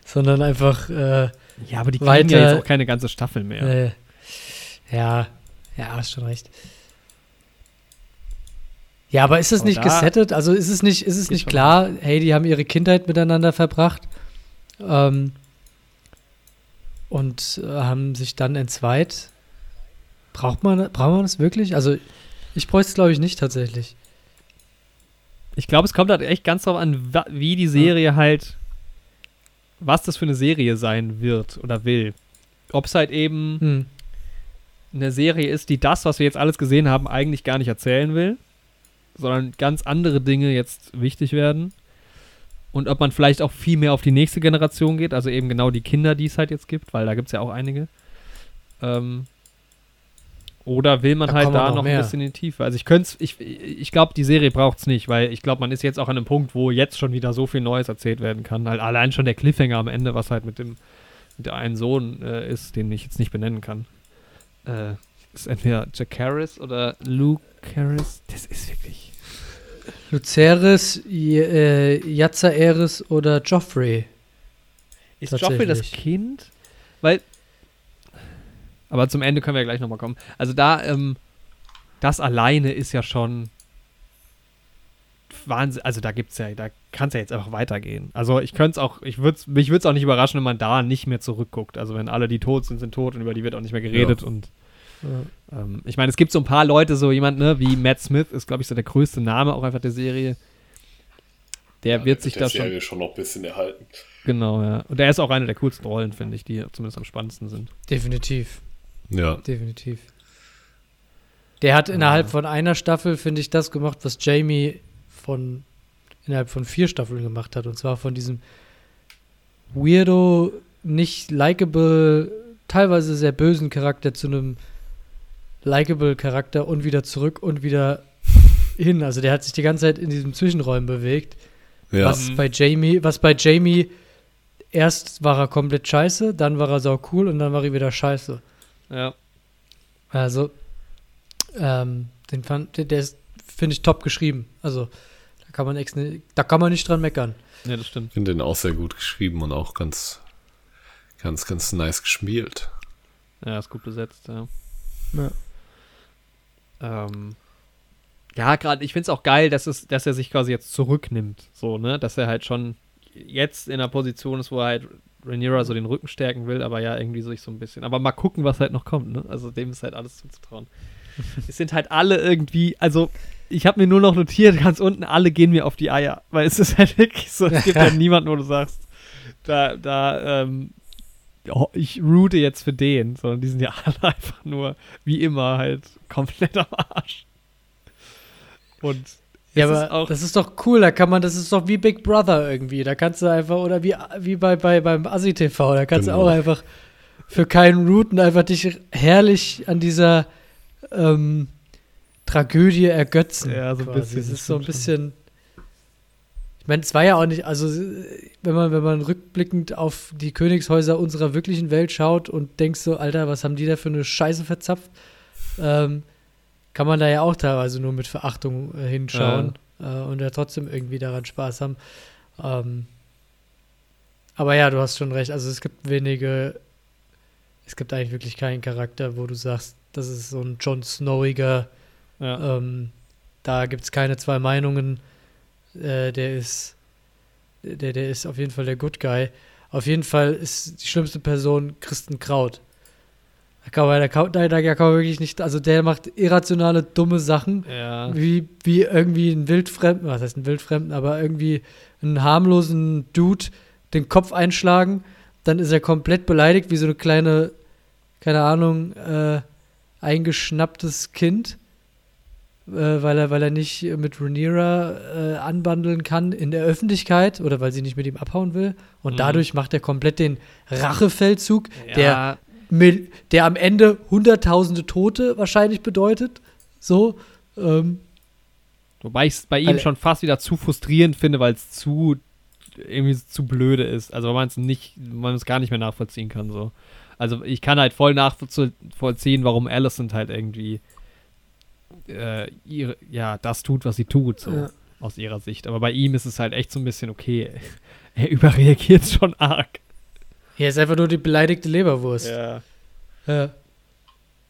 Sondern einfach, äh, Ja, aber die kriegen ja jetzt auch keine ganze Staffel mehr. äh, ja, ja, hast schon recht. Ja, aber ist es nicht gesettet? Also ist es nicht, ist es nicht klar, hey, die haben ihre Kindheit miteinander verbracht ähm, und äh, haben sich dann entzweit. Braucht man, braucht man das wirklich? Also ich bräuchte es, glaube ich, nicht tatsächlich. Ich glaube, es kommt halt echt ganz drauf an, wie die Serie halt, was das für eine Serie sein wird oder will. Ob es halt eben Hm. eine Serie ist, die das, was wir jetzt alles gesehen haben, eigentlich gar nicht erzählen will, sondern ganz andere Dinge jetzt wichtig werden. Und ob man vielleicht auch viel mehr auf die nächste Generation geht, also eben genau die Kinder, die es halt jetzt gibt, weil da gibt es ja auch einige. Ähm, oder will man Da halt da noch noch, ein bisschen in die Tiefe? Also ich könnte ich, ich glaube, die Serie braucht es nicht, weil ich glaube, man ist jetzt auch an einem Punkt, wo jetzt schon wieder so viel Neues erzählt werden kann. Halt allein schon der Cliffhanger am Ende, was halt mit dem, mit der einen Sohn äh, ist, den ich jetzt nicht benennen kann. Äh, ist entweder Jack Harris oder Luke Harris. Das ist wirklich. Luceris, äh, Jazaeris oder Joffrey. Ist Joffrey das. Kind? Weil. Aber zum Ende können wir ja gleich nochmal kommen. Also da, ähm, das alleine ist ja schon. Wahnsinn. Also da gibt's ja, da kann es ja jetzt einfach weitergehen. Also ich könnte es auch, ich würd's, mich würde es auch nicht überraschen, wenn man da nicht mehr zurückguckt. Also wenn alle, die tot sind, sind tot und über die wird auch nicht mehr geredet und Ja. Ähm, ich meine, es gibt so ein paar Leute, so jemand, ne, wie Matt Smith ist, glaube ich, so der größte Name auch einfach der Serie. Der wird sich der da schon. Serie schon noch ein bisschen erhalten. Genau, ja. Und der ist auch eine der coolsten Rollen, finde ich, die zumindest am spannendsten sind. Definitiv, Ja. definitiv. Der hat innerhalb von einer Staffel, finde ich, das gemacht, was Jamie von innerhalb von vier Staffeln gemacht hat. Und zwar von diesem weirdo, nicht likable, teilweise sehr bösen Charakter zu einem likable Charakter und wieder zurück und wieder hin. Also der hat sich die ganze Zeit in diesem Zwischenräumen bewegt. Ja. Was bei Jamie, was bei Jamie erst war er komplett scheiße, dann war er sau cool und dann war er wieder scheiße. Ja. Also, ähm, den fand, der, der ist, finde ich, top geschrieben. Also, da kann man ex, da kann man nicht dran meckern. Ja, das stimmt. Ich finde den auch sehr gut geschrieben und auch ganz, ganz, ganz nice gespielt. Ja, ist gut besetzt, ja. Ja. Ähm, ja, gerade, ich finde es auch geil, dass, es, dass er sich quasi jetzt zurücknimmt. So, ne? Dass er halt schon jetzt in der Position ist, wo er halt Rhaenyra so den Rücken stärken will, aber ja, irgendwie so ich so ein bisschen. Aber mal gucken, was halt noch kommt, ne? Also dem ist halt alles zuzutrauen. es sind halt alle irgendwie, also ich habe mir nur noch notiert, ganz unten, alle gehen mir auf die Eier. Weil es ist halt wirklich so, es gibt halt niemanden, wo du sagst, da, da, ähm, oh, ich route jetzt für den, sondern die sind ja alle einfach nur, wie immer, halt komplett am Arsch. Und Ja, aber auch- das ist doch cool, da kann man, das ist doch wie Big Brother irgendwie. Da kannst du einfach, oder wie, wie bei, bei beim Assi TV, da kannst Genau. du auch einfach für keinen Routen einfach dich herrlich an dieser ähm, Tragödie ergötzen. Ja, so ein quasi. bisschen, Es das ist so ein bisschen. Ich meine, es war ja auch nicht, also wenn man, wenn man rückblickend auf die Königshäuser unserer wirklichen Welt schaut und denkst so, Alter, was haben die da für eine Scheiße verzapft, ähm, kann man da ja auch teilweise nur mit Verachtung äh, hinschauen äh, und ja trotzdem irgendwie daran Spaß haben. Ähm, aber ja, du hast schon recht. Also es gibt wenige, es gibt eigentlich wirklich keinen Charakter, wo du sagst, das ist so ein Jon Snowiger, ja. ähm, da gibt es keine zwei Meinungen. Äh, der ist, der, der ist auf jeden Fall der Good Guy. Auf jeden Fall ist die schlimmste Person Christen Kraut. Da kann man, da kann, da, da kann man wirklich nicht, also der macht irrationale, dumme Sachen, ja. wie, wie irgendwie ein Wildfremden, was heißt ein Wildfremden, aber irgendwie einen harmlosen Dude den Kopf einschlagen, dann ist er komplett beleidigt, wie so eine kleine, keine Ahnung, äh, eingeschnapptes Kind, äh, weil, er, weil er nicht mit Rhaenyra äh, anbandeln kann in der Öffentlichkeit oder weil sie nicht mit ihm abhauen will. Und Mhm. dadurch macht er komplett den Rachefeldzug, der ja. Mil- der am Ende hunderttausende Tote wahrscheinlich bedeutet. So. Ähm, Wobei ich es bei ihm schon fast wieder zu frustrierend finde, weil es zu irgendwie zu blöde ist. Also weil man es nicht, man es gar nicht mehr nachvollziehen kann. So. Also ich kann halt voll nachvollziehen, warum Alicent halt irgendwie äh, ihre, ja, das tut, was sie tut, so Ja. aus ihrer Sicht. Aber bei ihm ist es halt echt so ein bisschen okay. Er überreagiert schon arg. Er ist einfach nur die beleidigte Leberwurst. Ja. Ja.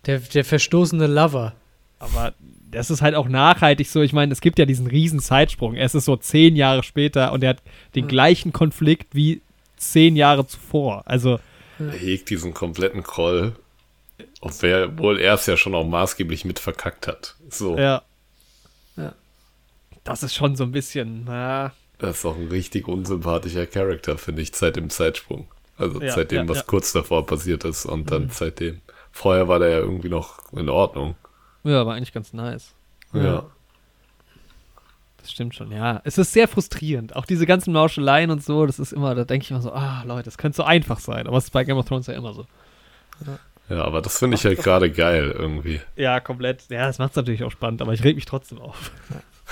Der, der verstoßene Lover. Aber das ist halt auch nachhaltig so. Ich meine, es gibt ja diesen riesen Zeitsprung. Es ist so zehn Jahre später und er hat den gleichen Konflikt wie zehn Jahre zuvor. Also, Er hegt diesen kompletten Kroll, obwohl er es ja schon auch maßgeblich mit verkackt hat. So, ja. Ja. Das ist schon so ein bisschen, na, das ist auch ein richtig unsympathischer Charakter, finde ich, seit dem Zeitsprung. Also Ja, seitdem, ja, was ja. kurz davor passiert ist und dann seitdem. Vorher war der ja irgendwie noch in Ordnung. ja, war eigentlich ganz nice. Ja. Ja. Das stimmt schon, ja. Es ist sehr frustrierend. Auch diese ganzen Mauscheleien und so, das ist immer, da denke ich immer so, ah, Leute, das könnte so einfach sein. Aber es ist bei Game of Thrones ja immer so. Ja, aber das finde ich halt gerade geil irgendwie. Ja, komplett. Ja, das macht es natürlich auch spannend, aber ich reg mich trotzdem auf.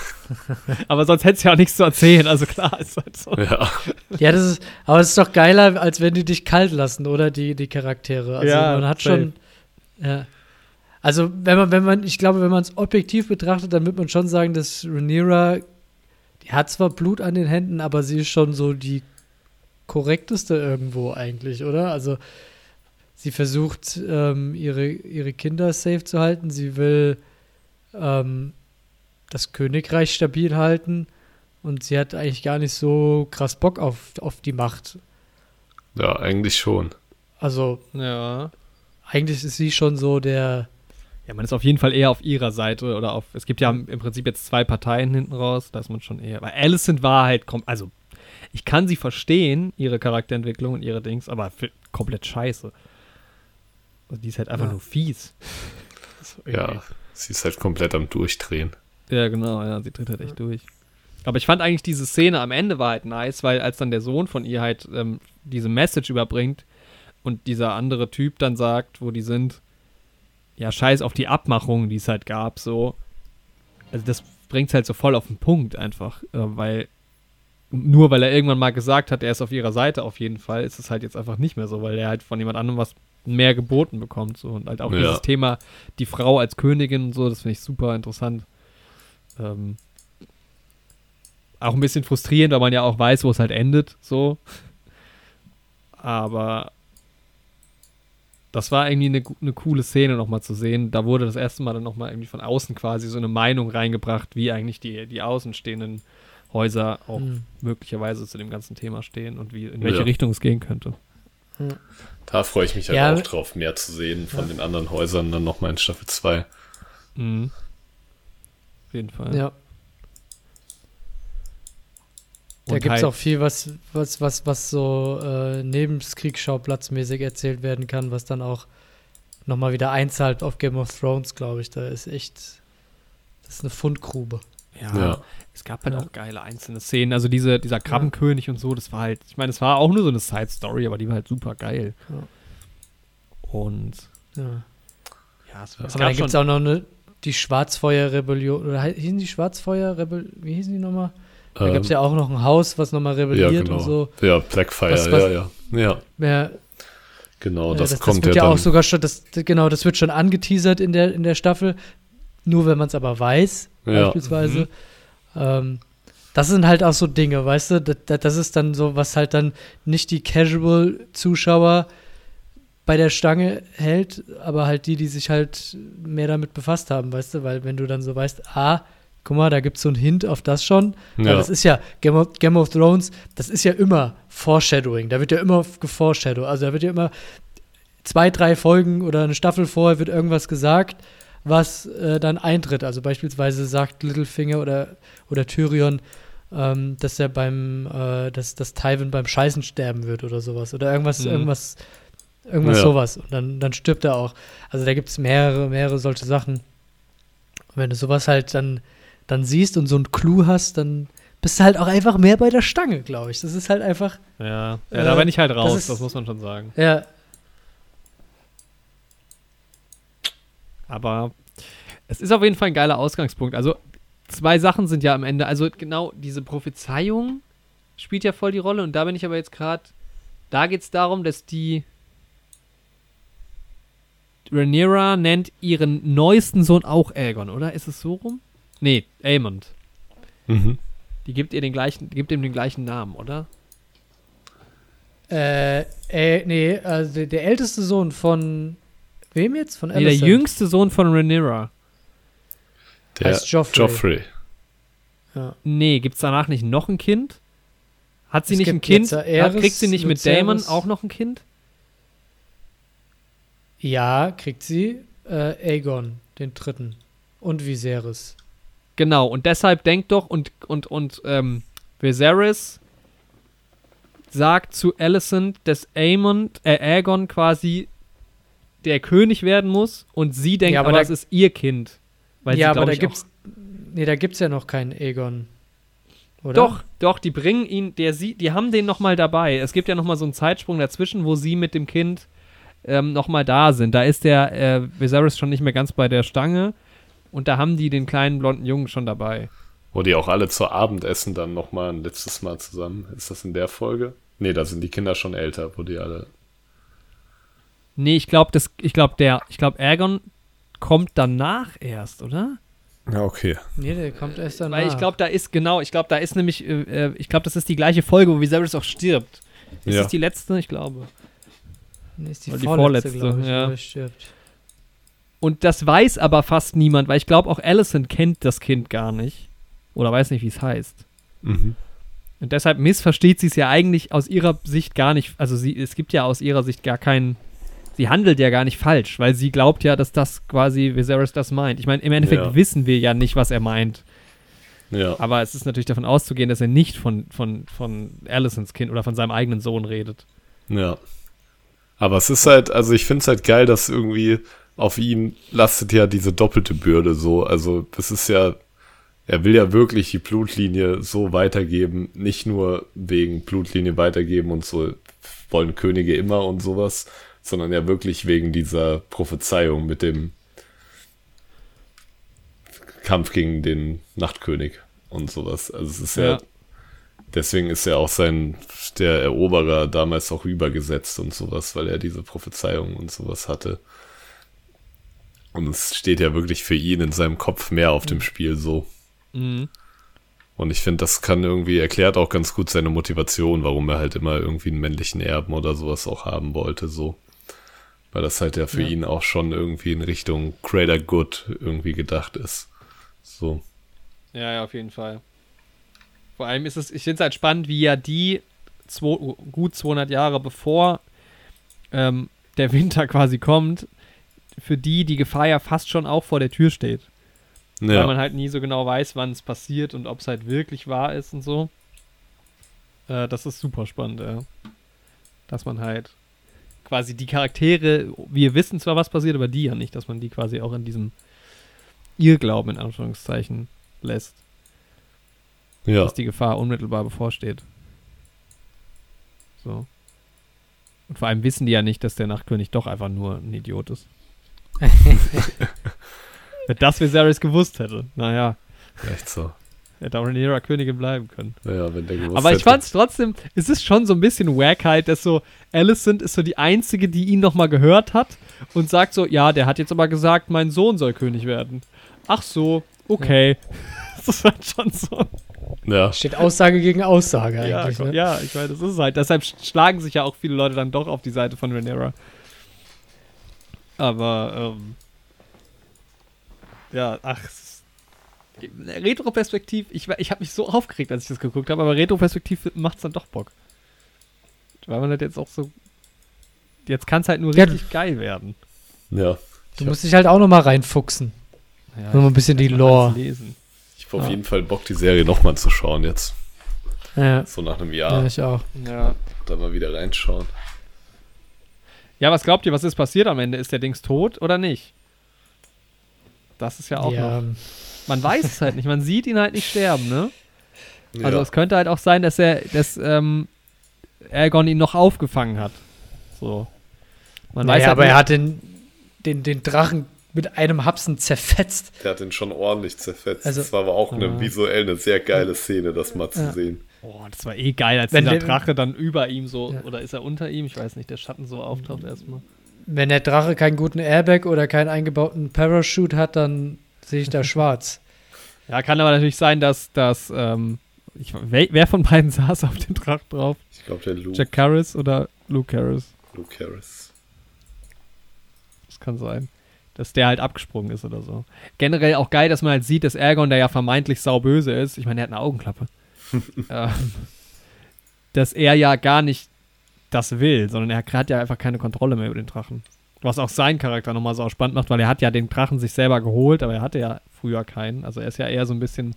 aber sonst hättest du ja auch nichts zu erzählen, also klar, ist halt so. Ja, Ja, das ist, aber es ist doch geiler, als wenn die dich kalt lassen, oder? Die, die Charaktere. Also Ja, man hat safe. schon. Ja. Also, wenn man, wenn man, ich glaube, wenn man es objektiv betrachtet, dann wird man schon sagen, dass Rhaenyra, die hat zwar Blut an den Händen, aber sie ist schon so die korrekteste irgendwo eigentlich, oder? Also, sie versucht, ähm, ihre, ihre Kinder safe zu halten. Sie will ähm, das Königreich stabil halten. Und sie hat eigentlich gar nicht so krass Bock auf, auf die Macht. ja, eigentlich schon. Also, Ja. eigentlich ist sie schon so der. Ja, man ist auf jeden Fall eher auf ihrer Seite oder auf. Es gibt ja im Prinzip jetzt zwei Parteien hinten raus, da ist man schon eher. Weil Alicent war halt. kom- Also, ich kann sie verstehen, ihre Charakterentwicklung und ihre Dings, aber für, komplett scheiße. Also die ist halt einfach Ja. nur fies. Ja, Sie ist halt komplett am Durchdrehen. Ja, genau, ja, sie tritt halt echt durch. Aber ich fand eigentlich diese Szene am Ende war halt nice, weil als dann der Sohn von ihr halt ähm, diese Message überbringt und dieser andere Typ dann sagt, wo die sind, ja, scheiß auf die Abmachungen, die es halt gab, so. Also das bringt es halt so voll auf den Punkt einfach, äh, weil nur weil er irgendwann mal gesagt hat, er ist auf ihrer Seite auf jeden Fall, ist es halt jetzt einfach nicht mehr so, weil er halt von jemand anderem was mehr geboten bekommt. So. Und halt auch Ja. dieses Thema, die Frau als Königin und so, das finde ich super interessant. Ähm, auch ein bisschen frustrierend, weil man ja auch weiß, wo es halt endet, so. Aber das war irgendwie eine, eine coole Szene nochmal zu sehen. Da wurde das erste Mal dann nochmal irgendwie von außen quasi so eine Meinung reingebracht, wie eigentlich die, die außenstehenden Häuser auch Hm. möglicherweise zu dem ganzen Thema stehen und wie, in welche Ja. Richtung es gehen könnte. Da freue ich mich halt Ja, auch drauf, mehr zu sehen von den anderen Häusern dann nochmal in Staffel 2. Mhm. Auf jeden Fall. Ja. Da Und gibt es halt- auch viel, was, was, was, was so äh, Nebenkriegsschauplatzmäßig erzählt werden kann, was dann auch nochmal wieder einzahlt auf Game of Thrones, glaube ich. Da ist echt, das ist eine Fundgrube. Ja, Ja. es gab halt Ja. auch geile einzelne Szenen. Also diese, dieser Krabbenkönig und so, das war halt, ich meine, es war auch nur so eine Side-Story, aber die war halt super geil. Ja. Und Ja. ja, es, es Aber gab dann gibt es auch noch eine, die Schwarzfeuer-Rebellion, oder hießen die Schwarzfeuer-Rebellion, wie hießen die nochmal? Da Ähm, gab es ja auch noch ein Haus, was nochmal ja, rebelliert genau. und so. Ja, Blackfire, Was- was- ja, ja. Ja, Ja, genau, Ja, das, das, kommt das wird ja ja, auch sogar schon, das, genau, das wird schon angeteasert in der, in der Staffel. Nur wenn man es aber weiß, Ja. beispielsweise. Ähm, das sind halt auch so Dinge, weißt du? Das, das ist dann so, was halt dann nicht die Casual-Zuschauer bei der Stange hält, aber halt die, die sich halt mehr damit befasst haben, weißt du? Weil wenn du dann so weißt, ah, guck mal, da gibt es so einen Hint auf das schon. Ja. das ist ja, Game of, Game of Thrones, das ist ja immer Foreshadowing. Da wird ja immer geforeshadowed. Also da wird ja immer zwei, drei Folgen oder eine Staffel vorher wird irgendwas gesagt, was äh, dann eintritt. Also beispielsweise sagt Littlefinger oder, oder Tyrion, ähm, dass er beim, äh, dass, dass Tywin beim Scheißen sterben wird oder sowas. Oder irgendwas, Mhm. irgendwas, irgendwas Ja. sowas. Und dann, dann stirbt er auch. Also da gibt es mehrere, mehrere solche Sachen. Und wenn du sowas halt dann, dann siehst und so einen Clou hast, dann bist du halt auch einfach mehr bei der Stange, glaube ich. Das ist halt einfach, ja, ja äh, da bin ich halt das raus, ist- das muss man schon sagen. ja, Aber es ist auf jeden Fall ein geiler Ausgangspunkt. Also zwei Sachen sind ja am Ende, also genau diese Prophezeiung spielt ja voll die Rolle und da bin ich aber jetzt gerade, da geht es darum, dass die Rhaenyra nennt ihren neuesten Sohn auch Aegon, oder? Ist es so rum? Nee, Aemond. Mhm. Die gibt ihr den gleichen, gibt ihm den gleichen Namen, oder? Äh, äh, nee, also der, der älteste Sohn von wem jetzt? Von Nee, der jüngste Sohn von Rhaenyra. Der heißt Joffrey. Joffrey. Ja. Nee, gibt's danach nicht noch ein Kind? Hat sie Es nicht ein Kind? Hat, kriegt sie nicht mit Damon auch noch ein Kind? Ja, kriegt sie äh, Aegon, den dritten. Und Viserys. Genau, und deshalb denkt doch, und, und, und ähm, Viserys sagt zu Alicent, dass Aemon, äh, Aegon quasi der König werden muss und sie denkt, Ja, aber aber da- das ist ihr Kind. Weil ja, sie, aber da gibt's. Nee, da gibt's ja noch keinen Aegon. Oder? doch, doch, die bringen ihn, der sie, die haben den noch mal dabei. Es gibt ja noch mal so einen Zeitsprung dazwischen, wo sie mit dem Kind ähm, noch mal da sind. Da ist der äh, Viserys schon nicht mehr ganz bei der Stange und da haben die den kleinen blonden Jungen schon dabei. Wo die auch alle zu Abendessen dann nochmal ein letztes Mal zusammen. Ist das in der Folge? Nee, da sind die Kinder schon älter, wo die alle. Nee, ich glaube, das, ich glaube, der, ich glaube, Aegon kommt danach erst, oder? Ja, okay. Nee, der kommt erst danach. Weil ich glaube, da ist, genau, ich glaube, da ist nämlich, äh, äh, ich glaube, das ist die gleiche Folge, wo Viserys auch stirbt. Ist Ja. das die letzte? Ich glaube. Nee, ist die, Oder die vorletzte, vorletzte, glaube ich, ja. stirbt. Und das weiß aber fast niemand, weil ich glaube, auch Alicent kennt das Kind gar nicht. Oder weiß nicht, wie es heißt. Mhm. Und deshalb missversteht sie es ja eigentlich aus ihrer Sicht gar nicht. Also sie, es gibt ja aus ihrer Sicht gar keinen. Sie handelt ja gar nicht falsch, weil sie glaubt ja, dass das quasi Viserys das meint. Ich meine, im Endeffekt Ja. wissen wir ja nicht, was er meint. Ja. Aber es ist natürlich davon auszugehen, dass er nicht von, von, von Alicents Kind oder von seinem eigenen Sohn redet. Ja. Aber es ist halt, also ich finde es halt geil, dass irgendwie auf ihm lastet ja diese doppelte Bürde so. Also das ist ja, er will ja wirklich die Blutlinie so weitergeben, nicht nur wegen Blutlinie weitergeben und so wollen Könige immer und sowas, sondern ja wirklich wegen dieser Prophezeiung mit dem Kampf gegen den Nachtkönig und sowas. Also es ist ja, Ja. Deswegen ist ja auch sein, der Eroberer damals auch übergesetzt und sowas, weil er diese Prophezeiung und sowas hatte. Und es steht ja wirklich für ihn in seinem Kopf mehr auf dem Spiel so. Mhm. Und ich finde, das kann irgendwie, erklärt auch ganz gut seine Motivation, warum er halt immer irgendwie einen männlichen Erben oder sowas auch haben wollte, so. Weil das halt ja für Ja. ihn auch schon irgendwie in Richtung Greater Good irgendwie gedacht ist. So. Ja, ja, auf jeden Fall. Vor allem ist es, ich finde es halt spannend, wie ja die zwei, gut 200 Jahre bevor ähm, der Winter quasi kommt, für die die Gefahr ja fast schon auch vor der Tür steht. Weil man Ja, halt nie so genau weiß, wann es passiert und ob es halt wirklich wahr ist und so. Äh, das ist super spannend, ja. Dass man halt quasi die Charaktere, wir wissen zwar, was passiert, aber die ja nicht, dass man die quasi auch in diesem Irrglauben in Anführungszeichen lässt, ja. dass die Gefahr unmittelbar bevorsteht. So. Und vor allem wissen die ja nicht, dass der Nachtkönig doch einfach nur ein Idiot ist. Wenn das Viserys gewusst hätte, naja. echt so. Hätte auch Rhaenyra Königin bleiben können. Ja, wenn der gewusst Aber ich hätte. fand's trotzdem, es ist schon so ein bisschen Wackheit, dass so Alicent ist so die Einzige, die ihn nochmal gehört hat und sagt so, ja, der hat jetzt aber gesagt, mein Sohn soll König werden. Ach so, okay. Das ist halt schon so. Ja, Steht Aussage gegen Aussage Ja, eigentlich. ne? ja, ich meine, das ist halt. Deshalb schlagen sich ja auch viele Leute dann doch auf die Seite von Rhaenyra. Aber, ähm, ja, ach, es ist, Retroperspektiv, ich, ich habe mich so aufgeregt, als ich das geguckt habe, aber Retroperspektiv macht's dann doch Bock. Weil man das jetzt auch so, jetzt kann es halt nur Ja, richtig geil werden. ja. Du musst dich halt auch noch mal reinfuchsen. Ja, Nur mal ein bisschen die Lore. Lesen. Habe auf Ja. jeden Fall Bock, die Serie nochmal zu schauen jetzt. Ja, So nach einem ja. Jahr. ich auch. Ja. Da mal wieder reinschauen. ja, was glaubt ihr, was ist passiert am Ende? Ist der Dings tot oder nicht? Das ist ja auch ja, noch. Man weiß es halt nicht. Man sieht ihn halt nicht sterben, ne? Also ja. es könnte halt auch sein, dass er, dass ähm, Aegon ihn noch aufgefangen hat. So. Man naja, weiß halt aber nicht- er hat den, den, den Drachen mit einem Hapsen zerfetzt. Der hat den schon ordentlich zerfetzt. Also- das war aber auch eine visuell eine sehr geile Szene, das mal zu Ja. sehen. Oh, das war eh geil, als Wenn dieser der- Drache dann über ihm so, Ja. oder ist er unter ihm? Ich weiß nicht, der Schatten so auftaucht erstmal. Wenn der Drache keinen guten Airbag oder keinen eingebauten Parachute hat, dann sehe ich da schwarz. Ja, kann aber natürlich sein, dass, dass ähm, ich, wer, wer von beiden saß auf dem Drachen drauf? Ich glaube, der Luke, Jack Harris oder Luke Harris? Luke Harris. Das kann sein. Dass der halt abgesprungen ist oder so. Generell auch geil, dass man halt sieht, dass Ergon, der ja vermeintlich sauböse ist, ich meine, der hat eine Augenklappe, ähm, dass er ja gar nicht das will, sondern er hat ja einfach keine Kontrolle mehr über den Drachen. Was auch seinen Charakter nochmal so spannend macht, weil er hat ja den Drachen sich selber geholt, aber er hatte ja früher keinen. Also er ist ja eher so ein bisschen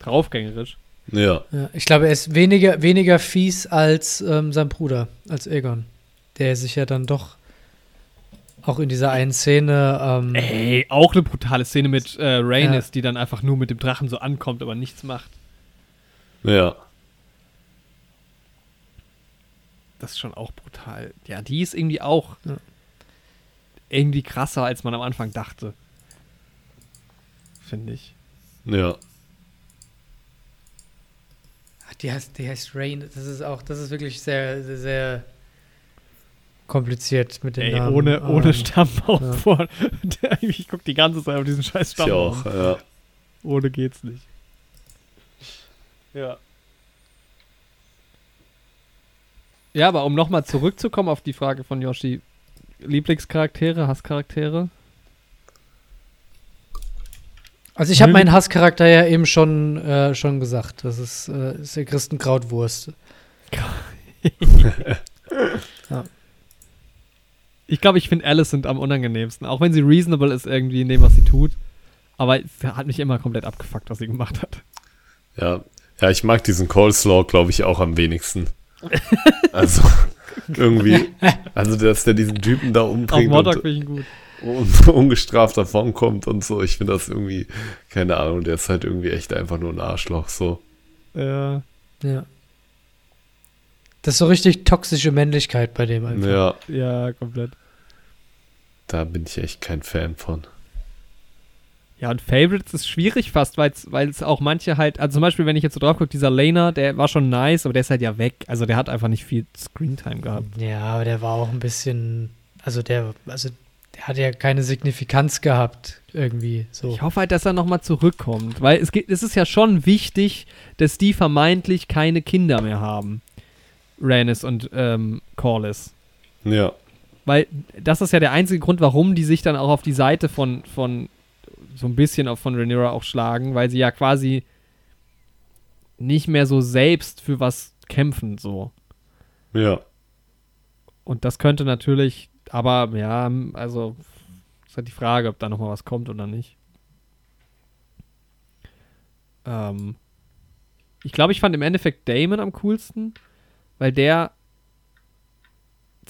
draufgängerisch. Ja, Ja, ich glaube, er ist weniger, weniger fies als ähm, sein Bruder, als Aegon. Der sich ja dann doch auch in dieser einen Szene. Ähm, Ey, auch eine brutale Szene mit äh, Rhaenys, Ja. die dann einfach nur mit dem Drachen so ankommt, aber nichts macht. ja. Das ist schon auch brutal. Ja, die ist irgendwie auch Ja. irgendwie krasser, als man am Anfang dachte. Finde ich. Ja. Ach, die heißt, die heißt Rain. Das ist auch, das ist wirklich sehr, sehr, sehr kompliziert mit den Ey, Namen. ohne, ohne Ähm, Stammbaum ja. vor. ich gucke die ganze Zeit auf diesen scheiß Ich Stammbaum. auch, ja. Ohne geht's nicht. Ja. Ja, aber um nochmal zurückzukommen auf die Frage von Yoshi. Lieblingscharaktere, Hasscharaktere? Also ich habe Mögen- meinen Hasscharakter ja eben schon, äh, schon gesagt. Das ist, äh, ist der Christenkrautwurst. Ich glaube, ich finde Alicent am unangenehmsten. Auch wenn sie reasonable ist irgendwie in dem, was sie tut. Aber es hat mich immer komplett abgefuckt, was sie gemacht hat. Ja. Ja, ich mag diesen Coleslaw, glaube ich, auch am wenigsten. Also, irgendwie. Also, dass der diesen Typen da umbringt Modok und, finde ich gut. und ungestraft davonkommt und so. Ich finde das irgendwie, keine Ahnung, der ist halt irgendwie echt einfach nur ein Arschloch, so. Ja. Ja. Das ist so richtig toxische Männlichkeit bei dem einfach. Ja, ja, komplett. Da bin ich echt kein Fan von. Ja, und Favorites ist schwierig fast, weil es auch manche halt, also zum Beispiel, wenn ich jetzt so drauf gucke, dieser Laner, der war schon nice, aber der ist halt ja weg. Also der hat einfach nicht viel Screentime gehabt. Ja, aber der war auch ein bisschen, also der, also der hat ja keine Signifikanz gehabt, irgendwie so. Ich hoffe halt, dass er nochmal zurückkommt, weil es, geht, es ist ja schon wichtig, dass die vermeintlich keine Kinder mehr haben. Rhaenys und ähm, Corlys. Ja, Weil das ist ja der einzige Grund, warum die sich dann auch auf die Seite von, von so ein bisschen auch von Rhaenyra auch schlagen, weil sie ja quasi nicht mehr so selbst für was kämpfen, so. ja. Und das könnte natürlich, aber ja, also ist halt die Frage, ob da nochmal was kommt oder nicht. Ähm, ich glaube, ich fand im Endeffekt Damon am coolsten, weil der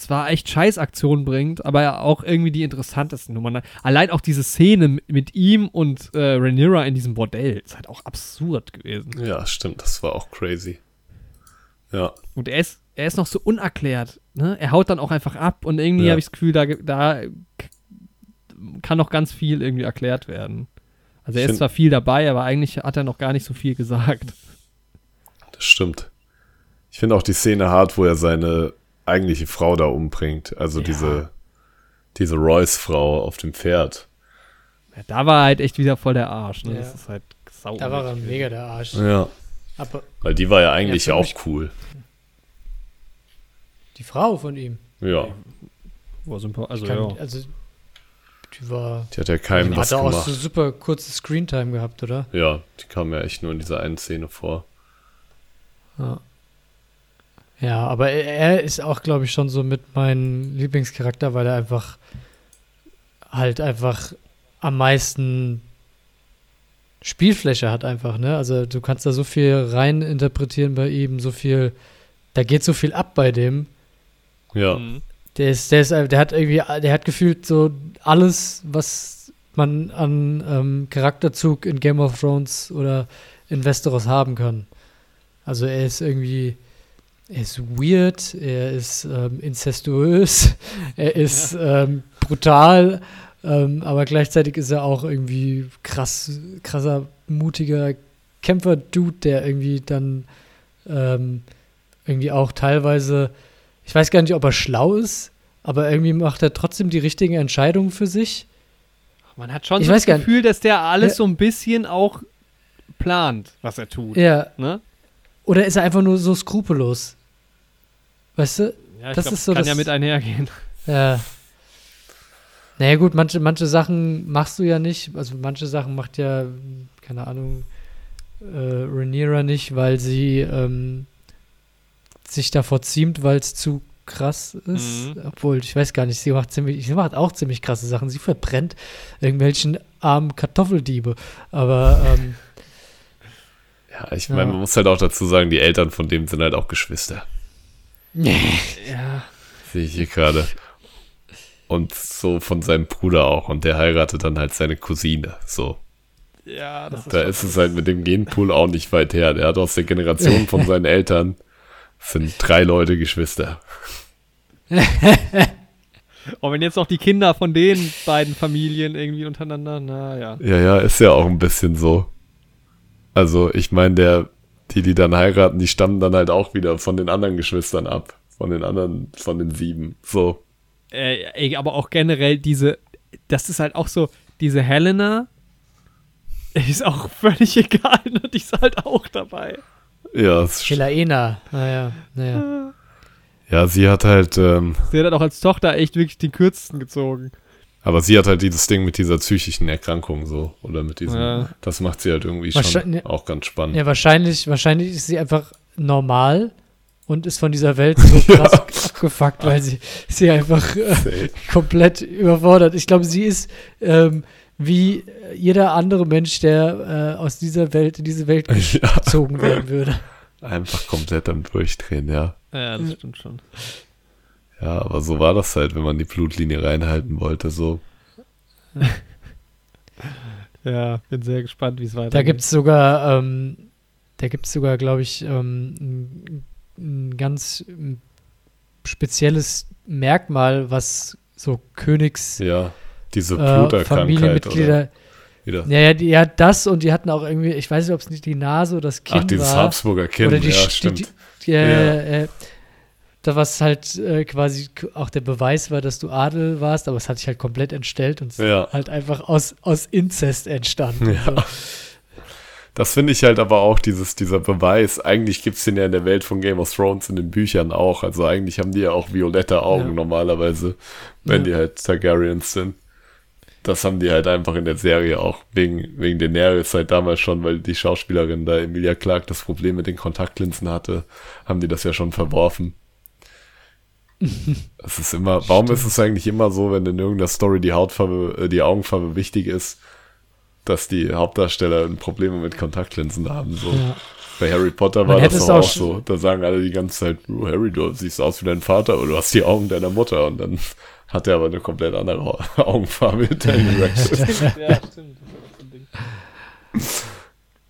zwar echt Scheißaktionen bringt, aber er auch irgendwie die interessantesten Nummern. Allein auch diese Szene mit ihm und äh, Rhaenyra in diesem Bordell ist halt auch absurd gewesen. Ja, stimmt, das war auch crazy. Ja, Und er ist, er ist noch so unerklärt. Ne? Er haut dann auch einfach ab und irgendwie Ja. habe ich das Gefühl, da, da kann noch ganz viel irgendwie erklärt werden. Also er ist zwar viel dabei, aber eigentlich hat er noch gar nicht so viel gesagt. das stimmt. Ich finde auch die Szene hart, wo er seine eigentliche Frau da umbringt. Also Ja. diese, diese Royce-Frau auf dem Pferd. Ja, da war er halt echt wieder voll der Arsch. Ne? Ja. Das ist halt sau Da war er mega der Arsch. Ja. Aber Weil die war ja eigentlich für auch cool. die Frau von ihm, Ja. War sympa- Also, kann, ja. also die war, Die hat ja keinem die was hat auch gemacht. so super kurze Screentime gehabt, oder? Ja, die kam ja echt nur in dieser einen Szene vor. Ja. Ja, aber er- ist auch, glaube ich, schon so mit meinem Lieblingscharakter, weil er einfach halt einfach am meisten Spielfläche hat einfach, ne? Also du kannst da so viel rein interpretieren bei ihm, so viel, da geht so viel ab bei dem. Ja. Mhm. Der ist, der ist, der hat irgendwie, der hat gefühlt so alles, was man an ähm, Charakterzug in Game of Thrones oder in Westeros haben kann. Also er ist irgendwie, er ist weird, er ist ähm, incestuös, er ist ähm, brutal, ähm, aber gleichzeitig ist er auch irgendwie krass, krasser, mutiger Kämpfer-Dude, der irgendwie dann ähm, irgendwie auch teilweise, ich weiß gar nicht, ob er schlau ist, aber irgendwie macht er trotzdem die richtigen Entscheidungen für sich. Man hat schon Ich so das nicht. Gefühl, dass der alles Ja. so ein bisschen auch plant, was er tut. Ja, Ne? oder ist er einfach nur so skrupellos? Weißt du? Ja, ich Das glaub, ist so kann das- ja mit einhergehen. Ja. Naja, gut, manche, manche Sachen machst du ja nicht. Also, manche Sachen macht ja, keine Ahnung, äh, Rhaenyra nicht, weil sie ähm, sich davor ziemt, weil es zu krass ist. Mhm. Obwohl, ich weiß gar nicht, sie macht, ziemlich, sie macht auch ziemlich krasse Sachen. Sie verbrennt irgendwelchen armen Kartoffeldiebe. Aber, ähm, Ja, ich Ja. meine, man muss halt auch dazu sagen, die Eltern von dem sind halt auch Geschwister. Ja. Sehe ich hier gerade. Und so von seinem Bruder auch. Und der heiratet dann halt seine Cousine. So. Ja, das Da ist es halt mit dem Genpool auch nicht weit her. Der hat aus der Generation von seinen Eltern sind drei Leute Geschwister. Und wenn jetzt noch die Kinder von den beiden Familien irgendwie untereinander, naja. Ja, ja, ist ja auch ein bisschen so. Also, ich meine, der, die, die dann heiraten, die stammen dann halt auch wieder von den anderen Geschwistern ab. Von den anderen, von den sieben. So. Äh, aber auch generell diese, das ist halt auch so, diese Helena ist auch völlig egal, ne? die ist halt auch dabei. Ja, es, Helaena. Naja, naja. ja, sie hat halt, ähm, Sie hat halt auch als Tochter echt wirklich den kürzesten gezogen. Aber sie hat halt dieses Ding mit dieser psychischen Erkrankung so. Oder mit diesem, Ja. das macht sie halt irgendwie schon auch ganz spannend. Ja, wahrscheinlich, wahrscheinlich ist sie einfach normal und ist von dieser Welt so krass abgefuckt, weil sie, sie einfach äh, komplett überfordert. Ich glaube, sie ist ähm, wie jeder andere Mensch, der äh, aus dieser Welt in diese Welt ja, gezogen werden würde. einfach komplett am Durchdrehen, ja. Ja, das stimmt schon. Ja, aber so war das halt, wenn man die Blutlinie reinhalten wollte, so. Ja, bin sehr gespannt, wie es weitergeht. Da gibt es sogar, ähm, da gibt es sogar, glaube ich, ähm, ein, ein ganz spezielles Merkmal, was so Königs Ja, diese äh, Bluterkrankheit oder Familienmitglieder. wieder. Ja, ja, die, ja, das und die hatten auch irgendwie, ich weiß nicht, ob es nicht die Nase oder das Kinn Ach, dieses war. Habsburger Kind, Oder die, ja, St- stimmt. Die, die, äh, Ja. äh, da was halt äh, quasi auch der Beweis war, dass du Adel warst, aber es hat sich halt komplett entstellt und es Ja. halt einfach aus, aus Inzest entstanden. Ja. So. Das finde ich halt aber auch, dieses, dieser Beweis. Eigentlich gibt es den ja in der Welt von Game of Thrones in den Büchern auch. Also eigentlich haben die ja auch violette Augen Ja. normalerweise, wenn die halt Targaryens sind. Das haben die halt einfach in der Serie auch wegen, wegen Daenerys halt damals schon, weil die Schauspielerin da Emilia Clarke das Problem mit den Kontaktlinsen hatte, haben die das ja schon verworfen. Es ist immer, warum ist es eigentlich immer so, wenn in irgendeiner Story die Hautfarbe, äh, die Augenfarbe wichtig ist, dass die Hauptdarsteller Probleme mit Kontaktlinsen haben? So. Ja. Bei Harry Potter war das auch auch so. Da sagen alle die ganze Zeit, "Oh, Harry, du siehst aus wie dein Vater oder du hast die Augen deiner Mutter und dann hat er aber eine komplett andere Au- Augenfarbe Daniel Radcliffe. ja, stimmt. Das ist auch so ein Ding.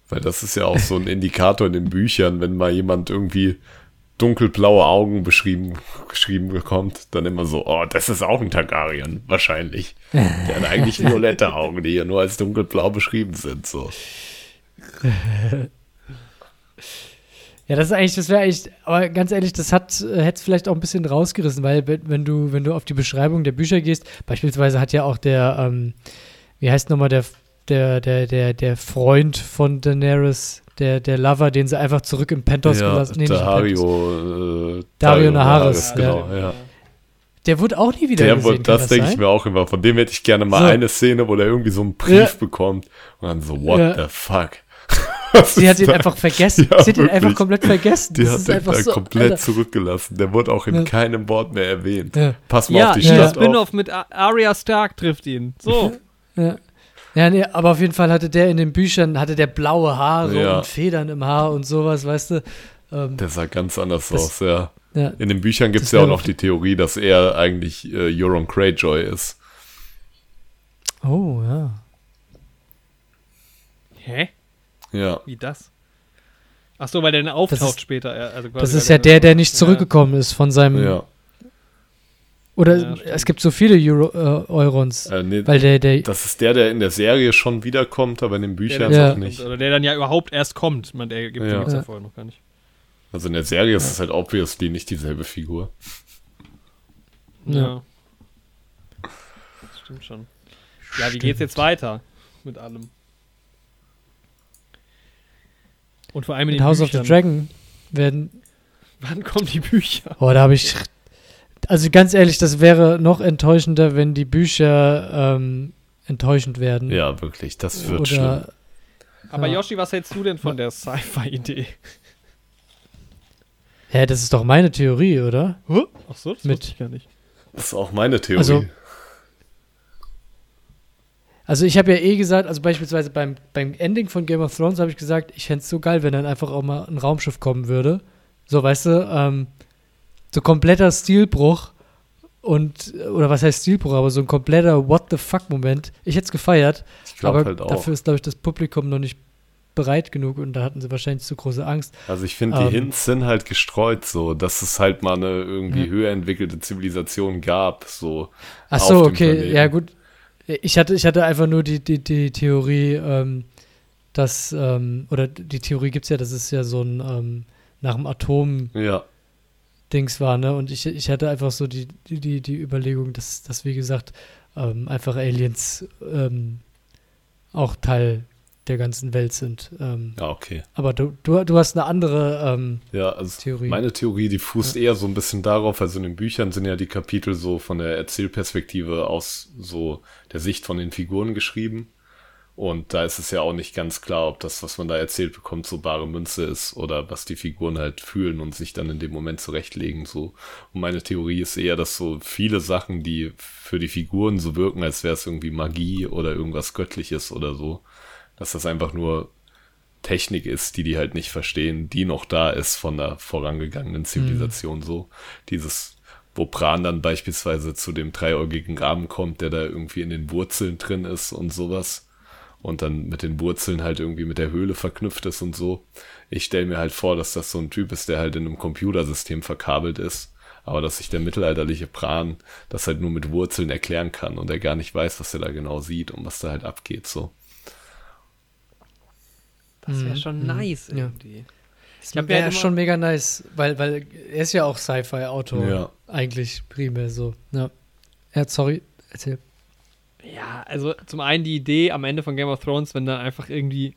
Weil das ist ja auch so ein Indikator in den Büchern, wenn mal jemand irgendwie dunkelblaue Augen beschrieben, geschrieben bekommt, dann immer so, oh, das ist auch ein Targaryen, wahrscheinlich. Der hat eigentlich violette Augen, die ja nur als dunkelblau beschrieben sind, so. Ja, das ist eigentlich, das wäre eigentlich, aber ganz ehrlich, das hat, äh, hätte es vielleicht auch ein bisschen rausgerissen, weil wenn du, wenn du auf die Beschreibung der Bücher gehst, beispielsweise hat ja auch der, ähm, wie heißt nochmal der, der, der, der, der Freund von Daenerys, der, der Lover, den sie einfach zurück im Pentos ja, gelassen nee, Pentos. Dario, äh, Dario Naharis, genau, ja. Der wurde auch nie wieder Der, gesehen, wurde- das denke ich mir auch immer. Von dem hätte ich gerne mal So. eine Szene, wo der irgendwie so einen Brief Ja. bekommt und dann so, what Ja. the fuck? Was Sie hat ihn da? einfach vergessen. Ja, sie hat ihn einfach wirklich. komplett vergessen. Die Das hat ist den so, komplett Alter. zurückgelassen. Der wird auch in Ja. keinem Wort mehr erwähnt. Ja. Pass mal Ja, auf die der Stadt auf. Spin-off mit Arya Stark trifft ihn. So. Ja. Ja, nee, aber auf jeden Fall hatte der in den Büchern, hatte der blaue Haare Ja. und Federn im Haar und sowas, weißt du. Ähm, Der sah ganz anders Das- aus, ja. ja. In den Büchern gibt es ja auch noch die Theorie, dass er eigentlich äh, Euron Greyjoy ist. Oh, ja. Hä? Ja. Wie das? Ach so, weil der dann auftaucht Das ist- später. ja, Also quasi Das ist ja der, der nicht Ja. zurückgekommen ist von seinem. Ja. Oder Ja, stimmt. es gibt so viele Euro, äh, Eurons. Äh, nee, Weil der, der. das ist der, der in der Serie schon wiederkommt, aber in den Der, Büchern der Ja. noch nicht. Oder der dann ja überhaupt erst kommt. Man, der gibt Ja. ja. vorher noch gar nicht. Also in der Serie ist es halt obviously nicht dieselbe Figur. Ja. Das stimmt schon. Ja, wie geht's jetzt weiter mit allem? Und vor allem in den House of the Büchern. Dragon werden. Wann kommen die Bücher? Boah, da habe ich. Also ganz ehrlich, das wäre noch enttäuschender, wenn die Bücher ähm, enttäuschend werden. Ja, wirklich, das wird schlimm. Oder. Aber Ja. Yoshi, was hältst du denn von der Sci-Fi-Idee? Hä, das ist doch meine Theorie, oder? Ach so, das Mit- ich gar nicht. Das ist auch meine Theorie. Also- Also ich habe ja eh gesagt, also beispielsweise beim, beim Ending von Game of Thrones habe ich gesagt, ich fände es so geil, wenn dann einfach auch mal ein Raumschiff kommen würde. So, weißt du, ähm, so kompletter Stilbruch und, oder was heißt Stilbruch, aber so ein kompletter What the fuck-Moment. Ich hätte es gefeiert, ich glaube aber halt auch. dafür ist, glaube ich, das Publikum noch nicht bereit genug und da hatten sie wahrscheinlich zu große Angst. Also ich finde, die Ähm. Hints sind halt gestreut so, dass es halt mal eine irgendwie Ja. höher entwickelte Zivilisation gab, so. Ach so, okay, Planeten. ja gut. Ich hatte, ich hatte einfach nur die, die, die Theorie, ähm, dass, ähm, oder die Theorie gibt es ja, dass es ja so ein ähm, nach dem Atom-Dings Ja, war, ne? Und ich, ich hatte einfach so die, die, die, Überlegung, dass, dass wie gesagt, ähm, einfach Aliens ähm, auch Teil der ganzen Welt sind. Ähm, ja, okay. aber du, du, du hast eine andere ähm, Ja, also Theorie. meine Theorie, die fußt eher so ein bisschen darauf, also in den Büchern sind ja die Kapitel so von der Erzählperspektive aus so der Sicht von den Figuren geschrieben. Und da ist es ja auch nicht ganz klar, ob das, was man da erzählt bekommt, so bare Münze ist oder was die Figuren halt fühlen und sich dann in dem Moment zurechtlegen. So. Und meine Theorie ist eher, dass so viele Sachen, die für die Figuren so wirken, als wäre es irgendwie Magie oder irgendwas Göttliches oder so, dass das einfach nur Technik ist, die die halt nicht verstehen, die noch da ist von der vorangegangenen Zivilisation so. Dieses wo Bran dann beispielsweise zu dem dreiäugigen Raben kommt, der da irgendwie in den Wurzeln drin ist und sowas. Und dann mit den Wurzeln halt irgendwie mit der Höhle verknüpft ist und so. Ich stelle mir halt vor, dass das so ein Typ ist, der halt in einem Computersystem verkabelt ist. Aber dass sich der mittelalterliche Bran das halt nur mit Wurzeln erklären kann und er gar nicht weiß, was er da genau sieht und was da halt abgeht, so. Das wäre Mhm, schon mhm, nice ja. irgendwie. Ich hab wäre ja ja immer- schon mega nice, weil, weil er ist ja auch Sci-Fi-Autor. Ja. Eigentlich primär so. Ja. ja, sorry, erzähl. Ja, also zum einen die Idee am Ende von Game of Thrones, wenn dann einfach irgendwie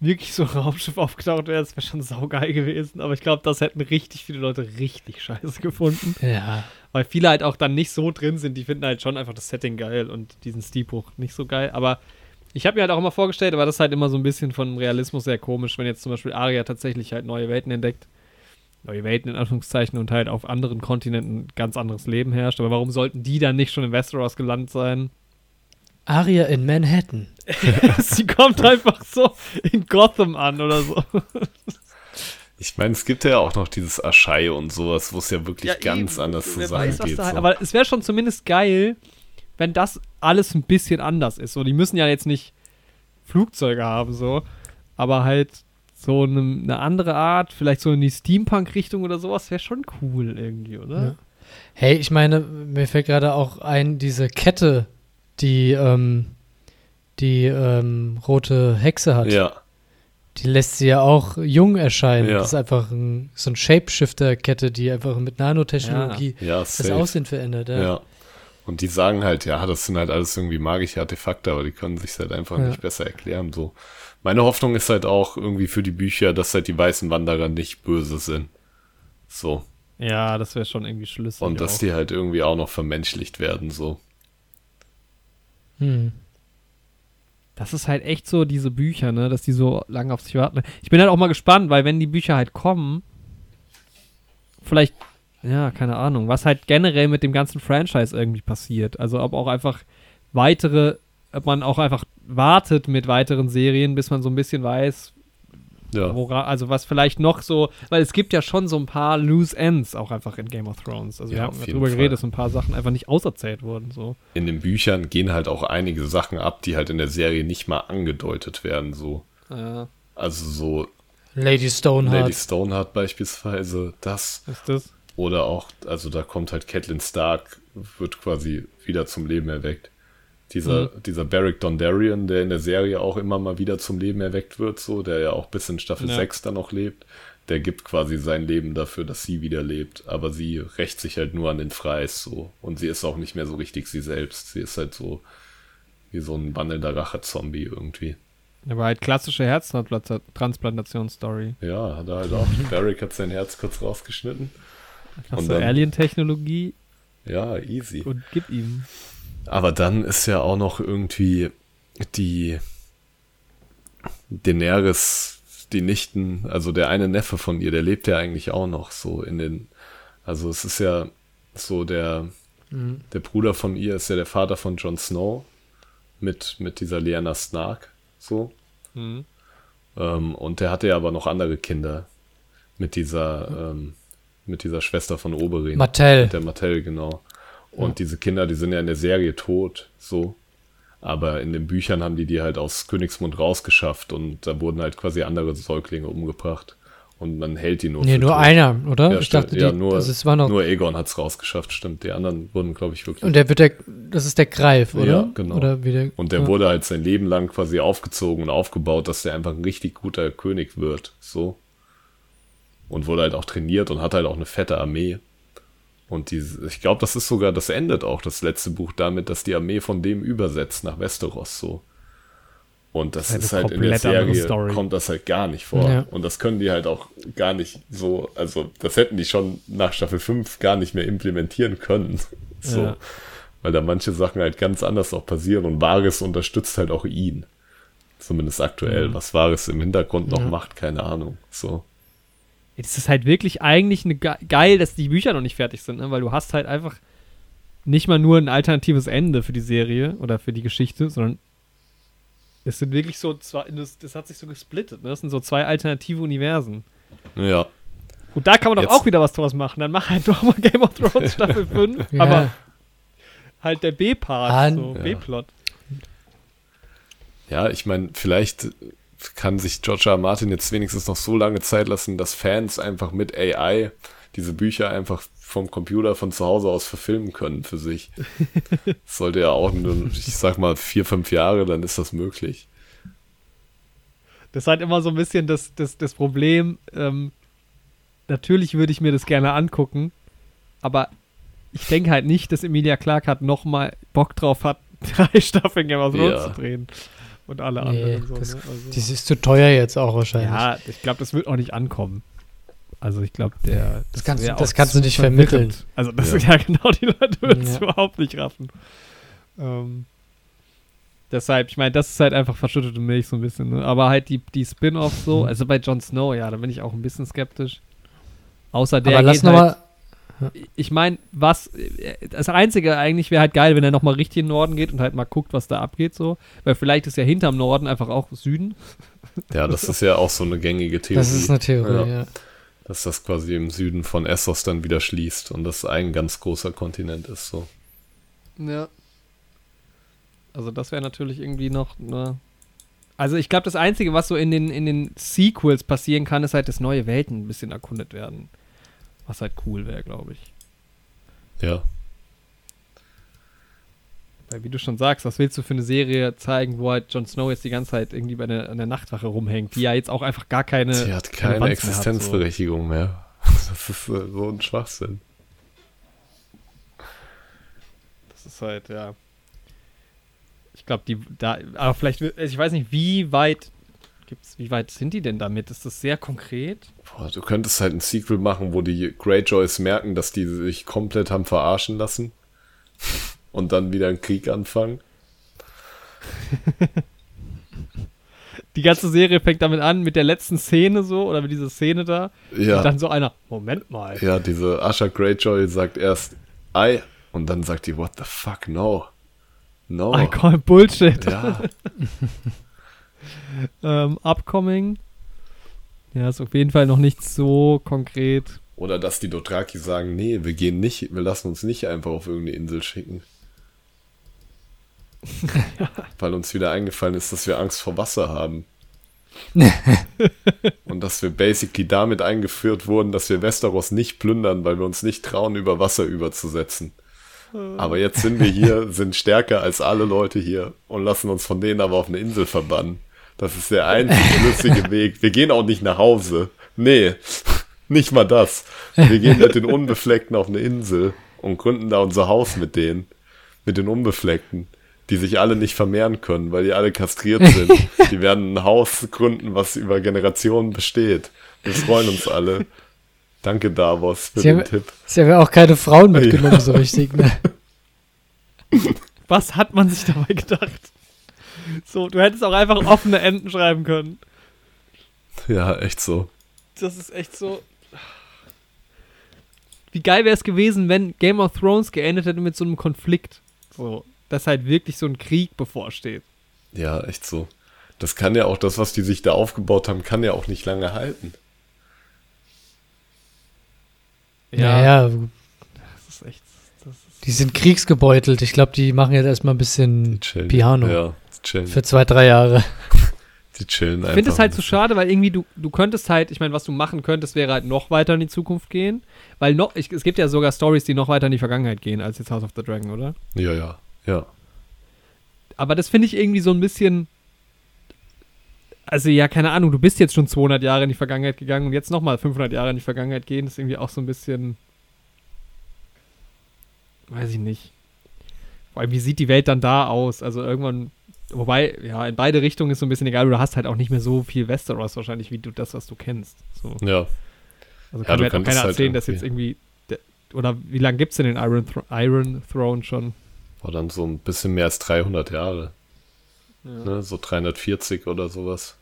wirklich so ein Raumschiff aufgetaucht wäre, das wäre schon saugeil gewesen. Aber ich glaube, das hätten richtig viele Leute richtig scheiße gefunden. Ja. Weil viele halt auch dann nicht so drin sind. Die finden halt schon einfach das Setting geil und diesen Stilbruch nicht so geil. Aber ich habe mir halt auch immer vorgestellt, aber das ist halt immer so ein bisschen von Realismus sehr komisch, wenn jetzt zum Beispiel Arya tatsächlich halt neue Welten entdeckt. Neue Welten in Anführungszeichen und halt auf anderen Kontinenten ein ganz anderes Leben herrscht. Aber warum sollten die dann nicht schon in Westeros gelandet sein? Aria in Manhattan. Sie kommt einfach so in Gotham an oder so. Ich meine, es gibt ja auch noch dieses Aschei und sowas, wo es ja wirklich ganz eben. anders zusammengeht. da, so. Aber es wäre schon zumindest geil, wenn das alles ein bisschen anders ist. So, die müssen ja jetzt nicht Flugzeuge haben, so, aber halt so eine, eine andere Art, vielleicht so in die Steampunk-Richtung oder sowas, wäre schon cool irgendwie, oder? Ja. Hey, ich meine, mir fällt gerade auch ein, diese Kette, die ähm, die ähm, rote Hexe hat. ja, Die lässt sie ja auch jung erscheinen. Ja. Das ist einfach ein, so ein Shapeshifter-Kette, die einfach mit Nanotechnologie ja, das. Aussehen verändert. Ja. Ja. Und die sagen halt, ja, das sind halt alles irgendwie magische Artefakte, aber die können sich halt einfach Ja. nicht besser erklären. So. Meine Hoffnung ist halt auch irgendwie für die Bücher, dass halt die weißen Wanderer nicht böse sind. So. Ja, das wäre schon irgendwie schlüssig. Und dass auch. die halt irgendwie auch noch vermenschlicht werden, so. Hm. Das ist halt echt so, diese Bücher, ne, dass die so lange auf sich warten. Ich bin halt auch mal gespannt, weil wenn die Bücher halt kommen, vielleicht, ja, keine Ahnung, was halt generell mit dem ganzen Franchise irgendwie passiert. Also ob auch einfach weitere, ob man auch einfach wartet mit weiteren Serien, bis man so ein bisschen weiß, Ja. wora, also was vielleicht noch so, weil es gibt ja schon so ein paar Loose Ends auch einfach in Game of Thrones. Also wir Ja, haben jeden drüber Fall. geredet, dass ein paar Sachen einfach nicht auserzählt wurden, so. In den Büchern gehen halt auch einige Sachen ab, die halt in der Serie nicht mal angedeutet werden, so. Ja, Also so Lady Stoneheart. Lady Stoneheart beispielsweise, das. ist das? Oder auch, also da kommt halt Catelyn Stark, wird quasi wieder zum Leben erweckt. Dieser, dieser Beric Dondarrion, der in der Serie auch immer mal wieder zum Leben erweckt wird, so, der ja auch bis in Staffel Ja. 6 dann noch lebt, der gibt quasi sein Leben dafür, dass sie wieder lebt. Aber sie rächt sich halt nur an den Freis, so. Und sie ist auch nicht mehr so richtig sie selbst. Sie ist halt so wie so ein wandelnder Rache-Zombie irgendwie. Aber halt klassische Herztransplantation-Story. Ja, hat er halt auch. Beric hat sein Herz kurz rausgeschnitten. Hast du Alien-Technologie Ja, easy. und gib ihm. Aber dann ist ja auch noch irgendwie die Daenerys, die Nichten, also der eine Neffe von ihr, der lebt ja eigentlich auch noch so in den, also es ist ja so der, Mhm. der Bruder von ihr ist ja der Vater von Jon Snow mit, mit dieser Lyanna Stark, so. Mhm. Ähm, und der hatte ja aber noch andere Kinder mit dieser, ähm, mit dieser Schwester von Oberyn. Mattel. Mit der Mattel, genau. Und diese Kinder, die sind ja in der Serie tot, so. Aber in den Büchern haben die die halt aus Königsmund rausgeschafft und da wurden halt quasi andere Säuglinge umgebracht. Und man hält die nur Nee, nur tot. einer, oder? Ja, ich stimmt. dachte, ja, die, nur, das ist, war noch. nur Aegon hat's rausgeschafft, stimmt. Die anderen wurden, glaube ich, wirklich. und der wird der, das ist der Greif, oder? Ja, genau. Oder wie der, Und der ja. wurde halt sein Leben lang quasi aufgezogen und aufgebaut, dass der einfach ein richtig guter König wird. So. Und wurde halt auch trainiert und hat halt auch eine fette Armee. Und die, ich glaube, das ist sogar, das endet auch das letzte Buch damit, dass die Armee von dem übersetzt nach Westeros so. Und das, Das ist eine halt in der Serie, kommt das halt gar nicht vor. Ja. Und das können die halt auch gar nicht so, also das hätten die schon nach Staffel 5 gar nicht mehr implementieren können. So. Ja. Weil da manche Sachen halt ganz anders auch passieren und Varys unterstützt halt auch ihn. Zumindest aktuell. Mhm. Was Varys im Hintergrund noch Ja. macht, keine Ahnung. So. Es ist halt wirklich eigentlich eine ge geil, dass die Bücher noch nicht fertig sind, ne? weil du hast halt einfach nicht mal nur ein alternatives Ende für die Serie oder für die Geschichte, sondern es sind wirklich so zwei, das, das hat sich so gesplittet, ne? Das sind so zwei alternative Universen. Ja. Gut, da kann man doch Jetzt- auch wieder was draus machen. Dann mach halt nochmal Game of Thrones Staffel 5, Ja. aber halt der B-Part, so ja. B-Plot. Ja, ich meine, vielleicht kann sich George R. R. Martin jetzt wenigstens noch so lange Zeit lassen, dass Fans einfach mit AI diese Bücher einfach vom Computer von zu Hause aus verfilmen können für sich. Das sollte ja auch nur, ich sag mal, vier, fünf Jahre, dann ist das möglich. Das ist halt immer so ein bisschen das, das, das Problem. Ähm, natürlich würde ich mir das gerne angucken, aber ich denke halt nicht, dass Emilia Clarke hat noch mal Bock drauf hat, drei Staffeln Game of Thrones Ja. zu drehen. Und alle Nee, anderen. So, das- ne? also, Das ist zu teuer jetzt auch wahrscheinlich. ja, ich glaube, das wird auch nicht ankommen. Also ich glaube, der. Das kannst du- das kannst du nicht vermitteln. verwirrend. Also das Ja. ist ja genau, die Leute würden es Ja. überhaupt nicht raffen. Ähm, deshalb, ich meine, das ist halt einfach verschüttete Milch so ein bisschen. Ne? Aber halt die, die Spin-offs so, also bei Jon Snow, ja, da bin ich auch ein bisschen skeptisch. Außer der Aber lass geht noch halt, ich meine, was, das Einzige eigentlich wäre halt geil, wenn er nochmal richtig in den Norden geht und halt mal guckt, was da abgeht so. Weil vielleicht ist ja hinterm Norden einfach auch Süden. Ja, das ist ja auch so eine gängige Theorie. das ist eine Theorie, Ja. ja. dass das quasi im Süden von Essos dann wieder schließt und das ein ganz großer Kontinent ist. So. Ja. Also das wäre natürlich irgendwie noch ne. Also ich glaube, das Einzige, was so in den, in den Sequels passieren kann, ist halt, dass neue Welten ein bisschen erkundet werden. Was halt cool wäre, glaube ich. Ja, Weil wie du schon sagst, was willst du für eine Serie zeigen, wo halt Jon Snow jetzt die ganze Zeit irgendwie bei der, an der Nachtwache rumhängt, die ja jetzt auch einfach gar keine. sie hat keine Relevanz mehr hat, Existenzberechtigung mehr. Das ist äh, so ein Schwachsinn. Das ist halt, ja. Ich glaube, die da, aber vielleicht, ich weiß nicht, wie weit gibt's, wie weit sind die denn damit? Ist das sehr konkret? Boah, du könntest halt ein Sequel machen, wo die Greyjoys merken, dass die sich komplett haben verarschen lassen und dann wieder einen Krieg anfangen. Die ganze Serie fängt damit an, mit der letzten Szene so, oder mit dieser Szene da. Ja, Und dann so einer, Moment mal. ja, diese Asha Greyjoy sagt erst I und dann sagt die What the fuck no, no. I call Bullshit. Ja, Ähm, upcoming. Ja, ist auf jeden Fall noch nicht so konkret. Oder dass die Dothraki sagen, nee, wir gehen nicht, wir lassen uns nicht einfach auf irgendeine Insel schicken. Weil uns wieder eingefallen ist, dass wir Angst vor Wasser haben. Und dass wir basically damit eingeführt wurden, dass wir Westeros nicht plündern, weil wir uns nicht trauen, über Wasser überzusetzen. Aber jetzt sind wir hier, sind stärker als alle Leute hier und lassen uns von denen aber auf eine Insel verbannen. Das ist der einzige schlüssige Weg. Wir gehen auch nicht nach Hause. Nee, nicht mal das. Wir gehen mit den Unbefleckten auf eine Insel und gründen da unser Haus mit denen. Mit den Unbefleckten. Die sich alle nicht vermehren können, weil die alle kastriert sind. Die werden ein Haus gründen, was über Generationen besteht. Wir freuen uns alle. Danke, Davos, für Sie den haben- Tipp. Sie haben ja auch keine Frauen mitgenommen, so richtig, ne? Was hat man sich dabei gedacht? So, du hättest auch einfach offene Enden schreiben können. Ja, echt so. Das ist echt so. Wie geil wäre es gewesen, wenn Game of Thrones geendet hätte mit so einem Konflikt. So, dass halt wirklich so ein Krieg bevorsteht. Ja, echt so. Das kann ja auch, das, was die sich da aufgebaut haben, kann ja auch nicht lange halten. Ja, ja, Das ist echt. Das ist, die sind kriegsgebeutelt. Ich glaube, die machen jetzt erstmal ein bisschen. Piano Ja, chillen. für zwei, drei Jahre. Die chillen ich finde es einfach halt so schade, weil irgendwie du, du könntest halt, ich meine, was du machen könntest, wäre halt noch weiter in die Zukunft gehen. Weil noch, ich, es gibt ja sogar Stories, die noch weiter in die Vergangenheit gehen, als jetzt House of the Dragon, oder? Ja, ja, ja. Aber das finde ich irgendwie so ein bisschen. Also, ja, keine Ahnung, du bist jetzt schon 200 Jahre in die Vergangenheit gegangen und jetzt nochmal 500 Jahre in die Vergangenheit gehen, ist irgendwie auch so ein bisschen. Weiß ich nicht. Vor allem, wie sieht die Welt dann da aus? Also, irgendwann. Wobei, ja, in beide Richtungen ist so ein bisschen egal, du hast halt auch nicht mehr so viel Westeros wahrscheinlich, wie du das, was du kennst. So. Ja, Also Ja, kann du mir halt keiner halt erzählen, dass jetzt irgendwie. der- Oder wie lange gibt es denn den Iron, Thro Iron Throne schon? war dann so ein bisschen mehr als 300 Jahre. Ja. Ne? So 340 oder sowas.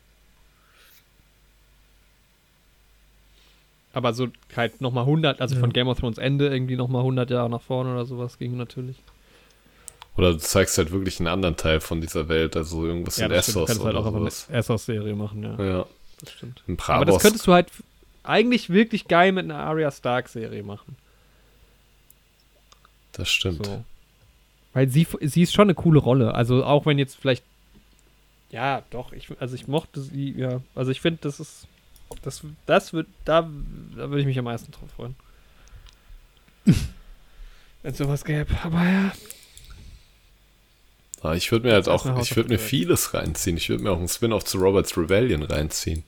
Aber so halt nochmal 100, also Ja. von Game of Thrones Ende irgendwie nochmal 100 Jahre nach vorne oder sowas ging natürlich. Oder du zeigst halt wirklich einen anderen Teil von dieser Welt, also irgendwas in stimmt. Du Essos kannst halt oder auch einfach sowas. eine Essos-Serie machen, ja, Ja, das stimmt. in Aber das könntest du halt, eigentlich wirklich geil mit einer Arya Stark-Serie machen. Das stimmt. So. Weil sie, sie ist schon eine coole Rolle. Also auch wenn jetzt vielleicht. Ja, doch, ich, also ich mochte sie, ja. Also ich finde, das ist. Das, das wird, da, da würde ich mich am meisten drauf freuen. wenn es sowas gäbe. Aber ja. Ja, ich würde mir halt auch, ich würde mir vieles reinziehen. Ich würde mir auch einen Spin-off zu Robert's Rebellion reinziehen.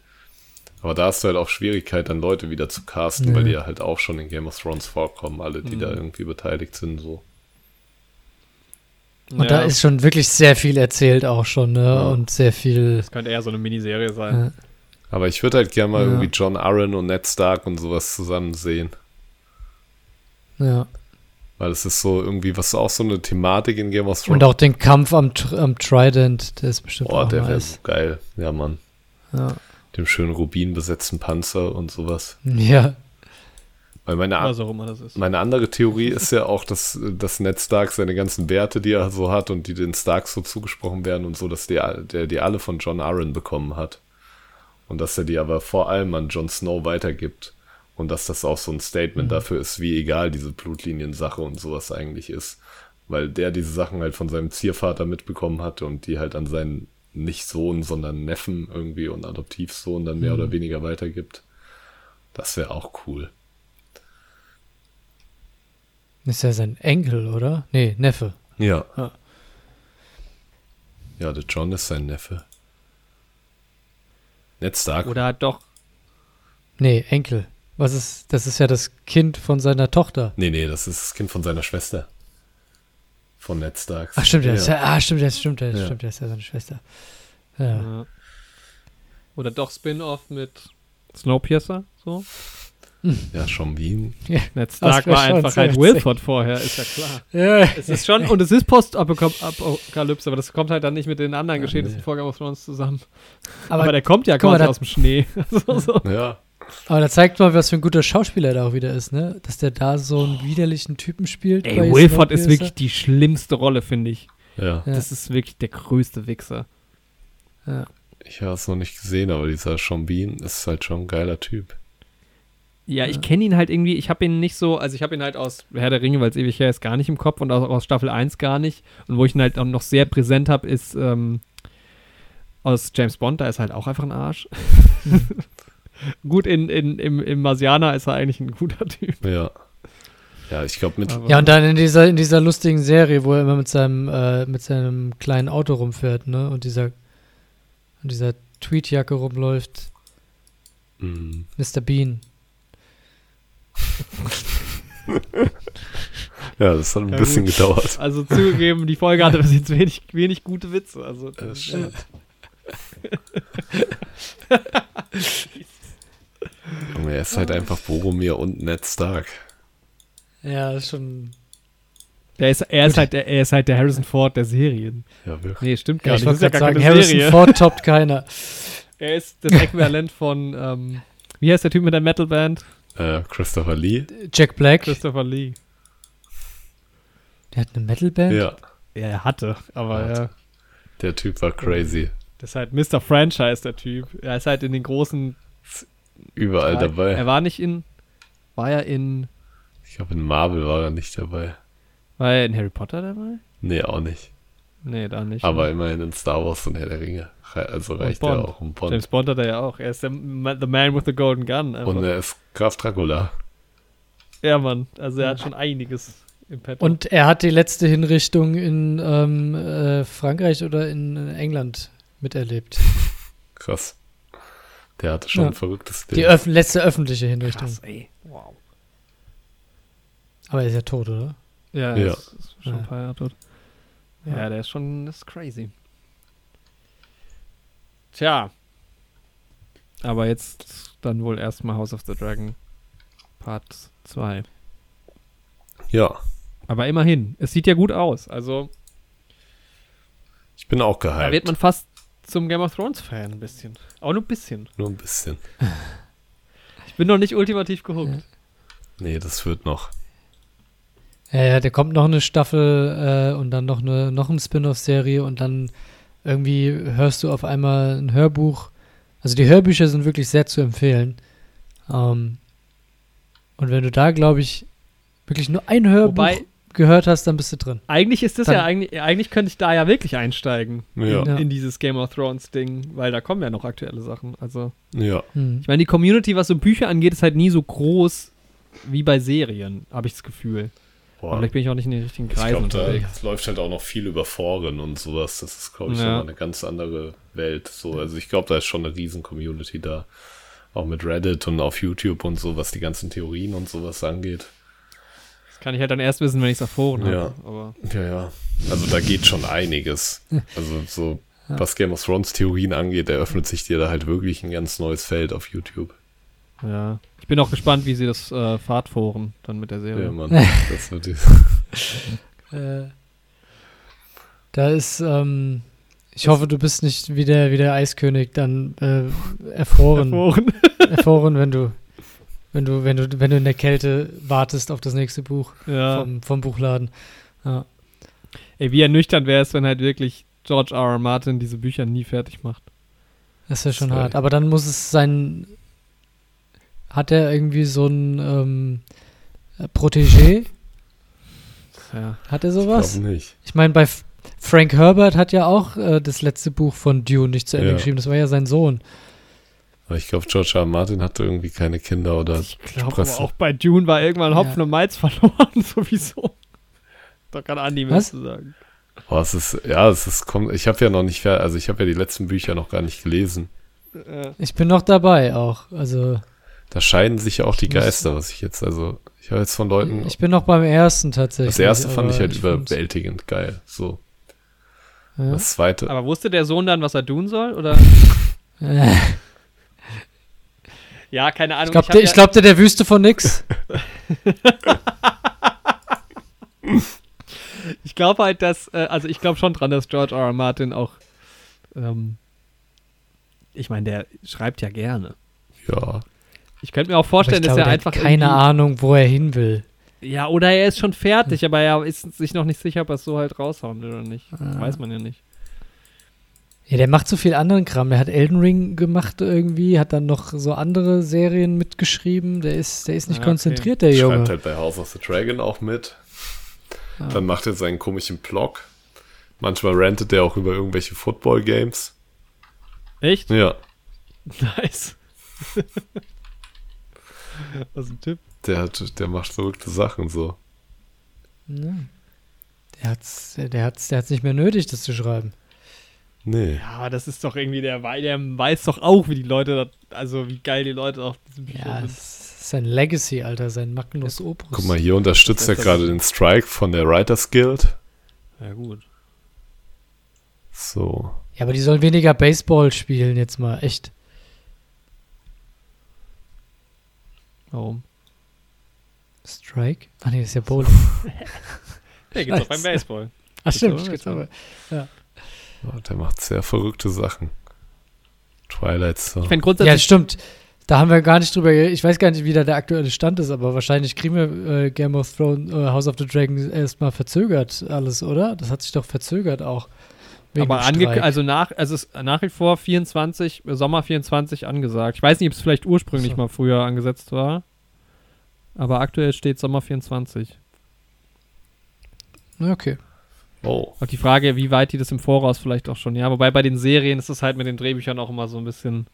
Aber da hast du halt auch Schwierigkeit, dann Leute wieder zu casten, Ja. weil die ja halt auch schon in Game of Thrones vorkommen, alle, die Mhm. da irgendwie beteiligt sind, so. Und ja, da ist schon wirklich sehr viel erzählt auch schon, ne? Ja. Und sehr viel. Das könnte eher so eine Miniserie sein. Äh, Aber ich würde halt gerne mal Ja. irgendwie John Arryn und Ned Stark und sowas zusammen sehen. ja. Weil es ist so irgendwie, was auch so eine Thematik in Game of Thrones. Und auch den Kampf am, Tr- am Trident, der ist bestimmt Boah, auch der nice. geil. Ja, Mann. Ja. Dem schönen rubinbesetzten Panzer und sowas. ja. Weil meine, Was auch immer das ist. Meine andere Theorie ist ja auch, dass, dass Ned Stark seine ganzen Werte, die er so hat und die den Starks so zugesprochen werden und so, dass der, der die alle von John Arryn bekommen hat. Und dass er die aber vor allem an Jon Snow weitergibt. Und dass das auch so ein Statement Mhm. dafür ist, wie egal diese Blutlinien-Sache und sowas eigentlich ist. Weil der diese Sachen halt von seinem Ziervater mitbekommen hatte und die halt an seinen nicht Sohn, sondern Neffen irgendwie und Adoptivsohn dann mehr Mhm. oder weniger weitergibt. Das wäre auch cool. Ist ja sein Enkel, oder? Nee, Neffe. Ja. Ja. Ja, der John ist sein Neffe. Ned Stark. Oder doch. Nee, Enkel. Was ist, das ist ja das Kind von seiner Tochter. Nee, nee, das ist das Kind von seiner Schwester. Von Ned Stark. Ach, stimmt, ja. Ist ja ah, stimmt, das stimmt, das Ja. stimmt, das ist ja seine Schwester. Ja. Ja. Oder doch Spin-off mit Snowpiercer. So. Ja, schon Bean. Ned Stark war einfach halt witzig. Wilford vorher, ist ja klar. Ja. Es ist schon, und es ist Postapokalypse, aber das kommt halt dann nicht mit den anderen Geschehnissen nee. vor Game of Thrones zusammen. Aber, Aber, der kommt ja quasi aus dem Schnee. so, so. Ja. Aber da zeigt mal, was für ein guter Schauspieler da auch wieder ist, ne? Dass der da so einen widerlichen Typen spielt. Ey, Wilford ist wirklich die schlimmste Rolle, finde ich. Ja. Das ist wirklich der größte Wichser. Ja. Ich habe es noch nicht gesehen, aber dieser Sean Bean ist halt schon ein geiler Typ. Ja, ich kenne ihn halt irgendwie, ich habe ihn nicht so, also ich habe ihn halt aus Herr der Ringe, weil es ewig her ist, gar nicht im Kopf und auch aus Staffel 1 gar nicht. Und wo ich ihn halt auch noch sehr präsent habe, ist ähm, aus James Bond, da ist er halt auch einfach ein Arsch. Gut, in, in, im, im Marsianer ist er eigentlich ein guter Typ. Ja. Ja, ich glaube mit. Aber- Ja, und dann in dieser, in dieser lustigen Serie, wo er immer mit seinem, äh, mit seinem kleinen Auto rumfährt, ne? Und dieser, und dieser Tweetjacke rumläuft. Mm, Mr. Bean. ja, das hat ein Ja, bisschen gut. gedauert. Also zugegeben, die Folge hatte bis jetzt wenig, wenig gute Witze. Also, Das stimmt. Junge, er ist halt einfach Boromir und Ned Stark. Ja, ist schon. der ist, er, ist halt der, er ist halt der Harrison Ford der Serien. Ja, wirklich. Nee, stimmt Ja, gar ich nicht. Das wollte ja sagen, Harrison Serie. Ford toppt keiner. Er ist das Äquivalent von, ähm, wie heißt der Typ mit der Metalband? Äh, Christopher Lee. Jack Black, Christopher Lee. der hat eine Metalband. Ja, Ja, er hatte, aber ja. der Typ war crazy. Das ist halt Mr. Franchise, der Typ. Er ist halt in den großen. Überall Er dabei. war nicht in. War er in. Ich glaube, in Marvel war er nicht dabei. War er in Harry Potter dabei? Nee, auch nicht. Nee, da nicht. Aber immerhin in Star Wars und Herr der Ringe. Also Und reicht er auch um Bond. James Bond hat er ja auch. Er ist der The Man with the Golden Gun. Einfach. Und er ist Graf Dracula. ja, Mann. Also er hat schon einiges im Petto. Und er hat die letzte Hinrichtung in ähm, äh, Frankreich oder in England miterlebt. Krass. Der hatte schon Ja. ein verrücktes Die Leben. öff letzte öffentliche Hinrichtung. Krass, ey. Wow. Aber er ist ja tot, oder? Ja, Ja. Ist, ist schon Ja. ein paar Jahre tot. Ja, Ja. der ist schon das ist crazy. Tja. Aber jetzt dann wohl erstmal House of the Dragon Part 2. Ja, Aber immerhin, es sieht ja gut aus. Also, ich bin auch da gehypt. wird man fast zum Game of Thrones Fan ein bisschen. Auch nur ein bisschen. Nur ein bisschen. Ich bin noch nicht ultimativ gehuckt. Nee, das wird noch. Ja, ja, da kommt noch eine Staffel äh, und dann noch eine noch eine Spin-off-Serie und dann irgendwie hörst du auf einmal ein Hörbuch. Also die Hörbücher sind wirklich sehr zu empfehlen. Ähm, und wenn du da, glaube ich, wirklich nur ein Hörbuch Wobei- gehört hast, dann bist du drin. Eigentlich ist das Dann- ja eigentlich, eigentlich könnte ich da ja wirklich einsteigen Ja. in, in dieses Game of Thrones Ding, weil da kommen ja noch aktuelle Sachen. Also Ja. Hm. ich meine, die Community, was so Bücher angeht, ist halt nie so groß wie bei Serien, habe ich das Gefühl. Aber Boah. vielleicht bin ich auch nicht in den richtigen Ich Kreisen glaube, da unterwegs. es läuft halt auch noch viel über Foren und sowas. Das ist, glaube ich, Ja. eine ganz andere Welt. So, also ich glaube, da ist schon eine riesen Community da. Auch mit Reddit und auf YouTube und so, was die ganzen Theorien und sowas angeht. Das kann ich halt dann erst wissen, wenn ich es erfahren habe. Ja. Aber Ja, ja. Also da geht schon einiges. Also so, Ja. was Game of Thrones Theorien angeht, eröffnet sich dir da halt wirklich ein ganz neues Feld auf YouTube. ja. Ich bin auch gespannt, wie sie das äh, fortfahren dann mit der Serie. Ja, Mann. Das wird die, Äh, da ist, ähm, ich hoffe, du bist nicht wie der, wie der Eiskönig dann äh, erfroren, Erfahren. erfroren, wenn du, wenn du, wenn du, wenn du in der Kälte wartest auf das nächste Buch ja. vom, vom Buchladen. Ja. Ey, wie ernüchternd wäre es, wenn halt wirklich George R. R. Martin diese Bücher nie fertig macht. Das ist ja schon Zwei. hart. Aber dann muss es sein. Hat er irgendwie so ein ähm, Protégé? Ja. Hat er ich sowas? glaube nicht. Ich meine, bei F Frank Herbert hat ja auch äh, das letzte Buch von Dune nicht zu Ende Ja. geschrieben. Das war ja sein Sohn. Aber ich glaube, George R. Martin hatte irgendwie keine Kinder oder Ich glaube auch bei Dune war irgendwann Hopfen Ja. und Malz verloren, sowieso. Da kann Andi mehr Was? zu sagen. Boah, es ist, ja, es ist, kommt, ich habe ja noch nicht, also ich habe ja die letzten Bücher noch gar nicht gelesen. Äh, Ich bin noch dabei auch. Also Da scheiden sich ja auch die Ich Geister, was ich jetzt, also, ich habe jetzt von Leuten, ich bin noch beim ersten tatsächlich. das erste fand ich halt find's- überwältigend geil, so. Ja. Das zweite, aber wusste der Sohn dann, was er tun soll? Oder? Ja, keine Ahnung. Ich glaube, der, ja- ich glaub, der, der Wüste von nix. Ich glaube halt, dass, äh, also ich glaube schon dran, dass George R. R. Martin auch, ähm, ich meine, der schreibt ja gerne. ja, Ich könnte mir auch vorstellen, ich glaube, dass er einfach hat keine Ahnung, wo er hin will. Ja, oder er ist schon fertig, aber er ist sich noch nicht sicher, ob er es so halt raushauen will oder nicht. Das Ah. weiß man ja nicht. Ja, der macht so viel anderen Kram. Der hat Elden Ring gemacht irgendwie, hat dann noch so andere Serien mitgeschrieben. Der ist, der ist nicht Ah, okay. konzentriert, der Junge. schreibt halt bei House of the Dragon auch mit. Ja. Dann macht er seinen komischen Blog. Manchmal rantet er auch über irgendwelche Football-Games. Echt? Ja, Nice. Was ein Tipp. der, hat, der macht verrückte Sachen so. Ja. Der hat's, der hat's, der hat's nicht mehr nötig, das zu schreiben. Nee. Ja, aber das ist doch irgendwie der, Wei- der weiß doch auch, wie die Leute, das, also wie geil die Leute auf diesen Büchern Ja, sind. das ist sein Legacy, Alter, sein Magnus Opus. Guck mal, hier unterstützt er gerade den Strike von der Writers Guild. Ja, gut. So. Ja, aber die sollen weniger Baseball spielen jetzt mal, echt. Warum? Strike? Ach nee, das ist ja Bowling. Ja, gibt's auch beim. Baseball. Ach stimmt, gibt's jetzt aber. Ja, Der macht sehr verrückte Sachen. Twilight Zone. Ich Ja, grundsätzlich, stimmt. Da haben wir gar nicht drüber. Ich weiß gar nicht, wie da der aktuelle Stand ist, aber wahrscheinlich kriegen wir äh, Game of Thrones, äh, House of the Dragon erstmal verzögert alles, oder? Das hat sich doch verzögert auch. Aber also nach, also es ist nach wie vor 24, äh, Sommer 24 angesagt. Ich weiß nicht, ob es vielleicht ursprünglich So. mal früher angesetzt war. Aber aktuell steht Sommer 24. Ja, Okay. Oh. Auch die Frage, wie weit die das im Voraus vielleicht auch schon, ja. Wobei bei den Serien ist es halt mit den Drehbüchern auch immer so ein bisschen.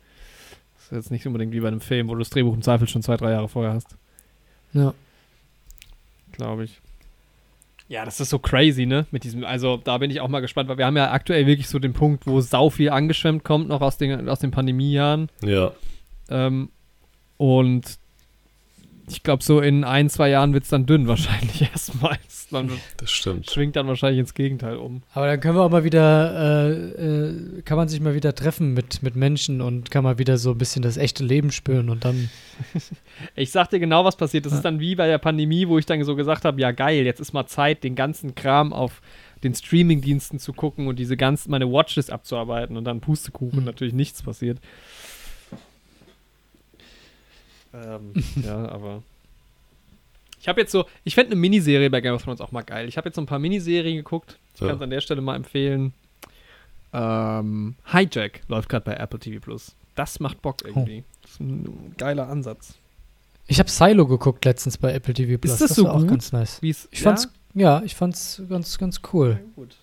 Das ist jetzt nicht unbedingt wie bei einem Film, wo du das Drehbuch im Zweifel schon zwei, drei Jahre vorher hast, Ja. glaube ich. Ja, das ist so crazy, ne? Mit diesem, also da bin ich auch mal gespannt, weil wir haben ja aktuell wirklich so den Punkt, wo sau viel angeschwemmt kommt, noch aus den, aus den Pandemiejahren. Ja. Ähm, und ich glaube, so in ein, zwei Jahren wird es dann dünn wahrscheinlich erstmals. Dann Das stimmt. schwingt dann wahrscheinlich ins Gegenteil um. Aber dann können wir auch mal wieder, äh, äh, kann man sich mal wieder treffen mit, mit Menschen und kann mal wieder so ein bisschen das echte Leben spüren und dann. Ich sag dir genau, was passiert. Das Ja. ist dann wie bei der Pandemie, wo ich dann so gesagt habe, ja geil, jetzt ist mal Zeit, den ganzen Kram auf den Streamingdiensten zu gucken und diese ganzen, meine Watchlist abzuarbeiten und dann Pustekuchen, Mhm. natürlich nichts passiert. Ähm, ja, aber ich habe jetzt so, ich fände eine Miniserie bei Game of Thrones auch mal geil. Ich habe jetzt so ein paar Miniserien geguckt. Ich Ja. kann es an der Stelle mal empfehlen. Ähm, Hijack läuft gerade bei Apple TV Plus. Das macht Bock irgendwie. Das ist ein geiler Ansatz. Ich habe Silo geguckt letztens bei Apple TV Plus. Ist das so war auch gut? ganz nice. Wie's, Ich fand's, ja, ich fand's ganz, ganz cool. Ja, gut.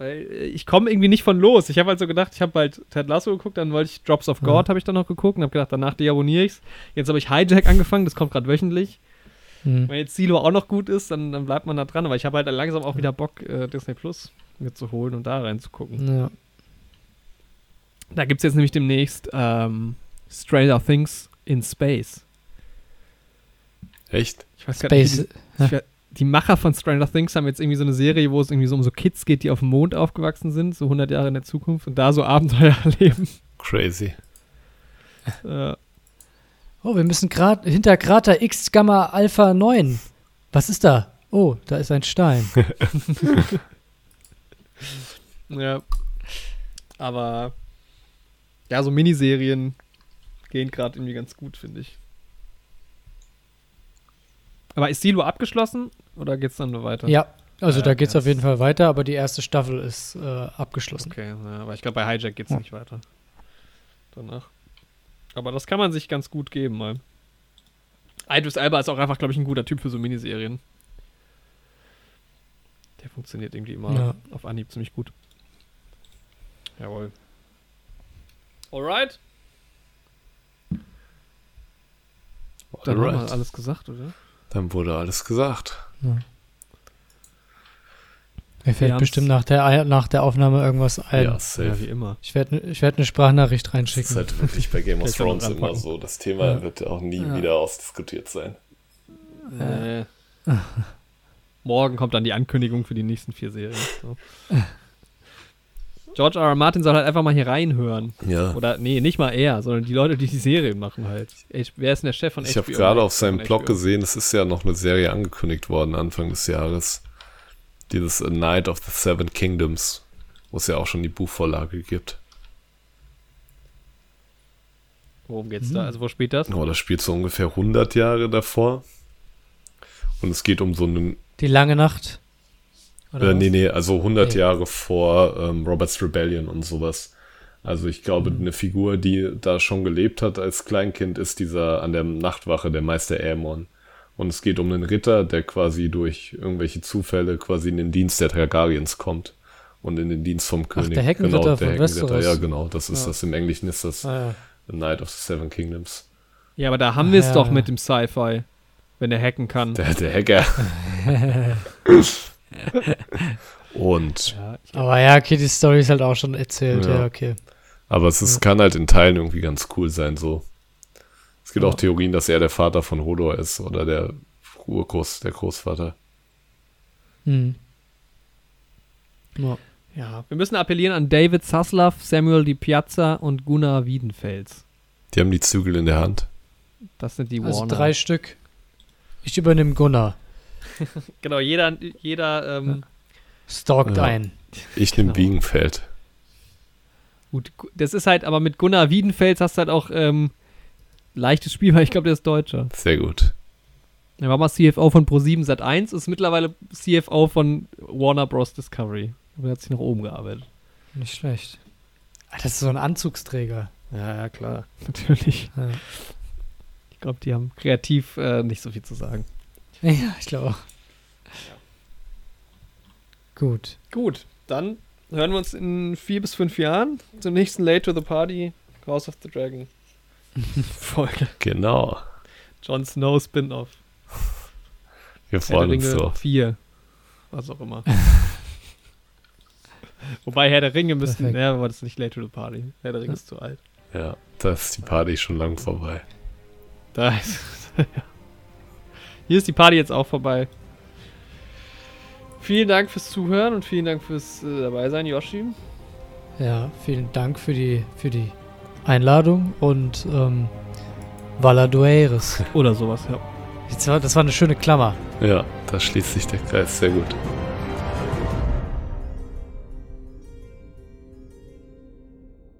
Weil äh, ich komme irgendwie nicht von los. Ich habe halt so gedacht, ich habe halt Ted Lasso geguckt, dann wollte ich Drops of Ja. God habe ich dann noch geguckt und habe gedacht, danach deabonniere ich's. Jetzt habe ich Hijack angefangen, das kommt gerade wöchentlich. Hm. Wenn jetzt Silo auch noch gut ist, dann, dann bleibt man da dran. Aber ich habe halt langsam auch wieder Bock, äh, Disney Plus mir zu holen und da reinzugucken. Ja. Da gibt es jetzt nämlich demnächst ähm, Stranger Things in Space. Echt? Ich weiß gar nicht, wie Space. die, ich, we- die Macher von Stranger Things haben jetzt irgendwie so eine Serie, wo es irgendwie so um so Kids geht, die auf dem Mond aufgewachsen sind, so 100 Jahre in der Zukunft und da so Abenteuer erleben. Crazy. Äh, Oh, wir müssen grad, hinter Krater X Gamma Alpha 9. Was ist da? Oh, da ist ein Stein. ja. Aber ja, so Miniserien gehen gerade irgendwie ganz gut, finde ich. Aber ist Silo abgeschlossen oder geht's dann nur weiter? ja, also Ja, da geht's ja, auf jeden Fall weiter, aber die erste Staffel ist äh, abgeschlossen. Okay, ja, aber ich glaube, bei Hijack geht's Ja. nicht weiter. Danach. Aber das kann man sich ganz gut geben, mal. Idris Elba ist auch einfach, glaube ich, ein guter Typ für so Miniserien. Der funktioniert irgendwie immer Ja. auf Anhieb ziemlich gut. Jawohl. Alright. Dann haben wir Alright. alles gesagt, oder? Dann wurde alles gesagt. Mir fällt bestimmt nach der, nach der Aufnahme irgendwas ein. Ja, Ja, safe. wie immer. Ich werde ich werd eine Sprachnachricht Das ist reinschicken. halt wirklich bei Game of Thrones immer so. Das Thema Ja. wird auch nie Ja. wieder ausdiskutiert sein. Äh. Morgen kommt dann die Ankündigung für die nächsten vier Serien. So. George R. R. Martin soll halt einfach mal hier reinhören. Ja. Oder, nee, nicht mal er, sondern die Leute, die die Serien machen halt. H wer ist denn der Chef von Ich HBO? habe gerade auf seinem Blog gesehen, es ist ja noch eine Serie angekündigt worden Anfang des Jahres. Dieses A Night of the Seven Kingdoms, wo es ja auch schon die Buchvorlage gibt. Worum geht's Hm. da? Also, wo spielt das? Oh, das spielt so ungefähr 100 Jahre davor. Und es geht um so einen, Die lange Nacht. Oder äh, nee, nee, also 100 Nee. Jahre vor ähm, Robert's Rebellion und sowas. Also ich glaube, Mhm. eine Figur, die da schon gelebt hat als Kleinkind, ist dieser an der Nachtwache, der Meister Aemon. Und es geht um einen Ritter, der quasi durch irgendwelche Zufälle quasi in den Dienst der Targaryens kommt. Und in den Dienst vom König. der Heckenritter genau, von der Heckenritter, Westeros. ja genau, das ist Ja. das. Im Englischen ist das Ah, ja. The Night of the Seven Kingdoms. Ja, aber da haben wir es Ja. doch mit dem Sci-Fi. Wenn er hacken kann. Der, der Hacker. Und ja, Aber ja, okay, die Story ist halt auch schon erzählt. Ja. Ja, okay. Aber es ist, Ja. kann halt in Teilen irgendwie ganz cool sein, so. Es gibt Ja. auch Theorien, dass er der Vater von Hodor ist oder der Urgroß, der Großvater. Hm. Ja. ja, wir müssen appellieren an David Zaslav, Samuel Di Piazza und Gunnar Wiedenfels. Die haben die Zügel in der Hand. Das sind die Also Warner. drei Stück. Ich übernehme Gunnar. Genau, jeder, jeder ähm, Stalkt Ja. ein. Ich nehme Genau. Biegenfeld. Gut, gu- das ist halt, aber mit Gunnar Wiedenfels hast du halt auch ähm, leichtes Spiel, weil ich glaube, der ist Deutscher. Sehr gut. Er war mal CFO von Pro7 Sat 1, ist mittlerweile CFO von Warner Bros. Discovery. Aber er hat sich nach oben gearbeitet. Nicht schlecht. Das ist so ein Anzugsträger. Ja, ja, klar. Natürlich. Ja, Ich glaube, die haben kreativ äh, nicht so viel zu sagen. ja ich glaube auch. Gut. Gut, dann hören wir uns in vier bis fünf Jahren zum nächsten Late to the Party House of the Dragon Folge. Genau. Jon Snow Spin-off. Wir Herr der freuen uns drauf. 4. Was auch immer. Wobei Herr der Ringe müssen, Perfekt. ja, aber das ist nicht Late to the Party. Herr der Ringe ist zu alt. Ja, da ist die Party schon lang vorbei. Da ist, Hier ist die Party jetzt auch vorbei. Vielen Dank fürs Zuhören und vielen Dank fürs äh, Dabeisein, Yoshi. Ja, vielen Dank für die, für die Einladung und ähm, Valadueres. Oder sowas, ja. Jetzt war- Das war eine schöne Klammer. Ja, da schließt sich der Kreis sehr gut.